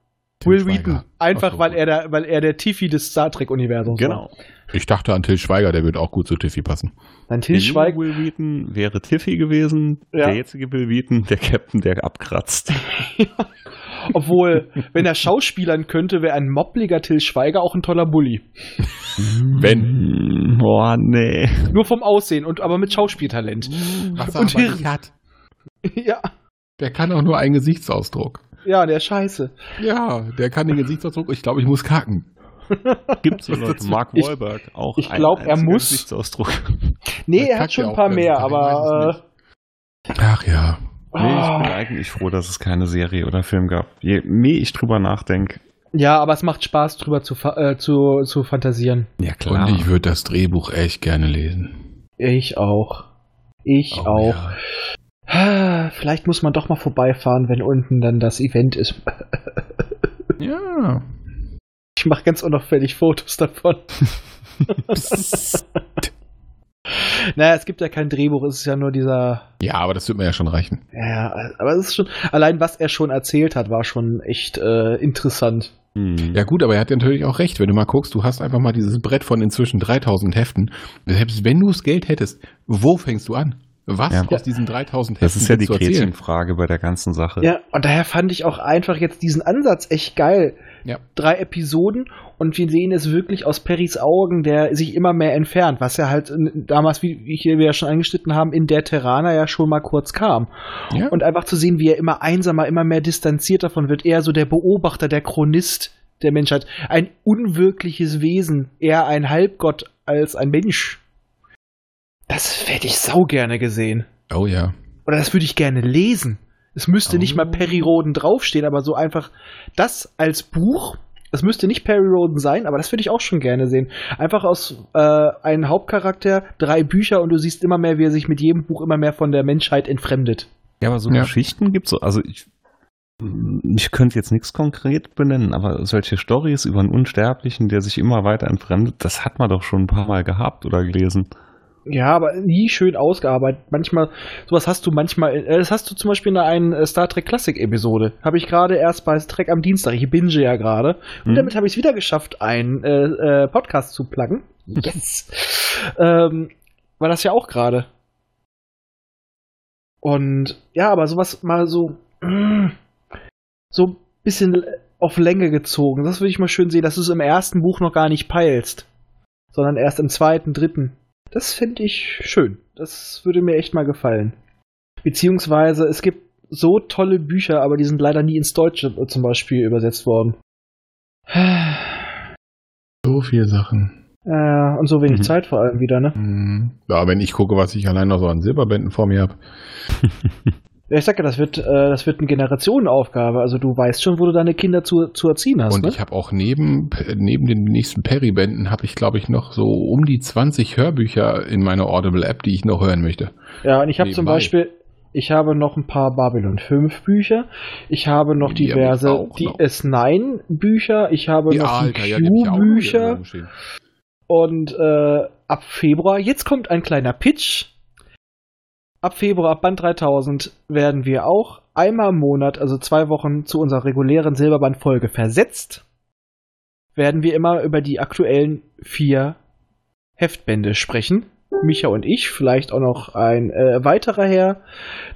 Till Will Schweiger. Wheaton, einfach Ach so, weil er der, weil er der Tiffy des Star Trek Universums doch. Genau. Ich dachte an Till Schweiger, der wird auch gut zu Tiffy passen. war. Dann Till Schweiger, Will Wheaton wäre Tiffy gewesen. Ja. Der jetzige Will Wheaton, der Captain, der abkratzt. [laughs] [laughs] obwohl, wenn er Schauspielern könnte, wäre ein moppliger Till Schweiger auch ein toller Bully. Wenn. Boah, nee. Nur vom Aussehen und aber mit Schauspieltalent. Was Und er aber Hirn. nicht hat. [laughs] ja, Der kann auch nur einen Gesichtsausdruck. ja, der scheiße. Ja, der kann den Gesichtsausdruck. Ich glaube, ich muss kacken. [laughs] Gibt's so Leute. Mark Ich- Wahlberg auch. ich ein glaub, er muss. Gesichtsausdruck. Nee, er hat schon ein paar mehr, ich aber es Ach ja. Nee, ich Ah. bin eigentlich froh, dass es keine Serie oder Film gab. Je mehr ich drüber nachdenke. ja, aber es macht Spaß drüber zu, äh, zu, zu fantasieren. Ja, Und ich würde das Drehbuch echt gerne lesen. Ich auch. Ich Oh, auch. ja. [sighs] Vielleicht muss man doch mal vorbeifahren, wenn unten dann das Event ist. [laughs] Ja. Ich mache ganz unauffällig Fotos davon. [laughs] [laughs] [laughs] naja, es gibt ja kein Drehbuch, es ist ja nur dieser. Ja, aber das wird mir ja schon reichen. Ja, aber es ist schon. Allein was er schon erzählt hat, war schon echt äh, interessant. Hm. Ja gut, aber er hat natürlich auch recht. Wenn du mal guckst, du hast einfach mal dieses Brett von inzwischen 3000 Heften. Selbst wenn du das Geld hättest, wo fängst du an? Was Ja. aus diesen 3000 Heften Das ist ja die? Gretchenfrage bei der ganzen Sache. Ja, und daher fand ich auch einfach jetzt diesen Ansatz echt geil. Ja. Drei Episoden und wir sehen es wirklich aus Perrys Augen, der sich immer mehr entfernt, was ja halt damals, wie wie hier wir ja schon angeschnitten haben, in der Terraner ja schon mal kurz kam. Ja. Und einfach zu sehen, wie er immer einsamer, immer mehr distanziert davon wird, eher so der Beobachter, der Chronist der Menschheit. Ein unwirkliches Wesen, eher ein Halbgott als ein Mensch. Das hätte ich sau gerne gesehen. Oh ja. Oder das würde ich gerne lesen. Es müsste nicht mal Oh. Perry Roden draufstehen, aber so einfach das als Buch. Es müsste nicht Perry Roden sein, aber das würde ich auch schon gerne sehen. Einfach aus äh, einem Hauptcharakter, drei Bücher und du siehst immer mehr, wie er sich mit jedem Buch immer mehr von der Menschheit entfremdet. Ja, aber so Ja. Geschichten gibt's so. Also ich, ich könnte jetzt nichts konkret benennen, aber solche Stories über einen Unsterblichen, der sich immer weiter entfremdet, das hat man doch schon ein paar Mal gehabt oder gelesen. Ja, aber nie schön ausgearbeitet. Manchmal, sowas hast du manchmal, äh, das hast du zum Beispiel in einer äh, Star Trek Classic Episode. Habe ich gerade erst bei Trek am Dienstag. Ich binge ja gerade. Und Mhm. damit habe ich es wieder geschafft, einen äh, äh, Podcast zu pluggen. [laughs] Yes! ähm, war das ja auch gerade. Und ja, aber sowas mal so, mm, [clears throat] so ein bisschen auf Länge gezogen. Das würde ich mal schön sehen, dass du es im ersten Buch noch gar nicht peilst. Sondern erst im zweiten, dritten. Das finde ich schön. Das würde mir echt mal gefallen. Beziehungsweise, es gibt so tolle Bücher, aber die sind leider nie ins Deutsche zum Beispiel übersetzt worden. [sighs] So viele Sachen. Äh, und so wenig Mhm. Zeit vor allem wieder, ne? Mhm. Ja, wenn ich gucke, was ich allein noch so an Silberbänden vor mir habe. [laughs] Ja, ich sag ja, das wird, äh, das wird eine Generationenaufgabe. Also du weißt schon, wo du deine Kinder zu, zu erziehen hast, Und ne? ich habe auch neben, neben den nächsten Perry-Bänden habe ich, glaube ich, noch so um die 20 Hörbücher in meiner Audible-App, die ich noch hören möchte. Ja, und ich habe zum. Beispiel, ich habe noch ein paar Babylon 5 Bücher, ich habe noch Die diverse auch noch. DS9 Bücher, ich habe noch die ja, die hab ich auch Q hier Bücher irgendwo stehen. und äh, ab Februar, jetzt kommt ein kleiner Pitch. Ab Februar, ab Band 3000, werden wir auch einmal im Monat, also zwei Wochen zu unserer regulären Silberband-Folge versetzt, werden wir immer über die aktuellen vier Heftbände sprechen. Micha und ich, vielleicht auch noch ein äh, weiterer Herr,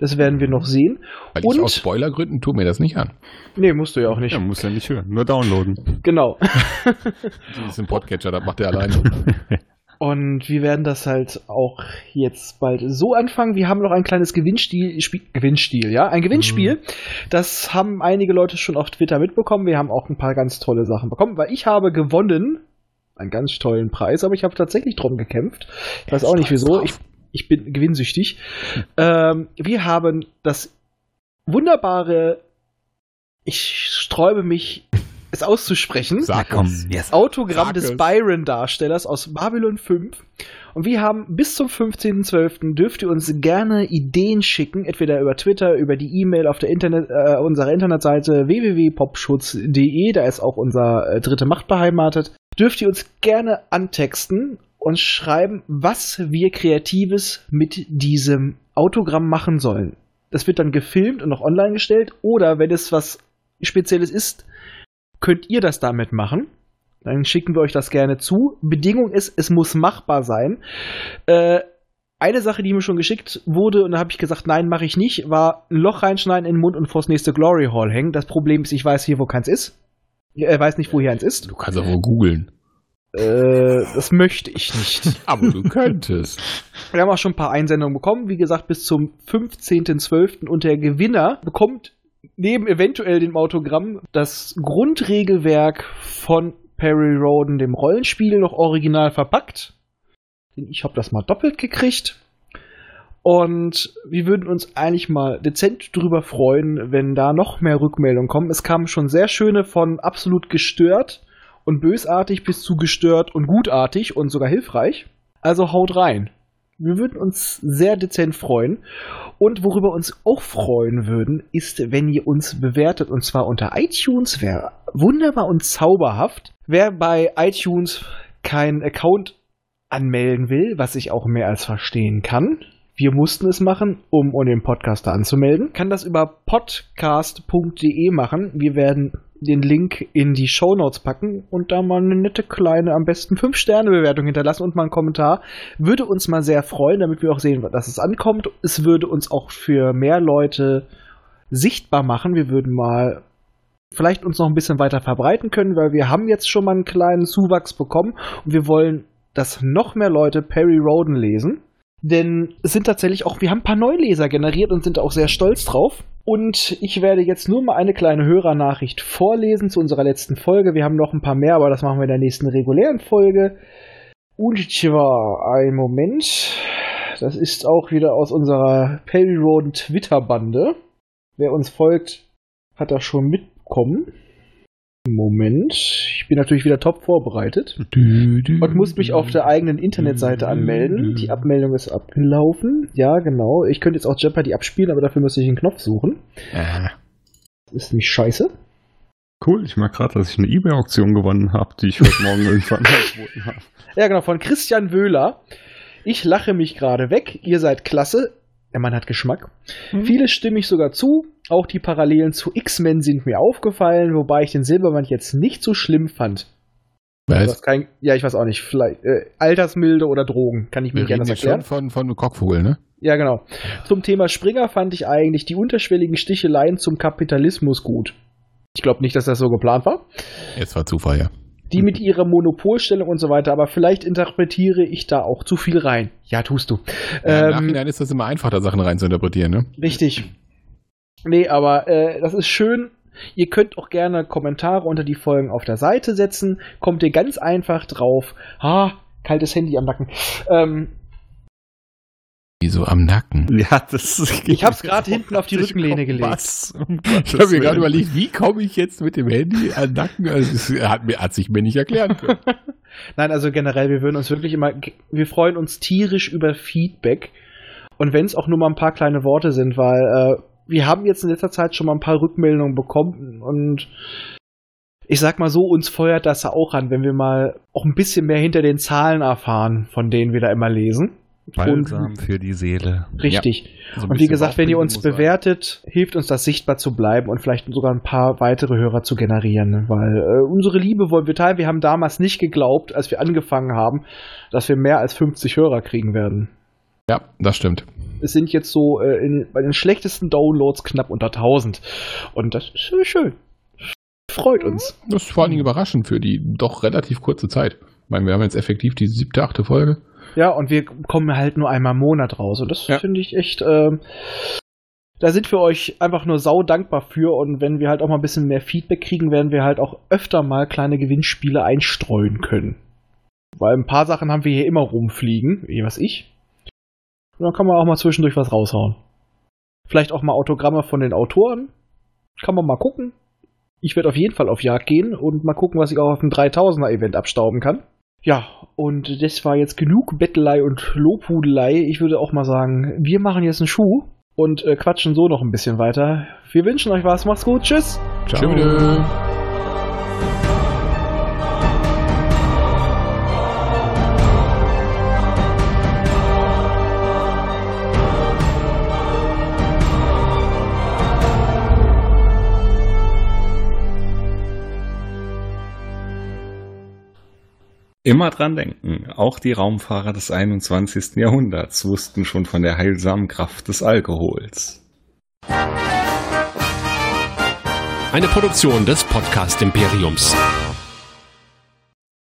das werden wir noch sehen. Weil ich Und- aus Spoilergründen tue mir das nicht an. Nee, musst du ja auch nicht. Ja, muss ja nicht hören, nur downloaden. Genau. [laughs] Das ist ein Podcatcher, das macht er alleine. [laughs] Und wir werden das halt auch jetzt bald so anfangen. Wir haben noch ein kleines Gewinnspiel, Spiel, Gewinnspiel, ja, ein Gewinnspiel. Das haben einige Leute schon auf Twitter mitbekommen. Wir haben auch ein paar ganz tolle Sachen bekommen, weil ich habe gewonnen. Einen ganz tollen Preis, aber ich habe tatsächlich drum gekämpft. Ich weiß auch nicht wieso. Ich, ich bin gewinnsüchtig. Ähm, wir haben das wunderbare, ich sträube mich, es auszusprechen. Sag Komm, es. yes. Autogramm Sag des es. Byron-Darstellers aus Babylon 5. Und wir haben bis zum 15.12. dürft ihr uns gerne Ideen schicken, entweder über Twitter, über die E-Mail auf der Internet, äh, unserer Internetseite www.popschutz.de, da ist auch unser äh, dritte Macht beheimatet. Dürft ihr uns gerne antexten und schreiben, was wir Kreatives mit diesem Autogramm machen sollen. Das wird dann gefilmt und noch online gestellt. Oder wenn es was Spezielles ist, könnt ihr das damit machen. Dann schicken wir euch das gerne zu. Bedingung ist, es muss machbar sein. Äh, eine Sache, die mir schon geschickt wurde, und da habe ich gesagt, nein, mache ich nicht, war ein Loch reinschneiden in den Mund und vors nächste Glory Hall hängen. Das Problem ist, ich weiß hier, wo keins ist. Er weiß nicht, wo hier eins ist. Du kannst auch wohl googeln. Äh, das möchte ich nicht. [laughs] Aber du könntest. Wir haben auch schon ein paar Einsendungen bekommen. Wie gesagt, bis zum 15.12. Und der Gewinner bekommt neben eventuell dem Autogramm das Grundregelwerk von Perry Roden, dem Rollenspiel, noch original verpackt. Ich habe das mal doppelt gekriegt. Und wir würden uns eigentlich mal dezent drüber freuen, wenn da noch mehr Rückmeldungen kommen. Es kamen schon sehr schöne von absolut gestört und bösartig bis zu gestört und gutartig und sogar hilfreich. Also haut rein. Wir würden uns sehr dezent freuen. Und worüber uns auch freuen würden, ist, wenn ihr uns bewertet. Und zwar unter iTunes. Wäre wunderbar und zauberhaft. Wer bei iTunes keinen Account anmelden will, was ich auch mehr als verstehen kann. Wir mussten es machen, um den Podcaster anzumelden. Kann das über podcast.de machen. Wir werden den Link in die Show Notes packen und da mal eine nette kleine, am besten 5-Sterne-Bewertung hinterlassen und mal einen Kommentar. Würde uns mal sehr freuen, damit wir auch sehen, dass es ankommt. Es würde uns auch für mehr Leute sichtbar machen. Wir würden mal vielleicht uns noch ein bisschen weiter verbreiten können, weil wir haben jetzt schon mal einen kleinen Zuwachs bekommen und wir wollen, dass noch mehr Leute Perry Roden lesen. Denn es sind tatsächlich auch, wir haben ein paar Neuleser generiert und sind auch sehr stolz drauf. Und ich werde jetzt nur mal eine kleine Hörernachricht vorlesen zu unserer letzten Folge. Wir haben noch ein paar mehr, aber das machen wir in der nächsten regulären Folge. Und zwar, ein Moment. Das ist auch wieder aus unserer Perry Roden Twitter-Bande. Wer uns folgt, hat das schon mitbekommen. Moment. Ich bin natürlich wieder top vorbereitet. Und muss mich auf der eigenen Internetseite anmelden. Die Abmeldung ist abgelaufen. Ja, genau. Ich könnte jetzt auch Jeopardy abspielen, aber dafür müsste ich einen Knopf suchen. Äh, Das ist nämlich scheiße. Cool, ich merke gerade, dass ich eine Ebay-Auktion gewonnen habe, die ich heute Morgen [laughs] irgendwann angeboten habe. Ja, genau, von Christian Wöhler. Ich lache mich gerade weg. Ihr seid klasse. Der Mann hat Geschmack. Viele stimme ich sogar zu. Auch die Parallelen zu X-Men sind mir aufgefallen, wobei ich den Silbermann jetzt nicht so schlimm fand. Du was? kein, ja, ich weiß auch nicht. Vielleicht äh, Altersmilde oder Drogen, kann ich mir Wir gerne jetzt schon erklären. von, von Cockvogel, ne? Ja, genau. Zum Thema Springer fand ich eigentlich die unterschwelligen Sticheleien zum Kapitalismus gut. Ich glaube nicht, dass das so geplant war. Jetzt war Zufall, ja. Die mit ihrer Monopolstellung und so weiter, aber vielleicht interpretiere ich da auch zu viel rein. Ja, tust du. ja Im Ähm, Nachhinein ist das immer einfach, da Sachen rein zu interpretieren, ne? Richtig. Nee, aber äh, das ist schön. Ihr könnt auch gerne Kommentare unter die Folgen auf der Seite setzen. Kommt ihr ganz einfach drauf. Ah, kaltes Handy am Nacken. Ähm, Wieso am Nacken? [laughs] Ja, das ich habe es gerade hinten auf die Rückenlehne gelegt. Was? Um Ich habe mir gerade überlegt, wie komme ich jetzt mit dem Handy am Nacken? Also, es hat, mir, hat sich mir nicht erklären können. [laughs] Nein, also generell, wir würden uns wirklich immer, wir freuen uns tierisch über Feedback. Und wenn es auch nur mal ein paar kleine Worte sind, weil äh, wir haben jetzt in letzter Zeit schon mal ein paar Rückmeldungen bekommen und ich sag mal so, uns feuert das auch an, wenn wir mal auch ein bisschen mehr hinter den Zahlen erfahren, von denen wir da immer lesen. Balsam für die Seele. Richtig. So ein und wie gesagt, wenn ihr uns bewertet, hilft uns das sichtbar zu bleiben und vielleicht sogar ein paar weitere Hörer zu generieren, weil äh, unsere Liebe wollen wir teilen. Wir haben damals nicht geglaubt, als wir angefangen haben, dass wir mehr als 50 Hörer kriegen werden. Ja, das stimmt. Es sind jetzt so äh, in, bei den schlechtesten Downloads knapp unter 1000. Und das ist äh, schön. Freut uns. Das ist vor allen Dingen überraschend für die doch relativ kurze Zeit. Ich meine, wir haben jetzt effektiv die siebte, achte Folge. Ja, und wir kommen halt nur einmal im Monat raus. Und das Ja. finde ich echt. ähm, da sind wir euch einfach nur sau dankbar für. Und wenn wir halt auch mal ein bisschen mehr Feedback kriegen, werden wir halt auch öfter mal kleine Gewinnspiele einstreuen können. Weil ein paar Sachen haben wir hier immer rumfliegen, wie was ich. Und dann kann man auch mal zwischendurch was raushauen. Vielleicht auch mal Autogramme von den Autoren. Kann man mal gucken. Ich werde auf jeden Fall auf Jagd gehen und mal gucken, was ich auch auf dem 3000er Event abstauben kann. Ja, und das war jetzt genug Bettelei und Lobhudelei. Ich würde auch mal sagen, wir machen jetzt einen Schuh und äh, quatschen so noch ein bisschen weiter. Wir wünschen euch was. Macht's gut. Tschüss. Ciao. Tschüss. Immer dran denken, auch die Raumfahrer des 21. Jahrhunderts wussten schon von der heilsamen Kraft des Alkohols. Eine Produktion des Podcast Imperiums.